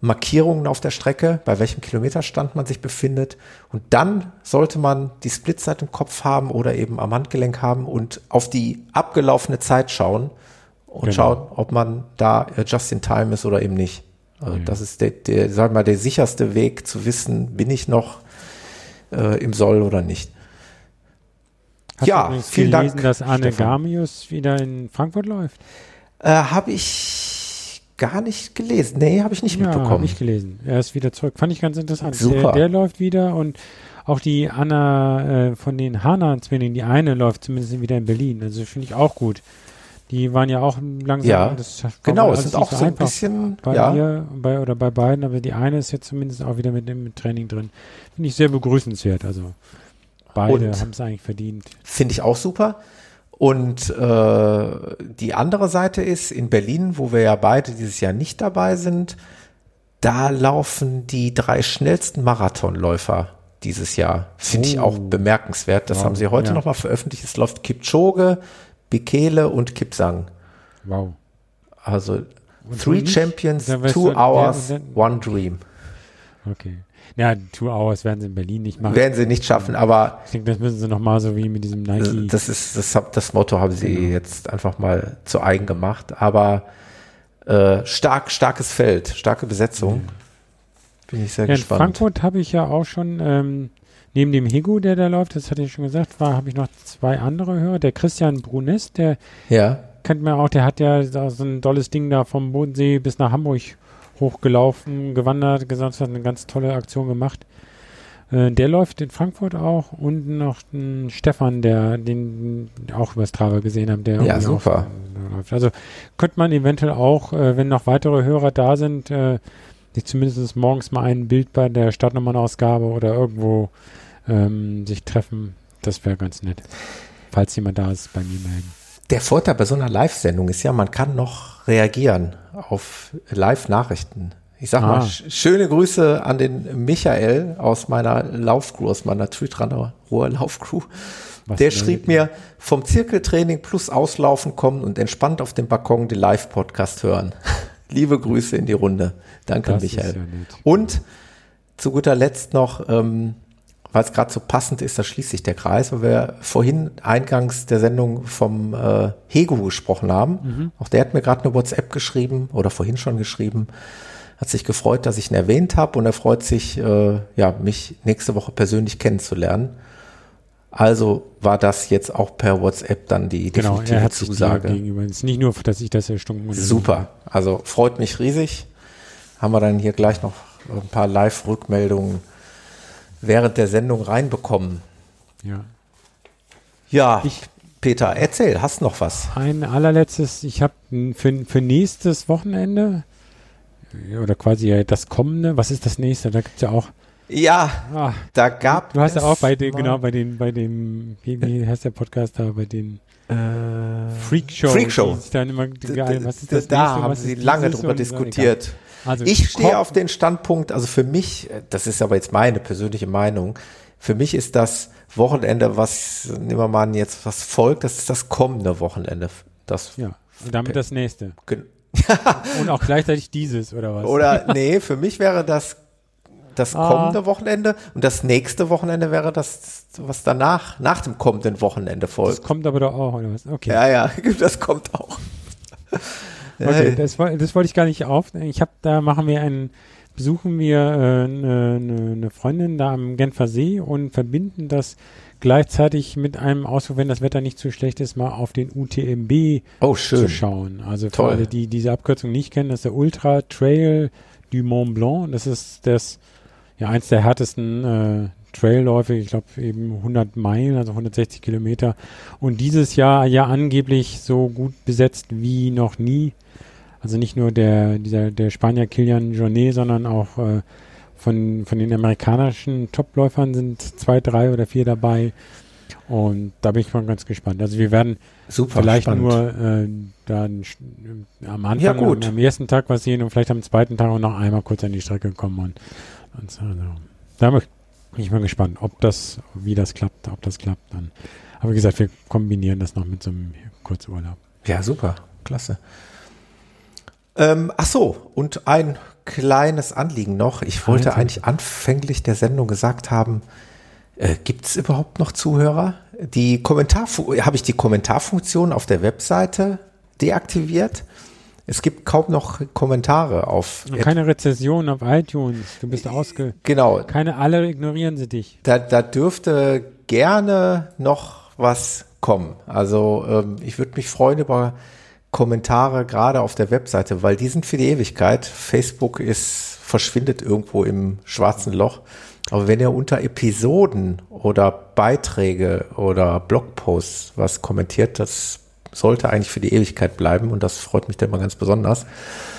Markierungen auf der Strecke, bei welchem Kilometerstand man sich befindet. Und dann sollte man die Splitzeit im Kopf haben oder eben am Handgelenk haben und auf die abgelaufene Zeit schauen und Genau. schauen, ob man da just in time ist oder eben nicht. Also Das ist der, der, sag mal, der sicherste Weg zu wissen, bin ich noch äh, im Soll oder nicht. hast ja, du vielen gelesen, Dank, dass Arne Stefan. Gamius wieder in Frankfurt läuft? Äh, habe ich gar nicht gelesen. Nee, habe ich nicht Ja, habe mitbekommen. ich gelesen. Er ist wieder zurück. Fand ich ganz interessant. Super. Der, der läuft wieder und auch die Anna äh, von den Hana-Zwillingen, die eine läuft zumindest wieder in Berlin. Also finde ich auch gut. Die waren ja auch langsam. Ja, genau, es nicht auch so ein einfach bisschen, Bei ja. ihr bei, oder bei beiden, aber die eine ist jetzt zumindest auch wieder mit dem Training drin. Finde ich sehr begrüßenswert. Also beide haben es eigentlich verdient. Finde ich auch super. Und äh, die andere Seite ist, in Berlin, wo wir ja beide dieses Jahr nicht dabei sind, da laufen die drei schnellsten Marathonläufer dieses Jahr. Finde ich Oh. auch bemerkenswert. Das Wow, haben sie heute ja. nochmal veröffentlicht. Es läuft Kipchoge, Bekele und Kipsang. Wow. Also Und Three? Champions, Two Hours, One Dream. Okay. Ja, Two Hours werden sie in Berlin nicht machen. Werden sie nicht schaffen, aber ich denke, das müssen sie nochmal so wie mit diesem Nike. Das ist das, das Motto haben sie Genau. jetzt einfach mal zu eigen gemacht. Aber äh, stark, starkes Feld, starke Besetzung. Bin ich sehr ja, in gespannt. Frankfurt habe ich ja auch schon, ähm, neben dem Higu, der da läuft, das hatte ich schon gesagt, war, habe ich noch zwei andere Hörer. Der Christian Brunes, der Ja, kennt man auch, der hat ja so ein tolles Ding da vom Bodensee bis nach Hamburg hochgelaufen, gewandert, gesagt, hat eine ganz tolle Aktion gemacht. Äh, der läuft in Frankfurt auch und noch ein Stefan, der den auch über Strava gesehen habe, der Ja, super. da läuft. Also könnte man eventuell auch, äh, wenn noch weitere Hörer da sind, äh, sich zumindest morgens mal ein Bild bei der Stadtnummernausgabe oder irgendwo ähm, sich treffen. Das wäre ganz nett. Falls jemand da ist, bei mir melden. Der Vorteil bei so einer Live-Sendung ist ja, man kann noch reagieren auf Live-Nachrichten. Ich sag mal, Ah. sch schöne Grüße an den Michael aus meiner Laufcrew, aus meiner Tweetrunner Ruhr Laufcrew. Was Der schrieb mir, vom Zirkeltraining plus Auslaufen kommen und entspannt auf dem Balkon den Live-Podcast hören. <laughs> Liebe Grüße in die Runde. Danke, Das Michael. ja. Und zu guter Letzt noch, ähm, weil es gerade so passend ist, da schließt sich der Kreis, weil wir vorhin eingangs der Sendung vom äh, Hego gesprochen haben. Mhm. Auch der hat mir gerade eine WhatsApp geschrieben oder vorhin schon geschrieben. Hat sich gefreut, dass ich ihn erwähnt habe und er freut sich, äh, ja, mich nächste Woche persönlich kennenzulernen. Also war das jetzt auch per WhatsApp dann die Genau, definitive er hat sich Zusage. gegenüber. Es ist nicht nur, dass ich das erstunken wurde. Super. Also freut mich riesig. Haben wir dann hier gleich noch ein paar Live-Rückmeldungen während der Sendung reinbekommen. Ja. Ja, Ich Peter, erzähl, hast noch was? Ein allerletztes, ich habe für, für nächstes Wochenende oder quasi das kommende, was ist das nächste? Da gibt es ja auch. Ja, ah, da gab Du hast ja auch bei den, genau, bei den, bei dem, wie, wie heißt der Podcast da, bei den äh, Freak Show. Freak Show. Dann immer, geil, was ist das da nächste, haben sie lange drüber diskutiert. Also ich stehe auf den Standpunkt, also für mich, das ist aber jetzt meine persönliche Meinung, für mich ist das Wochenende, was, nehmen wir mal jetzt was folgt, das ist das kommende Wochenende. Das ja, und damit das nächste. <laughs> <laughs> und auch gleichzeitig dieses, oder was? Oder, nee, für mich wäre das das ah. kommende Wochenende und das nächste Wochenende wäre das, was danach, nach dem kommenden Wochenende folgt. Das kommt aber doch auch, oder was? Okay. Ja, ja, <laughs> das kommt auch. Okay, das, das wollte ich gar nicht auf. Ich habe, da machen wir einen, besuchen wir eine äh, ne, ne Freundin da am Genfer See und verbinden das gleichzeitig mit einem Ausflug, wenn das Wetter nicht zu schlecht ist, mal auf den UTMB oh, zu schauen. Also für Toll. alle, die diese Abkürzung nicht kennen, das ist der Ultra Trail du Mont Blanc. Das ist das ja eins der härtesten äh, Trailläufe, ich glaube eben 100 Meilen, also 160 Kilometer. Und dieses Jahr ja angeblich so gut besetzt wie noch nie. Also nicht nur der, dieser, der Spanier Kilian Jornet, sondern auch äh, von, von den amerikanischen Topläufern sind zwei, drei oder vier dabei. Und da bin ich mal ganz gespannt. Also wir werden Super vielleicht spannend. nur äh, dann am Anfang, ja, gut. am ersten Tag was sehen und vielleicht am zweiten Tag auch noch einmal kurz an die Strecke kommen. Und, und so, also, da bin ich mal gespannt, ob das, wie das klappt, ob das klappt dann. Aber wie gesagt, wir kombinieren das noch mit so einem Kurzurlaub. Ja, super. Klasse. Ähm, ach so, und ein kleines Anliegen noch. Ich wollte Alter. eigentlich anfänglich der Sendung gesagt haben, äh, gibt es überhaupt noch Zuhörer? Die Kommentar habe ich die Kommentarfunktion auf der Webseite deaktiviert. Es gibt kaum noch Kommentare auf. Und keine Rezession auf iTunes. Du bist ausge. Genau. Keine alle ignorieren sie dich. Da, da dürfte gerne noch was kommen. Also ähm, ich würde mich freuen über Kommentare gerade auf der Webseite, weil die sind für die Ewigkeit. Facebook ist, verschwindet irgendwo im schwarzen Loch. Aber wenn ihr unter Episoden oder Beiträge oder Blogposts was kommentiert, das sollte eigentlich für die Ewigkeit bleiben und das freut mich dann mal ganz besonders.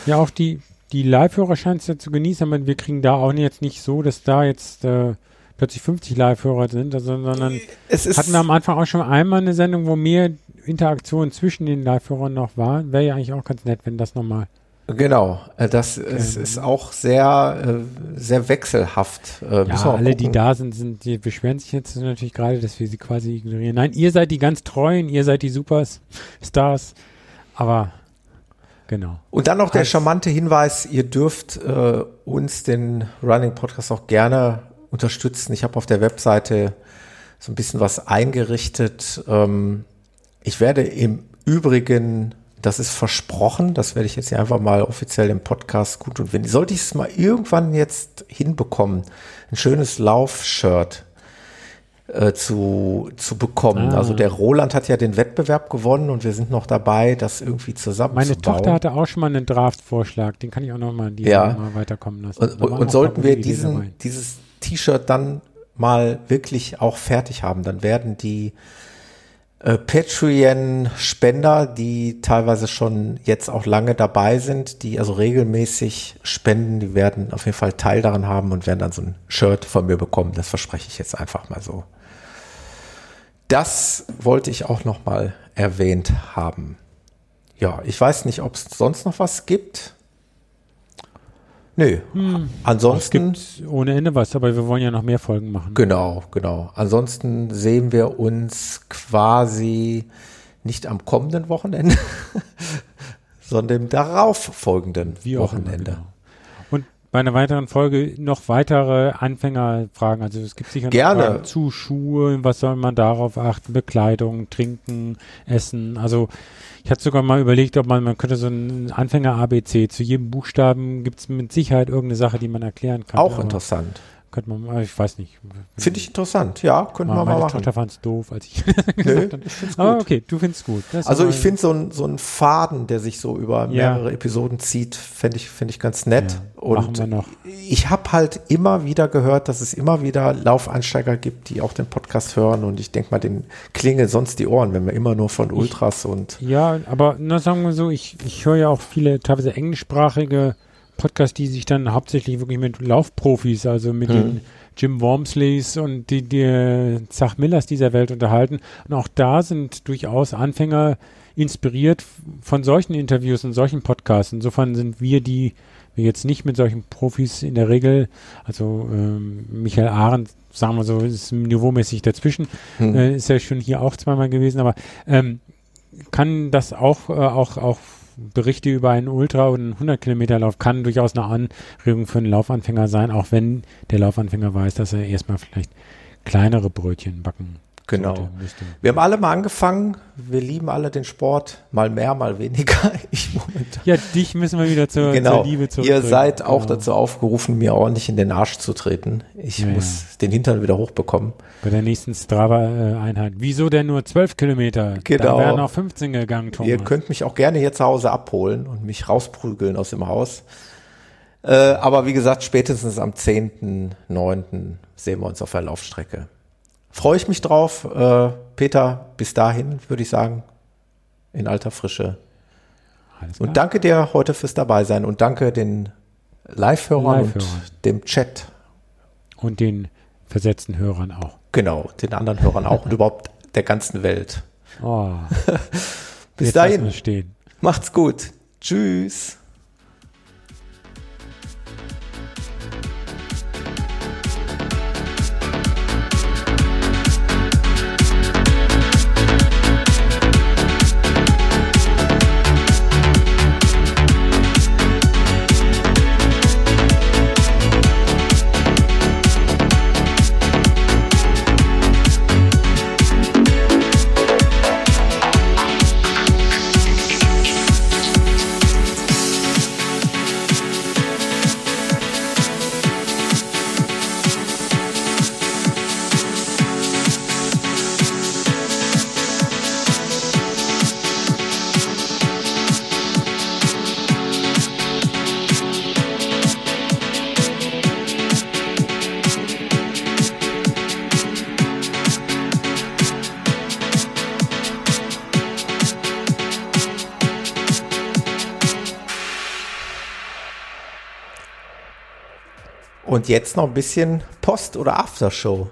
Ja, auch die, die Live-Hörer scheint es ja zu genießen, aber wir kriegen da auch jetzt nicht so, dass da jetzt äh, plötzlich 50 Live-Hörer sind, sondern es ist hatten wir am Anfang auch schon einmal eine Sendung, wo mehr Interaktion zwischen den Live-Hörern noch war. Wäre ja eigentlich auch ganz nett, wenn das nochmal. Genau, äh, das okay. ist, ist, auch sehr, äh, sehr wechselhaft. Äh, ja, alle, die da sind, sind, die beschweren sich jetzt natürlich gerade, dass wir sie quasi ignorieren. Nein, ihr seid die ganz Treuen, ihr seid die Superstars, aber genau. Und dann noch der charmante Hinweis, ihr dürft äh, uns, den Running Podcast, auch gerne unterstützen. Ich habe auf der Webseite so ein bisschen was eingerichtet. Ähm, ich werde im Übrigen, das ist versprochen, das werde ich jetzt hier einfach mal offiziell im Podcast gut und wenn sollte ich es mal irgendwann jetzt hinbekommen, ein schönes Laufshirt äh, zu, zu bekommen. Ah. Also der Roland hat ja den Wettbewerb gewonnen und wir sind noch dabei, das irgendwie zusammen Meine Tochter hatte auch schon mal einen Draft-Vorschlag, den kann ich auch noch mal, die ja. mal weiterkommen lassen. Und, und, und sollten wir diesen, dieses T-Shirt dann mal wirklich auch fertig haben, dann werden die äh, Patreon-Spender, die teilweise schon jetzt auch lange dabei sind, die also regelmäßig spenden, die werden auf jeden Fall Teil daran haben und werden dann so ein Shirt von mir bekommen. Das verspreche ich jetzt einfach mal so. Das wollte ich auch noch mal erwähnt haben. Ja, ich weiß nicht, ob es sonst noch was gibt. Nö. Hm. Ansonsten. Es gibt ohne Ende was, aber wir wollen ja noch mehr Folgen machen. Genau, genau. Ansonsten sehen wir uns quasi nicht am kommenden Wochenende, <laughs> sondern im darauf folgenden Wie Wochenende. Immer, genau bei einer weiteren Folge noch weitere Anfängerfragen. Also es gibt sicher Gerne. Fragen zu Schuhen, was soll man darauf achten, Bekleidung, Trinken, Essen. Also ich hatte sogar mal überlegt, ob man, man könnte so ein Anfänger ABC, zu jedem Buchstaben gibt es mit Sicherheit irgendeine Sache, die man erklären kann. Auch interessant. Könnte man ich weiß nicht. Finde ich interessant, ja, könnte man mal Meine machen. Tochter fand es doof, als ich <laughs> Nö, ich find's Aber okay, du findest gut. Das Also ich finde so ein, so ein Faden, der sich so über Ja. mehrere Episoden zieht, fände ich, finde ich ganz nett. Ja, machen Und wir noch. ich habe halt immer wieder gehört, dass es immer wieder Laufeinsteiger gibt, die auch den Podcast hören. Und ich denke mal, den klingeln sonst die Ohren, wenn wir immer nur von Ultras und Ja, aber na, sagen wir so, ich, ich höre ja auch viele teilweise englischsprachige Podcasts, die sich dann hauptsächlich wirklich mit Laufprofis, also mit Mhm. den Jim Wormsleys und die, die Zach Millers dieser Welt unterhalten. Und auch da sind durchaus Anfänger inspiriert von solchen Interviews und solchen Podcasts. Insofern sind wir, die wir jetzt nicht mit solchen Profis in der Regel, also ähm, Michael Arendt, sagen wir so, ist niveaumäßig dazwischen, hm. äh, ist ja schon hier auch zweimal gewesen, aber ähm, kann das auch, äh, auch, auch Berichte über einen Ultra- oder einen 100-Kilometer-Lauf kann durchaus eine Anregung für einen Laufanfänger sein, auch wenn der Laufanfänger weiß, dass er erstmal vielleicht kleinere Brötchen backen Genau. sollte, müsste. Wir haben alle mal angefangen. Wir lieben alle den Sport. Mal mehr, mal weniger. <laughs> Ich momentan. Ja, dich müssen wir wieder zur, Genau. zur Liebe Ihr zurückbringen. seid auch Genau. dazu aufgerufen, mir ordentlich in den Arsch zu treten. Ich Ja, muss den Hintern wieder hochbekommen. Bei der nächsten Strava-Einheit. Wieso denn nur 12 Kilometer? Genau. Da wären noch 15 gegangen, Thomas. Ihr könnt mich auch gerne hier zu Hause abholen und mich rausprügeln aus dem Haus. Äh, aber wie gesagt, spätestens am 10.9. sehen wir uns auf der Laufstrecke. Freue ich mich drauf. Äh, Peter, bis dahin würde ich sagen, in alter Frische. Und danke dir heute fürs Dabeisein und danke den Live-Hörern Live-Hörern. und dem Chat. Und den versetzten Hörern auch. Genau, den anderen Hörern auch und <laughs> überhaupt der ganzen Welt. Oh, <laughs> Bis jetzt dahin, stehen. macht's gut. Tschüss. Und jetzt noch ein bisschen Post- oder Aftershow.